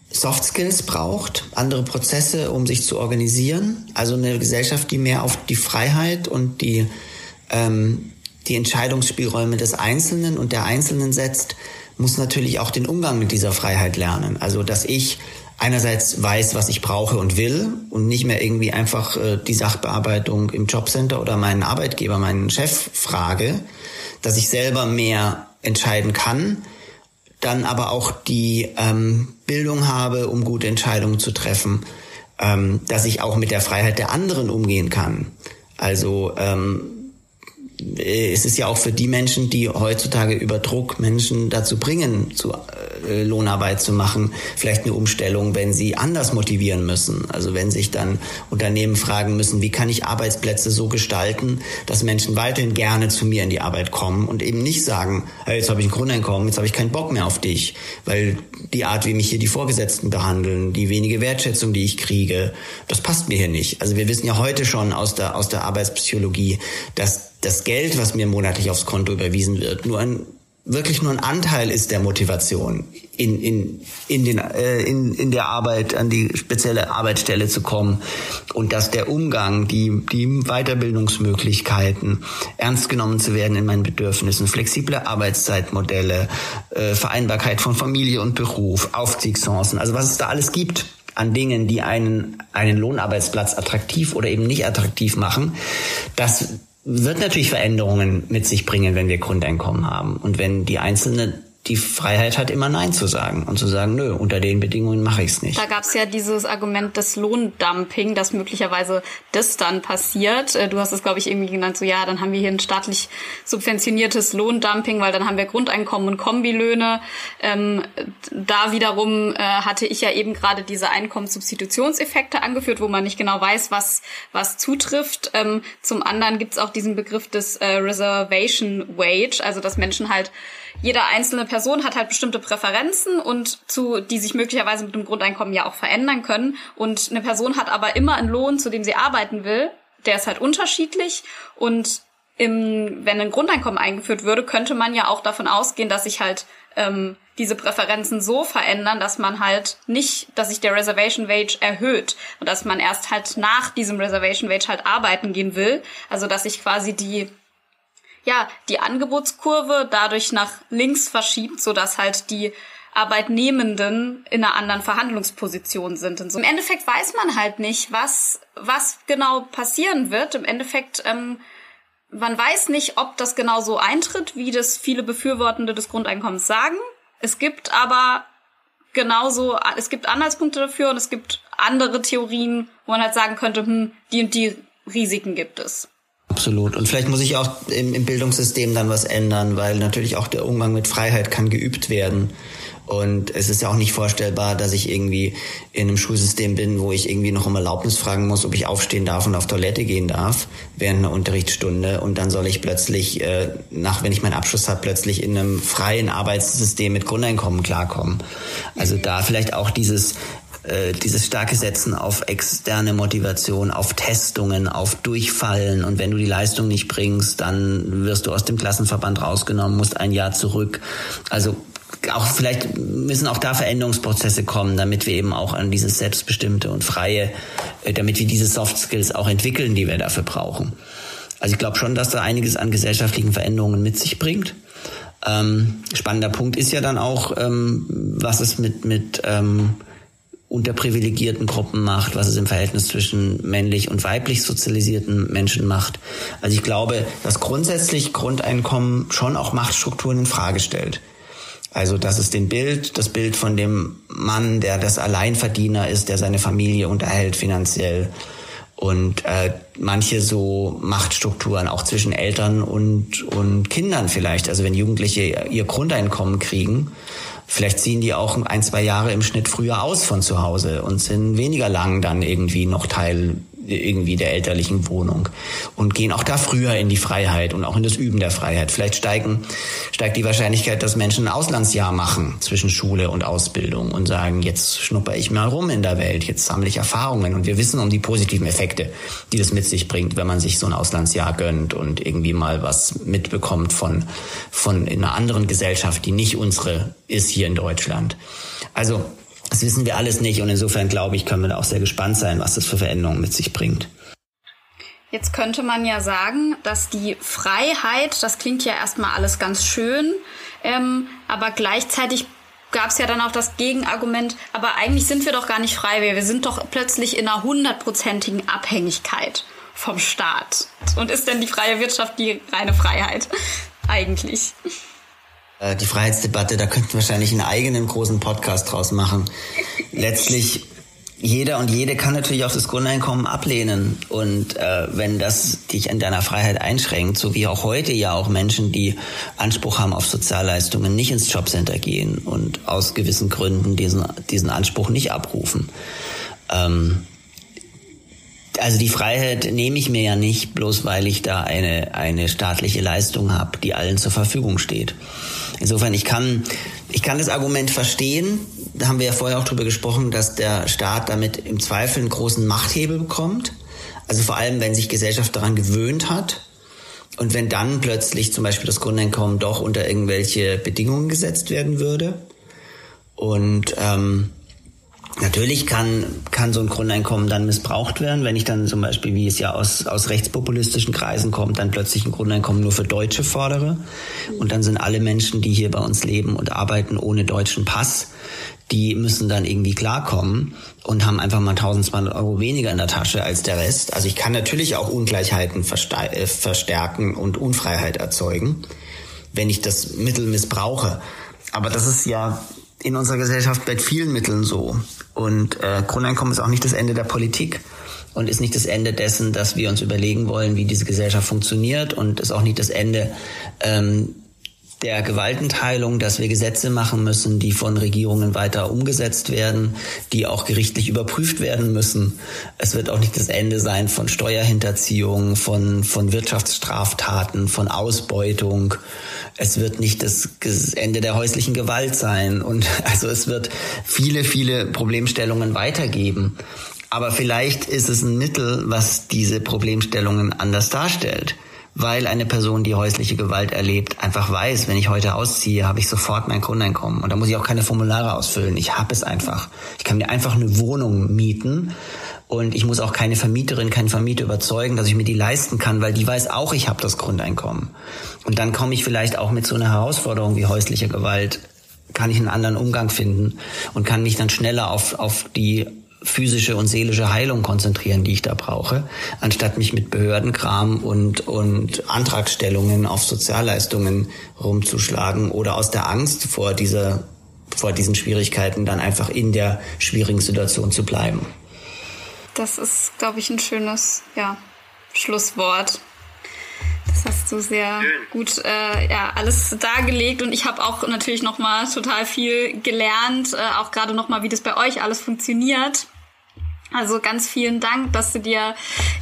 Speaker 5: Soft Skills braucht, andere Prozesse, um sich zu organisieren. Also eine Gesellschaft, die mehr auf die Freiheit und die, ähm, die Entscheidungsspielräume des Einzelnen und der Einzelnen setzt, muss natürlich auch den Umgang mit dieser Freiheit lernen. Also, dass ich einerseits weiß, was ich brauche und will und nicht mehr irgendwie einfach äh, die Sachbearbeitung im Jobcenter oder meinen Arbeitgeber, meinen Chef frage, dass ich selber mehr entscheiden kann, dann aber auch die ähm, Bildung habe, um gute Entscheidungen zu treffen, ähm, dass ich auch mit der Freiheit der anderen umgehen kann. Also ähm, es ist ja auch für die Menschen, die heutzutage über Druck Menschen dazu bringen, zu äh, Lohnarbeit zu machen, vielleicht eine Umstellung, wenn sie anders motivieren müssen. Also wenn sich dann Unternehmen fragen müssen, wie kann ich Arbeitsplätze so gestalten, dass Menschen weiterhin gerne zu mir in die Arbeit kommen und eben nicht sagen, hey, jetzt habe ich ein Grundeinkommen, jetzt habe ich keinen Bock mehr auf dich, weil die Art, wie mich hier die Vorgesetzten behandeln, die wenige Wertschätzung, die ich kriege, das passt mir hier nicht. Also wir wissen ja heute schon aus der, aus der Arbeitspsychologie, dass das Geld, was mir monatlich aufs Konto überwiesen wird, nur ein wirklich nur ein Anteil ist der Motivation, in, in, in, den, äh, in, in der Arbeit an die spezielle Arbeitsstelle zu kommen. Und dass der Umgang, die, die Weiterbildungsmöglichkeiten, ernst genommen zu werden in meinen Bedürfnissen, flexible Arbeitszeitmodelle, äh, Vereinbarkeit von Familie und Beruf, Aufstiegschancen, also was es da alles gibt an Dingen, die einen, einen Lohnarbeitsplatz attraktiv oder eben nicht attraktiv machen, das wird natürlich Veränderungen mit sich bringen, wenn wir Grundeinkommen haben. Und wenn die Einzelne die Freiheit hat, immer Nein zu sagen und zu sagen, nö, unter den Bedingungen mache ich es nicht.
Speaker 3: Da gab es ja dieses Argument des Lohndumping, dass möglicherweise das dann passiert. Äh, du hast es, glaube ich, irgendwie genannt, so ja, dann haben wir hier ein staatlich subventioniertes Lohndumping, weil dann haben wir Grundeinkommen und Kombilöhne. Ähm, da wiederum äh, hatte ich ja eben gerade diese Einkommenssubstitutionseffekte angeführt, wo man nicht genau weiß, was, was zutrifft. Ähm, zum anderen gibt es auch diesen Begriff des äh, Reservation Wage, also dass Menschen halt jede einzelne Person hat halt bestimmte Präferenzen und zu, die sich möglicherweise mit dem Grundeinkommen ja auch verändern können. Und eine Person hat aber immer einen Lohn, zu dem sie arbeiten will. Der ist halt unterschiedlich und im, wenn ein Grundeinkommen eingeführt würde, könnte man ja auch davon ausgehen, dass sich halt ähm, diese Präferenzen so verändern, dass man halt nicht, dass sich der Reservation Wage erhöht und dass man erst halt nach diesem Reservation Wage halt arbeiten gehen will. Also dass sich quasi die ja, die Angebotskurve dadurch nach links verschiebt, so dass halt die Arbeitnehmenden in einer anderen Verhandlungsposition sind. Und so. Im Endeffekt weiß man halt nicht, was, was genau passieren wird. Im Endeffekt, ähm, man weiß nicht, ob das genau so eintritt, wie das viele Befürwortende des Grundeinkommens sagen. Es gibt aber genauso, es gibt Anhaltspunkte dafür und es gibt andere Theorien, wo man halt sagen könnte, hm, die und die Risiken gibt es.
Speaker 5: Absolut. Und vielleicht muss ich auch im, im, Bildungssystem dann was ändern, weil natürlich auch der Umgang mit Freiheit kann geübt werden. Und es ist ja auch nicht vorstellbar, dass ich irgendwie in einem Schulsystem bin, wo ich irgendwie noch um Erlaubnis fragen muss, ob ich aufstehen darf und auf Toilette gehen darf während einer Unterrichtsstunde. Und dann soll ich plötzlich, äh, nach wenn ich meinen Abschluss habe, plötzlich in einem freien Arbeitssystem mit Grundeinkommen klarkommen. Also da vielleicht auch dieses äh, dieses starke Setzen auf externe Motivation, auf Testungen, auf Durchfallen und wenn du die Leistung nicht bringst, dann wirst du aus dem Klassenverband rausgenommen, musst ein Jahr zurück. Also auch vielleicht müssen auch da Veränderungsprozesse kommen, damit wir eben auch an dieses selbstbestimmte und freie, äh, damit wir diese Soft Skills auch entwickeln, die wir dafür brauchen. Also ich glaube schon, dass da einiges an gesellschaftlichen Veränderungen mit sich bringt. Ähm, spannender Punkt ist ja dann auch, ähm, was es mit mit ähm, unterprivilegierten Gruppen macht, was es im Verhältnis zwischen männlich und weiblich sozialisierten Menschen macht. Also ich glaube, dass grundsätzlich Grundeinkommen schon auch Machtstrukturen in Frage stellt. Also das ist den Bild, das Bild von dem Mann, der das Alleinverdiener ist, der seine Familie unterhält finanziell und äh, manche so Machtstrukturen auch zwischen Eltern und und Kindern vielleicht. Also wenn Jugendliche ihr Grundeinkommen kriegen Vielleicht ziehen die auch ein, zwei Jahre im Schnitt früher aus von zu Hause und sind weniger lang dann irgendwie noch Teil irgendwie der elterlichen Wohnung und gehen auch da früher in die Freiheit und auch in das Üben der Freiheit. Vielleicht steigen, steigt die Wahrscheinlichkeit, dass Menschen ein Auslandsjahr machen zwischen Schule und Ausbildung und sagen, jetzt schnupper ich mal rum in der Welt, jetzt sammle ich Erfahrungen und wir wissen um die positiven Effekte, die das mit sich bringt, wenn man sich so ein Auslandsjahr gönnt und irgendwie mal was mitbekommt von, von einer anderen Gesellschaft, die nicht unsere ist hier in Deutschland. Also das wissen wir alles nicht und insofern glaube ich, können wir da auch sehr gespannt sein, was das für Veränderungen mit sich bringt.
Speaker 3: Jetzt könnte man ja sagen, dass die Freiheit, das klingt ja erstmal alles ganz schön, ähm, aber gleichzeitig gab es ja dann auch das Gegenargument, aber eigentlich sind wir doch gar nicht frei, wir sind doch plötzlich in einer hundertprozentigen Abhängigkeit vom Staat. Und ist denn die freie Wirtschaft die reine Freiheit? Eigentlich.
Speaker 5: Äh, die Freiheitsdebatte, da könnten wir wahrscheinlich einen eigenen großen Podcast draus machen. Letztlich jeder und jede kann natürlich auch das Grundeinkommen ablehnen. Und äh, wenn das dich an deiner Freiheit einschränkt, so wie auch heute ja auch Menschen, die Anspruch haben auf Sozialleistungen, nicht ins Jobcenter gehen und aus gewissen Gründen diesen, diesen Anspruch nicht abrufen. Ähm, also die Freiheit nehme ich mir ja nicht, bloß weil ich da eine, eine staatliche Leistung habe, die allen zur Verfügung steht. Insofern, ich kann, ich kann das Argument verstehen. Da haben wir ja vorher auch drüber gesprochen, dass der Staat damit im Zweifel einen großen Machthebel bekommt. Also vor allem, wenn sich Gesellschaft daran gewöhnt hat. Und wenn dann plötzlich zum Beispiel das Grundeinkommen doch unter irgendwelche Bedingungen gesetzt werden würde. Und ähm, Natürlich kann, kann so ein Grundeinkommen dann missbraucht werden, wenn ich dann zum Beispiel, wie es ja aus, aus rechtspopulistischen Kreisen kommt, dann plötzlich ein Grundeinkommen nur für Deutsche fordere. Und dann sind alle Menschen, die hier bei uns leben und arbeiten ohne deutschen Pass, die müssen dann irgendwie klarkommen und haben einfach mal 1200 Euro weniger in der Tasche als der Rest. Also ich kann natürlich auch Ungleichheiten äh, verstärken und Unfreiheit erzeugen, wenn ich das Mittel missbrauche. Aber das ist ja in unserer Gesellschaft mit vielen Mitteln so. Und äh, Grundeinkommen ist auch nicht das Ende der Politik und ist nicht das Ende dessen, dass wir uns überlegen wollen, wie diese Gesellschaft funktioniert und ist auch nicht das Ende ähm, der Gewaltenteilung, dass wir Gesetze machen müssen, die von Regierungen weiter umgesetzt werden, die auch gerichtlich überprüft werden müssen. Es wird auch nicht das Ende sein von Steuerhinterziehung, von, von Wirtschaftsstraftaten, von Ausbeutung. Es wird nicht das Ende der häuslichen Gewalt sein. Und also es wird viele, viele Problemstellungen weitergeben. Aber vielleicht ist es ein Mittel, was diese Problemstellungen anders darstellt weil eine Person, die häusliche Gewalt erlebt, einfach weiß, wenn ich heute ausziehe, habe ich sofort mein Grundeinkommen. Und da muss ich auch keine Formulare ausfüllen. Ich habe es einfach. Ich kann mir einfach eine Wohnung mieten und ich muss auch keine Vermieterin, keinen Vermieter überzeugen, dass ich mir die leisten kann, weil die weiß auch, ich habe das Grundeinkommen. Und dann komme ich vielleicht auch mit so einer Herausforderung wie häusliche Gewalt, kann ich einen anderen Umgang finden und kann mich dann schneller auf, auf die physische und seelische Heilung konzentrieren, die ich da brauche, anstatt mich mit Behördenkram und, und Antragstellungen auf Sozialleistungen rumzuschlagen oder aus der Angst vor dieser, vor diesen Schwierigkeiten dann einfach in der schwierigen Situation zu bleiben.
Speaker 3: Das ist, glaube ich, ein schönes, ja, Schlusswort. Das hast du sehr gut äh, ja, alles dargelegt und ich habe auch natürlich noch mal total viel gelernt, äh, auch gerade noch mal, wie das bei euch alles funktioniert. Also ganz vielen Dank, dass du dir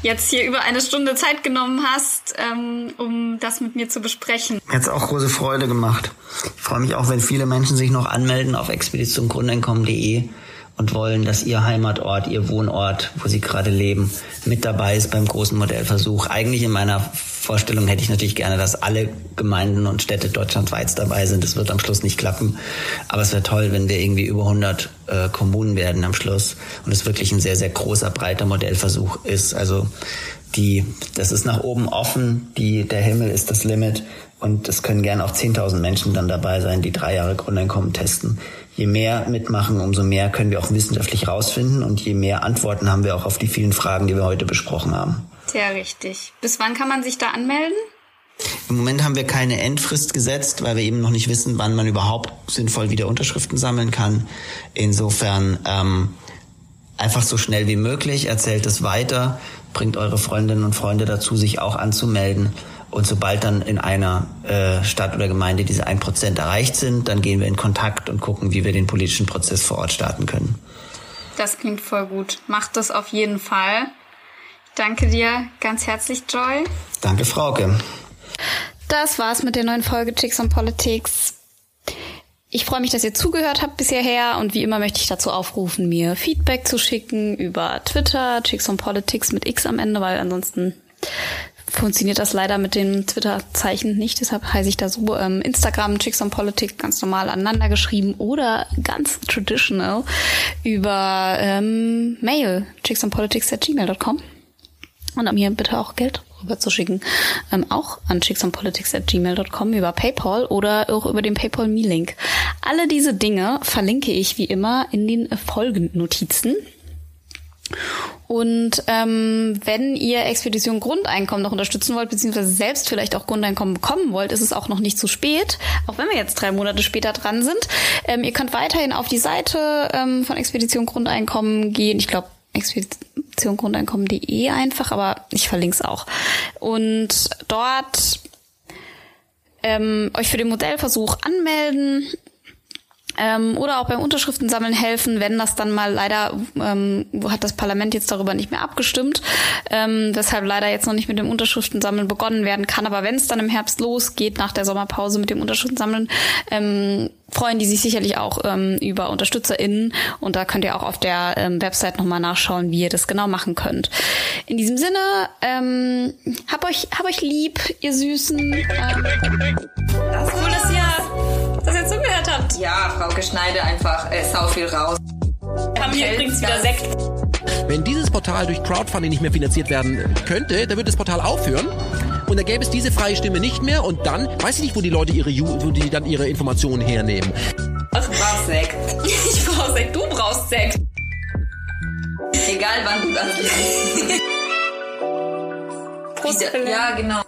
Speaker 3: jetzt hier über eine Stunde Zeit genommen hast, ähm, um das mit mir zu besprechen.
Speaker 5: Jetzt auch große Freude gemacht. Ich freue mich auch, wenn viele Menschen sich noch anmelden auf expeditionsgrundeinkommen.de und wollen, dass ihr Heimatort, ihr Wohnort, wo sie gerade leben, mit dabei ist beim großen Modellversuch. Eigentlich in meiner Vorstellung hätte ich natürlich gerne, dass alle Gemeinden und Städte deutschlandweit dabei sind. Das wird am Schluss nicht klappen. Aber es wäre toll, wenn wir irgendwie über 100 äh, Kommunen werden am Schluss und es wirklich ein sehr, sehr großer, breiter Modellversuch ist. Also die, das ist nach oben offen, die, der Himmel ist das Limit und es können gerne auch 10.000 Menschen dann dabei sein, die drei Jahre Grundeinkommen testen je mehr mitmachen, umso mehr können wir auch wissenschaftlich rausfinden und je mehr Antworten haben wir auch auf die vielen Fragen, die wir heute besprochen haben.
Speaker 3: Sehr richtig. Bis wann kann man sich da anmelden?
Speaker 5: Im Moment haben wir keine Endfrist gesetzt, weil wir eben noch nicht wissen, wann man überhaupt sinnvoll wieder Unterschriften sammeln kann. Insofern ähm, einfach so schnell wie möglich, erzählt es weiter, bringt eure Freundinnen und Freunde dazu, sich auch anzumelden. Und sobald dann in einer äh, Stadt oder Gemeinde diese ein Prozent erreicht sind, dann gehen wir in Kontakt und gucken, wie wir den politischen Prozess vor Ort starten können.
Speaker 3: Das klingt voll gut. Macht das auf jeden Fall. Danke dir ganz herzlich, Joy.
Speaker 5: Danke, Frauke.
Speaker 3: Das war's mit der neuen Folge Chicks on Politics. Ich freue mich, dass ihr zugehört habt bisher und wie immer möchte ich dazu aufrufen, mir Feedback zu schicken über Twitter, Chicks on Politics mit X am Ende, weil ansonsten funktioniert das leider mit dem Twitter-Zeichen nicht. Deshalb heiße ich da so ähm, Instagram, Chicks on Politics ganz normal aneinander geschrieben oder ganz traditional über ähm, Mail, chicksonpolitics at gmail.com. Und an mir bitte auch Geld rüber zu schicken, ähm, auch an schicksonpolitics.gmail.com über PayPal oder auch über den PayPal Me-Link. Alle diese Dinge verlinke ich wie immer in den Folgennotizen. Und ähm, wenn ihr Expedition Grundeinkommen noch unterstützen wollt, beziehungsweise selbst vielleicht auch Grundeinkommen bekommen wollt, ist es auch noch nicht zu spät, auch wenn wir jetzt drei Monate später dran sind. Ähm, ihr könnt weiterhin auf die Seite ähm, von Expedition Grundeinkommen gehen. Ich glaube, expeditiongrundeinkommen.de einfach, aber ich verlinke es auch. Und dort ähm, euch für den Modellversuch anmelden ähm, oder auch beim Unterschriftensammeln helfen, wenn das dann mal leider ähm, hat das Parlament jetzt darüber nicht mehr abgestimmt, ähm, weshalb leider jetzt noch nicht mit dem Unterschriftensammeln begonnen werden kann. Aber wenn es dann im Herbst losgeht nach der Sommerpause mit dem Unterschriftensammeln, ähm, freuen die sich sicherlich auch ähm, über UnterstützerInnen und da könnt ihr auch auf der ähm, Website nochmal nachschauen, wie ihr das genau machen könnt. In diesem Sinne, ähm, hab euch, hab euch lieb, ihr Süßen. Ähm,
Speaker 1: Das cool, dass ihr, dass ihr zugehört. Ja, Frau Geschneide einfach äh, sau viel raus.
Speaker 3: haben hier übrigens wieder Sekt.
Speaker 4: Wenn dieses Portal durch Crowdfunding nicht mehr finanziert werden könnte, dann würde das Portal aufhören. Und dann gäbe es diese freie Stimme nicht mehr und dann weiß ich nicht, wo die Leute ihre, Ju- wo die dann ihre Informationen hernehmen.
Speaker 1: Ich brauch Sekt.
Speaker 3: Ich brauch Sekt, du brauchst Sekt.
Speaker 1: Egal wann du das liest.
Speaker 3: Prost,
Speaker 1: Ja, genau.